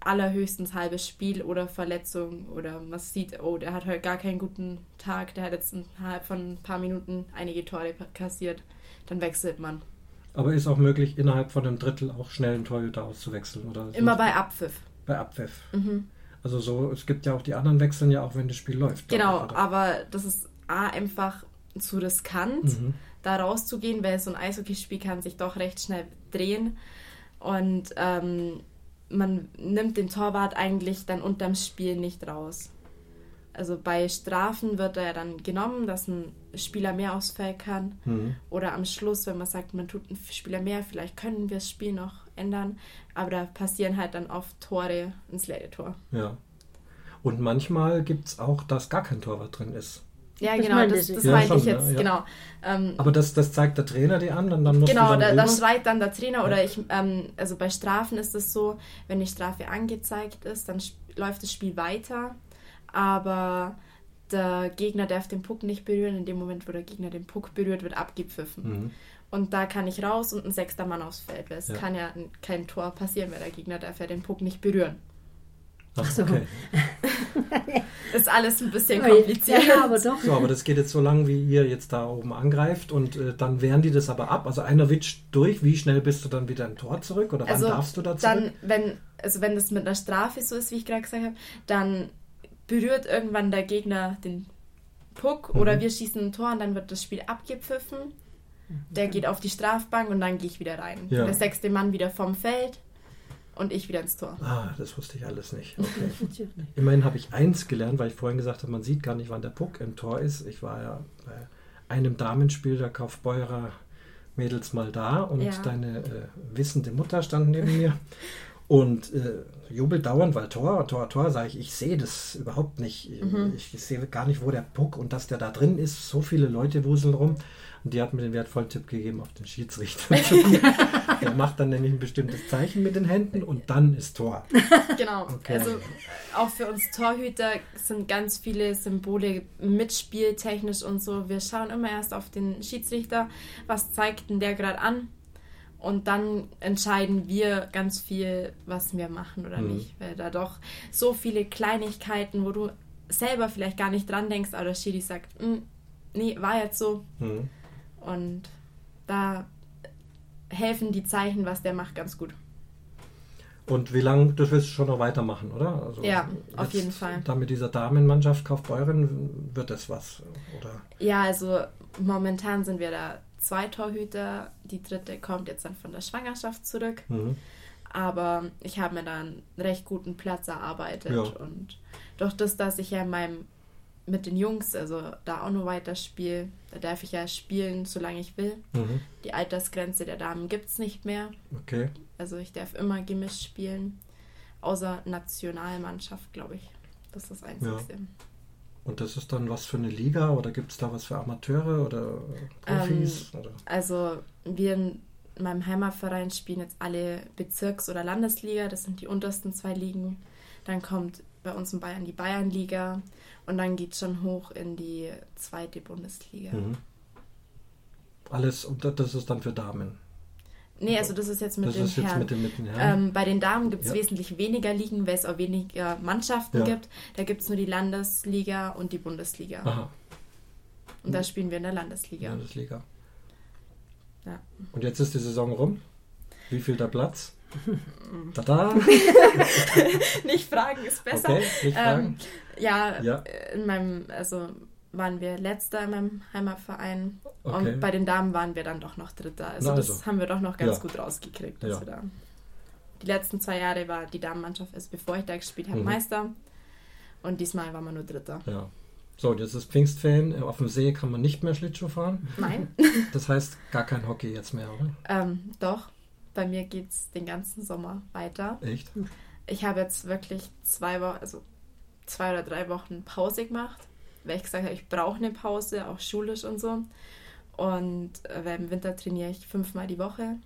Speaker 3: allerhöchstens halbes Spiel oder Verletzung oder man sieht, oh, der hat heute gar keinen guten Tag, der hat jetzt innerhalb von ein paar Minuten einige Tore kassiert. Dann wechselt man.
Speaker 1: Aber ist auch möglich, innerhalb von einem Drittel auch schnell einen Torhüter auszuwechseln? Oder
Speaker 3: Immer bei Abpfiff.
Speaker 1: bei Abpfiff.
Speaker 3: Mhm.
Speaker 1: Also so, es gibt ja auch die anderen wechseln ja auch, wenn das Spiel läuft.
Speaker 3: Genau,
Speaker 1: Oder?
Speaker 3: aber das ist A, einfach zu riskant,
Speaker 1: Mhm.
Speaker 3: da rauszugehen, weil so ein Eishockeyspiel kann sich doch recht schnell drehen. Und ähm, man nimmt den Torwart eigentlich dann unterm Spiel nicht raus. Also bei Strafen wird er ja dann genommen, dass ein Spieler mehr ausfällen kann.
Speaker 1: Mhm.
Speaker 3: Oder am Schluss, wenn man sagt, man tut einen Spieler mehr, vielleicht können wir das Spiel noch ändern. Aber da passieren halt dann oft Tore ins leere Tor.
Speaker 1: Ja. Und manchmal gibt es auch, dass gar kein Torwart drin ist.
Speaker 3: Ja,
Speaker 2: Das
Speaker 3: genau, das, das
Speaker 1: Ja,
Speaker 3: meinte
Speaker 1: schon,
Speaker 3: ich jetzt,
Speaker 1: ja, ja.
Speaker 3: genau. Ähm,
Speaker 1: Aber das, das zeigt der Trainer dir an und dann musst
Speaker 3: Genau, da,
Speaker 1: dann
Speaker 3: da
Speaker 1: rüber.
Speaker 3: schreit dann der Trainer oder ich, ähm, also bei Strafen ist es so, wenn die Strafe angezeigt ist, dann sp- läuft das Spiel weiter, aber der Gegner darf den Puck nicht berühren. In dem Moment, wo der Gegner den Puck berührt, wird abgepfiffen.
Speaker 1: Mhm.
Speaker 3: Und da kann ich raus und ein sechster Mann aufs Feld, weil es
Speaker 1: Ja.
Speaker 3: kann ja kein Tor passieren, weil der Gegner darf ja den Puck nicht berühren.
Speaker 1: Ach,
Speaker 2: so.
Speaker 1: okay.
Speaker 3: Ist alles ein bisschen kompliziert.
Speaker 2: Ja, aber doch.
Speaker 1: So, aber das geht jetzt so lang, wie ihr jetzt da oben angreift und äh, dann wehren die das aber ab. Also einer witscht durch. Wie schnell bist du dann wieder im Tor zurück oder wann
Speaker 3: Also
Speaker 1: darfst du da zurück?
Speaker 3: dann, wenn, also wenn das mit einer Strafe so ist, wie ich gerade gesagt habe, dann berührt irgendwann der Gegner den Puck
Speaker 1: Mhm.
Speaker 3: oder wir schießen ein Tor und dann wird das Spiel abgepfiffen. Der geht auf die Strafbank und dann gehe ich wieder rein.
Speaker 1: Ja.
Speaker 3: Der sechste Mann wieder vom Feld und ich wieder ins Tor.
Speaker 1: Ah, das wusste ich alles nicht. Okay. Immerhin habe ich eins gelernt, weil ich vorhin gesagt habe, man sieht gar nicht, wann der Puck im Tor ist. Ich war ja bei einem Damenspiel der Kaufbeurer Mädels mal da und
Speaker 3: Ja.
Speaker 1: deine äh, wissende Mutter stand neben mir und äh, jubelt dauernd, weil Tor, Tor, Tor, sage ich, ich sehe das überhaupt nicht. Ich, ich sehe gar nicht, wo der Puck und dass der da drin ist. So viele Leute wuseln rum. Und die hat mir den wertvollen Tipp gegeben, auf den Schiedsrichter zu gehen. Der macht dann nämlich ein bestimmtes Zeichen mit den Händen und dann ist Tor.
Speaker 3: Genau.
Speaker 1: Okay.
Speaker 3: Also auch für uns Torhüter sind ganz viele Symbole mitspieltechnisch und so. Wir schauen immer erst auf den Schiedsrichter, was zeigt denn der gerade an? Und dann entscheiden wir ganz viel, was wir machen oder
Speaker 1: Mhm.
Speaker 3: nicht. Weil da doch so viele Kleinigkeiten, wo du selber vielleicht gar nicht dran denkst, aber der Schiri sagt, "Mm, nee, war jetzt so.
Speaker 1: Mhm.
Speaker 3: Und da helfen die Zeichen, was der macht, ganz gut.
Speaker 1: Und wie lange, das wirst du schon noch weitermachen, oder? Also
Speaker 3: Ja, auf jeden Fall.
Speaker 1: Da mit dieser Damenmannschaft Kaufbeuren wird das was, oder?
Speaker 3: Ja, also momentan sind wir da zwei Torhüter. Die dritte kommt jetzt dann von der Schwangerschaft zurück.
Speaker 1: Mhm.
Speaker 3: Aber ich habe mir da einen recht guten Platz erarbeitet.
Speaker 1: Ja.
Speaker 3: Und durch das, dass ich ja in meinem, mit den Jungs, also da auch noch weiter spiele, da darf ich ja spielen, solange ich will.
Speaker 1: Mhm.
Speaker 3: Die Altersgrenze der Damen gibt es nicht mehr.
Speaker 1: Okay.
Speaker 3: Also ich darf immer gemischt spielen. Außer Nationalmannschaft, glaube ich. Das ist das Einzige.
Speaker 1: Und das ist dann was für eine Liga oder gibt es da was für Amateure oder Profis?
Speaker 3: Ähm,
Speaker 1: oder?
Speaker 3: Also wir in meinem Heimatverein spielen jetzt alle Bezirks- oder Landesliga, das sind die untersten zwei Ligen. Dann kommt bei uns in Bayern die Bayernliga und dann geht es schon hoch in die zweite Bundesliga.
Speaker 1: Mhm. Alles, und das ist dann für Damen.
Speaker 3: Nee, also das ist jetzt mit
Speaker 1: das
Speaker 3: den Herren.
Speaker 1: mit den, mit den Herren.
Speaker 3: Ähm, bei den Damen gibt es
Speaker 1: Ja.
Speaker 3: wesentlich weniger Ligen, weil es auch weniger Mannschaften
Speaker 1: Ja.
Speaker 3: gibt. Da gibt es nur die Landesliga und die Bundesliga.
Speaker 1: Aha,
Speaker 3: Und da spielen wir in der Landesliga.
Speaker 1: Landesliga.
Speaker 3: Ja.
Speaker 1: Und jetzt ist die Saison rum. Wie viel der Platz? Tada!
Speaker 3: Nicht fragen ist besser.
Speaker 1: Okay, nicht fragen.
Speaker 3: Ähm, ja,
Speaker 1: Ja.
Speaker 3: in meinem, also waren wir letzter in meinem Heimatverein
Speaker 1: Okay.
Speaker 3: und bei den Damen waren wir dann doch noch Dritter. Also,
Speaker 1: Na
Speaker 3: das
Speaker 1: also.
Speaker 3: haben wir doch noch ganz
Speaker 1: Ja.
Speaker 3: gut rausgekriegt. Dass
Speaker 1: Ja.
Speaker 3: wir da die letzten zwei Jahre war die Damenmannschaft, also bevor ich da gespielt habe,
Speaker 1: Mhm.
Speaker 3: Meister. Und diesmal waren wir nur Dritter.
Speaker 1: Ja. So, jetzt ist Pfingstferien. Auf dem See kann man nicht mehr Schlittschuh fahren.
Speaker 3: Nein,
Speaker 1: Das heißt gar kein Hockey jetzt mehr, oder?
Speaker 3: ähm, doch. Bei mir geht es den ganzen Sommer weiter.
Speaker 1: Echt?
Speaker 3: Ich habe jetzt wirklich zwei Wochen, also zwei oder drei Wochen Pause gemacht, weil ich gesagt habe, ich brauche eine Pause, auch schulisch und so. Und äh, im Winter trainiere ich fünfmal die Woche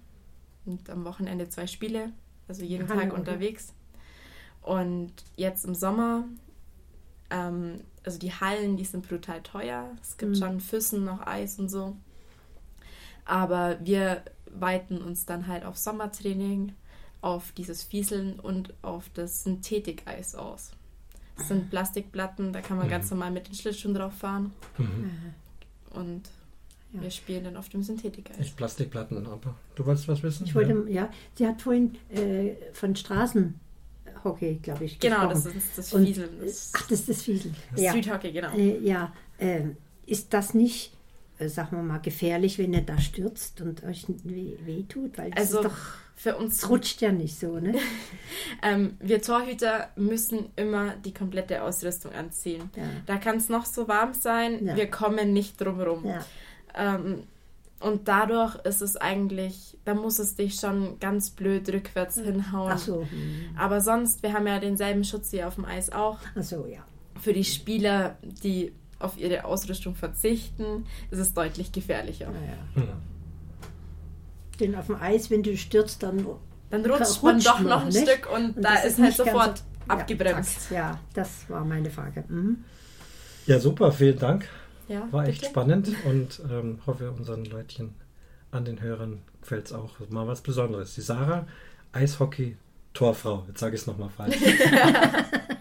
Speaker 3: und am Wochenende zwei Spiele, also jeden Tag
Speaker 2: okay.
Speaker 3: unterwegs. Und jetzt im Sommer, ähm, also die Hallen, die sind brutal teuer. Es gibt
Speaker 2: Mhm.
Speaker 3: schon Füssen, noch Eis und so. Aber wir weiten uns dann halt auf Sommertraining, auf dieses Fieseln und auf das Synthetikeis aus. Das sind Plastikplatten, da kann man
Speaker 1: Mhm.
Speaker 3: ganz normal mit den Schlittschuhen drauf fahren.
Speaker 1: Mhm.
Speaker 3: Und
Speaker 2: Ja.
Speaker 3: wir spielen dann auf dem Synthetikeis.
Speaker 1: Echt Plastikplatten, aber du wolltest was wissen?
Speaker 2: Ich wollte, ja, sie hat vorhin äh, von Straßenhockey, glaube ich,
Speaker 3: Genau,
Speaker 2: gesprochen.
Speaker 3: das ist das Fieseln. Das
Speaker 2: Ach, das ist das Fiesel.
Speaker 3: das
Speaker 2: Ja,
Speaker 3: Street Hockey, genau.
Speaker 2: äh, ja ähm, ist das nicht, äh, sagen wir mal, gefährlich, wenn ihr da stürzt und euch weh, weh tut? Weil das
Speaker 3: Also
Speaker 2: ist doch,
Speaker 3: für uns
Speaker 2: es rutscht ja nicht so, ne?
Speaker 3: Ähm, wir Torhüter müssen immer die komplette Ausrüstung anziehen.
Speaker 2: Ja.
Speaker 3: Da kann es noch so warm sein,
Speaker 2: Ja.
Speaker 3: wir kommen nicht drum rum.
Speaker 2: Ja.
Speaker 3: Ähm, und dadurch ist es eigentlich, da muss es dich schon ganz blöd rückwärts hinhauen.
Speaker 2: Ach so, hm.
Speaker 3: Aber sonst, wir haben ja denselben Schutz wie auf dem Eis auch.
Speaker 2: ach so, ja.
Speaker 3: Für die Spieler, die auf ihre Ausrüstung verzichten, ist es deutlich gefährlicher.
Speaker 2: ja, ja. Denn auf dem Eis, wenn du stürzt, dann
Speaker 3: Dann rutscht man doch
Speaker 2: noch,
Speaker 3: ein
Speaker 2: nicht?
Speaker 3: Stück und,
Speaker 2: Und
Speaker 3: da ist
Speaker 2: ist
Speaker 3: halt sofort
Speaker 2: so-
Speaker 3: abgebremst.
Speaker 2: Ja, ja, das war meine Frage. Mhm.
Speaker 1: Ja, super, vielen Dank.
Speaker 3: Ja,
Speaker 1: War echt
Speaker 3: bitte?
Speaker 1: spannend und ähm, hoffe, unseren Leutchen an den Hörern gefällt es auch. Mal was Besonderes. Die Sarah, Eishockey, Torfrau. Jetzt sage ich es nochmal falsch.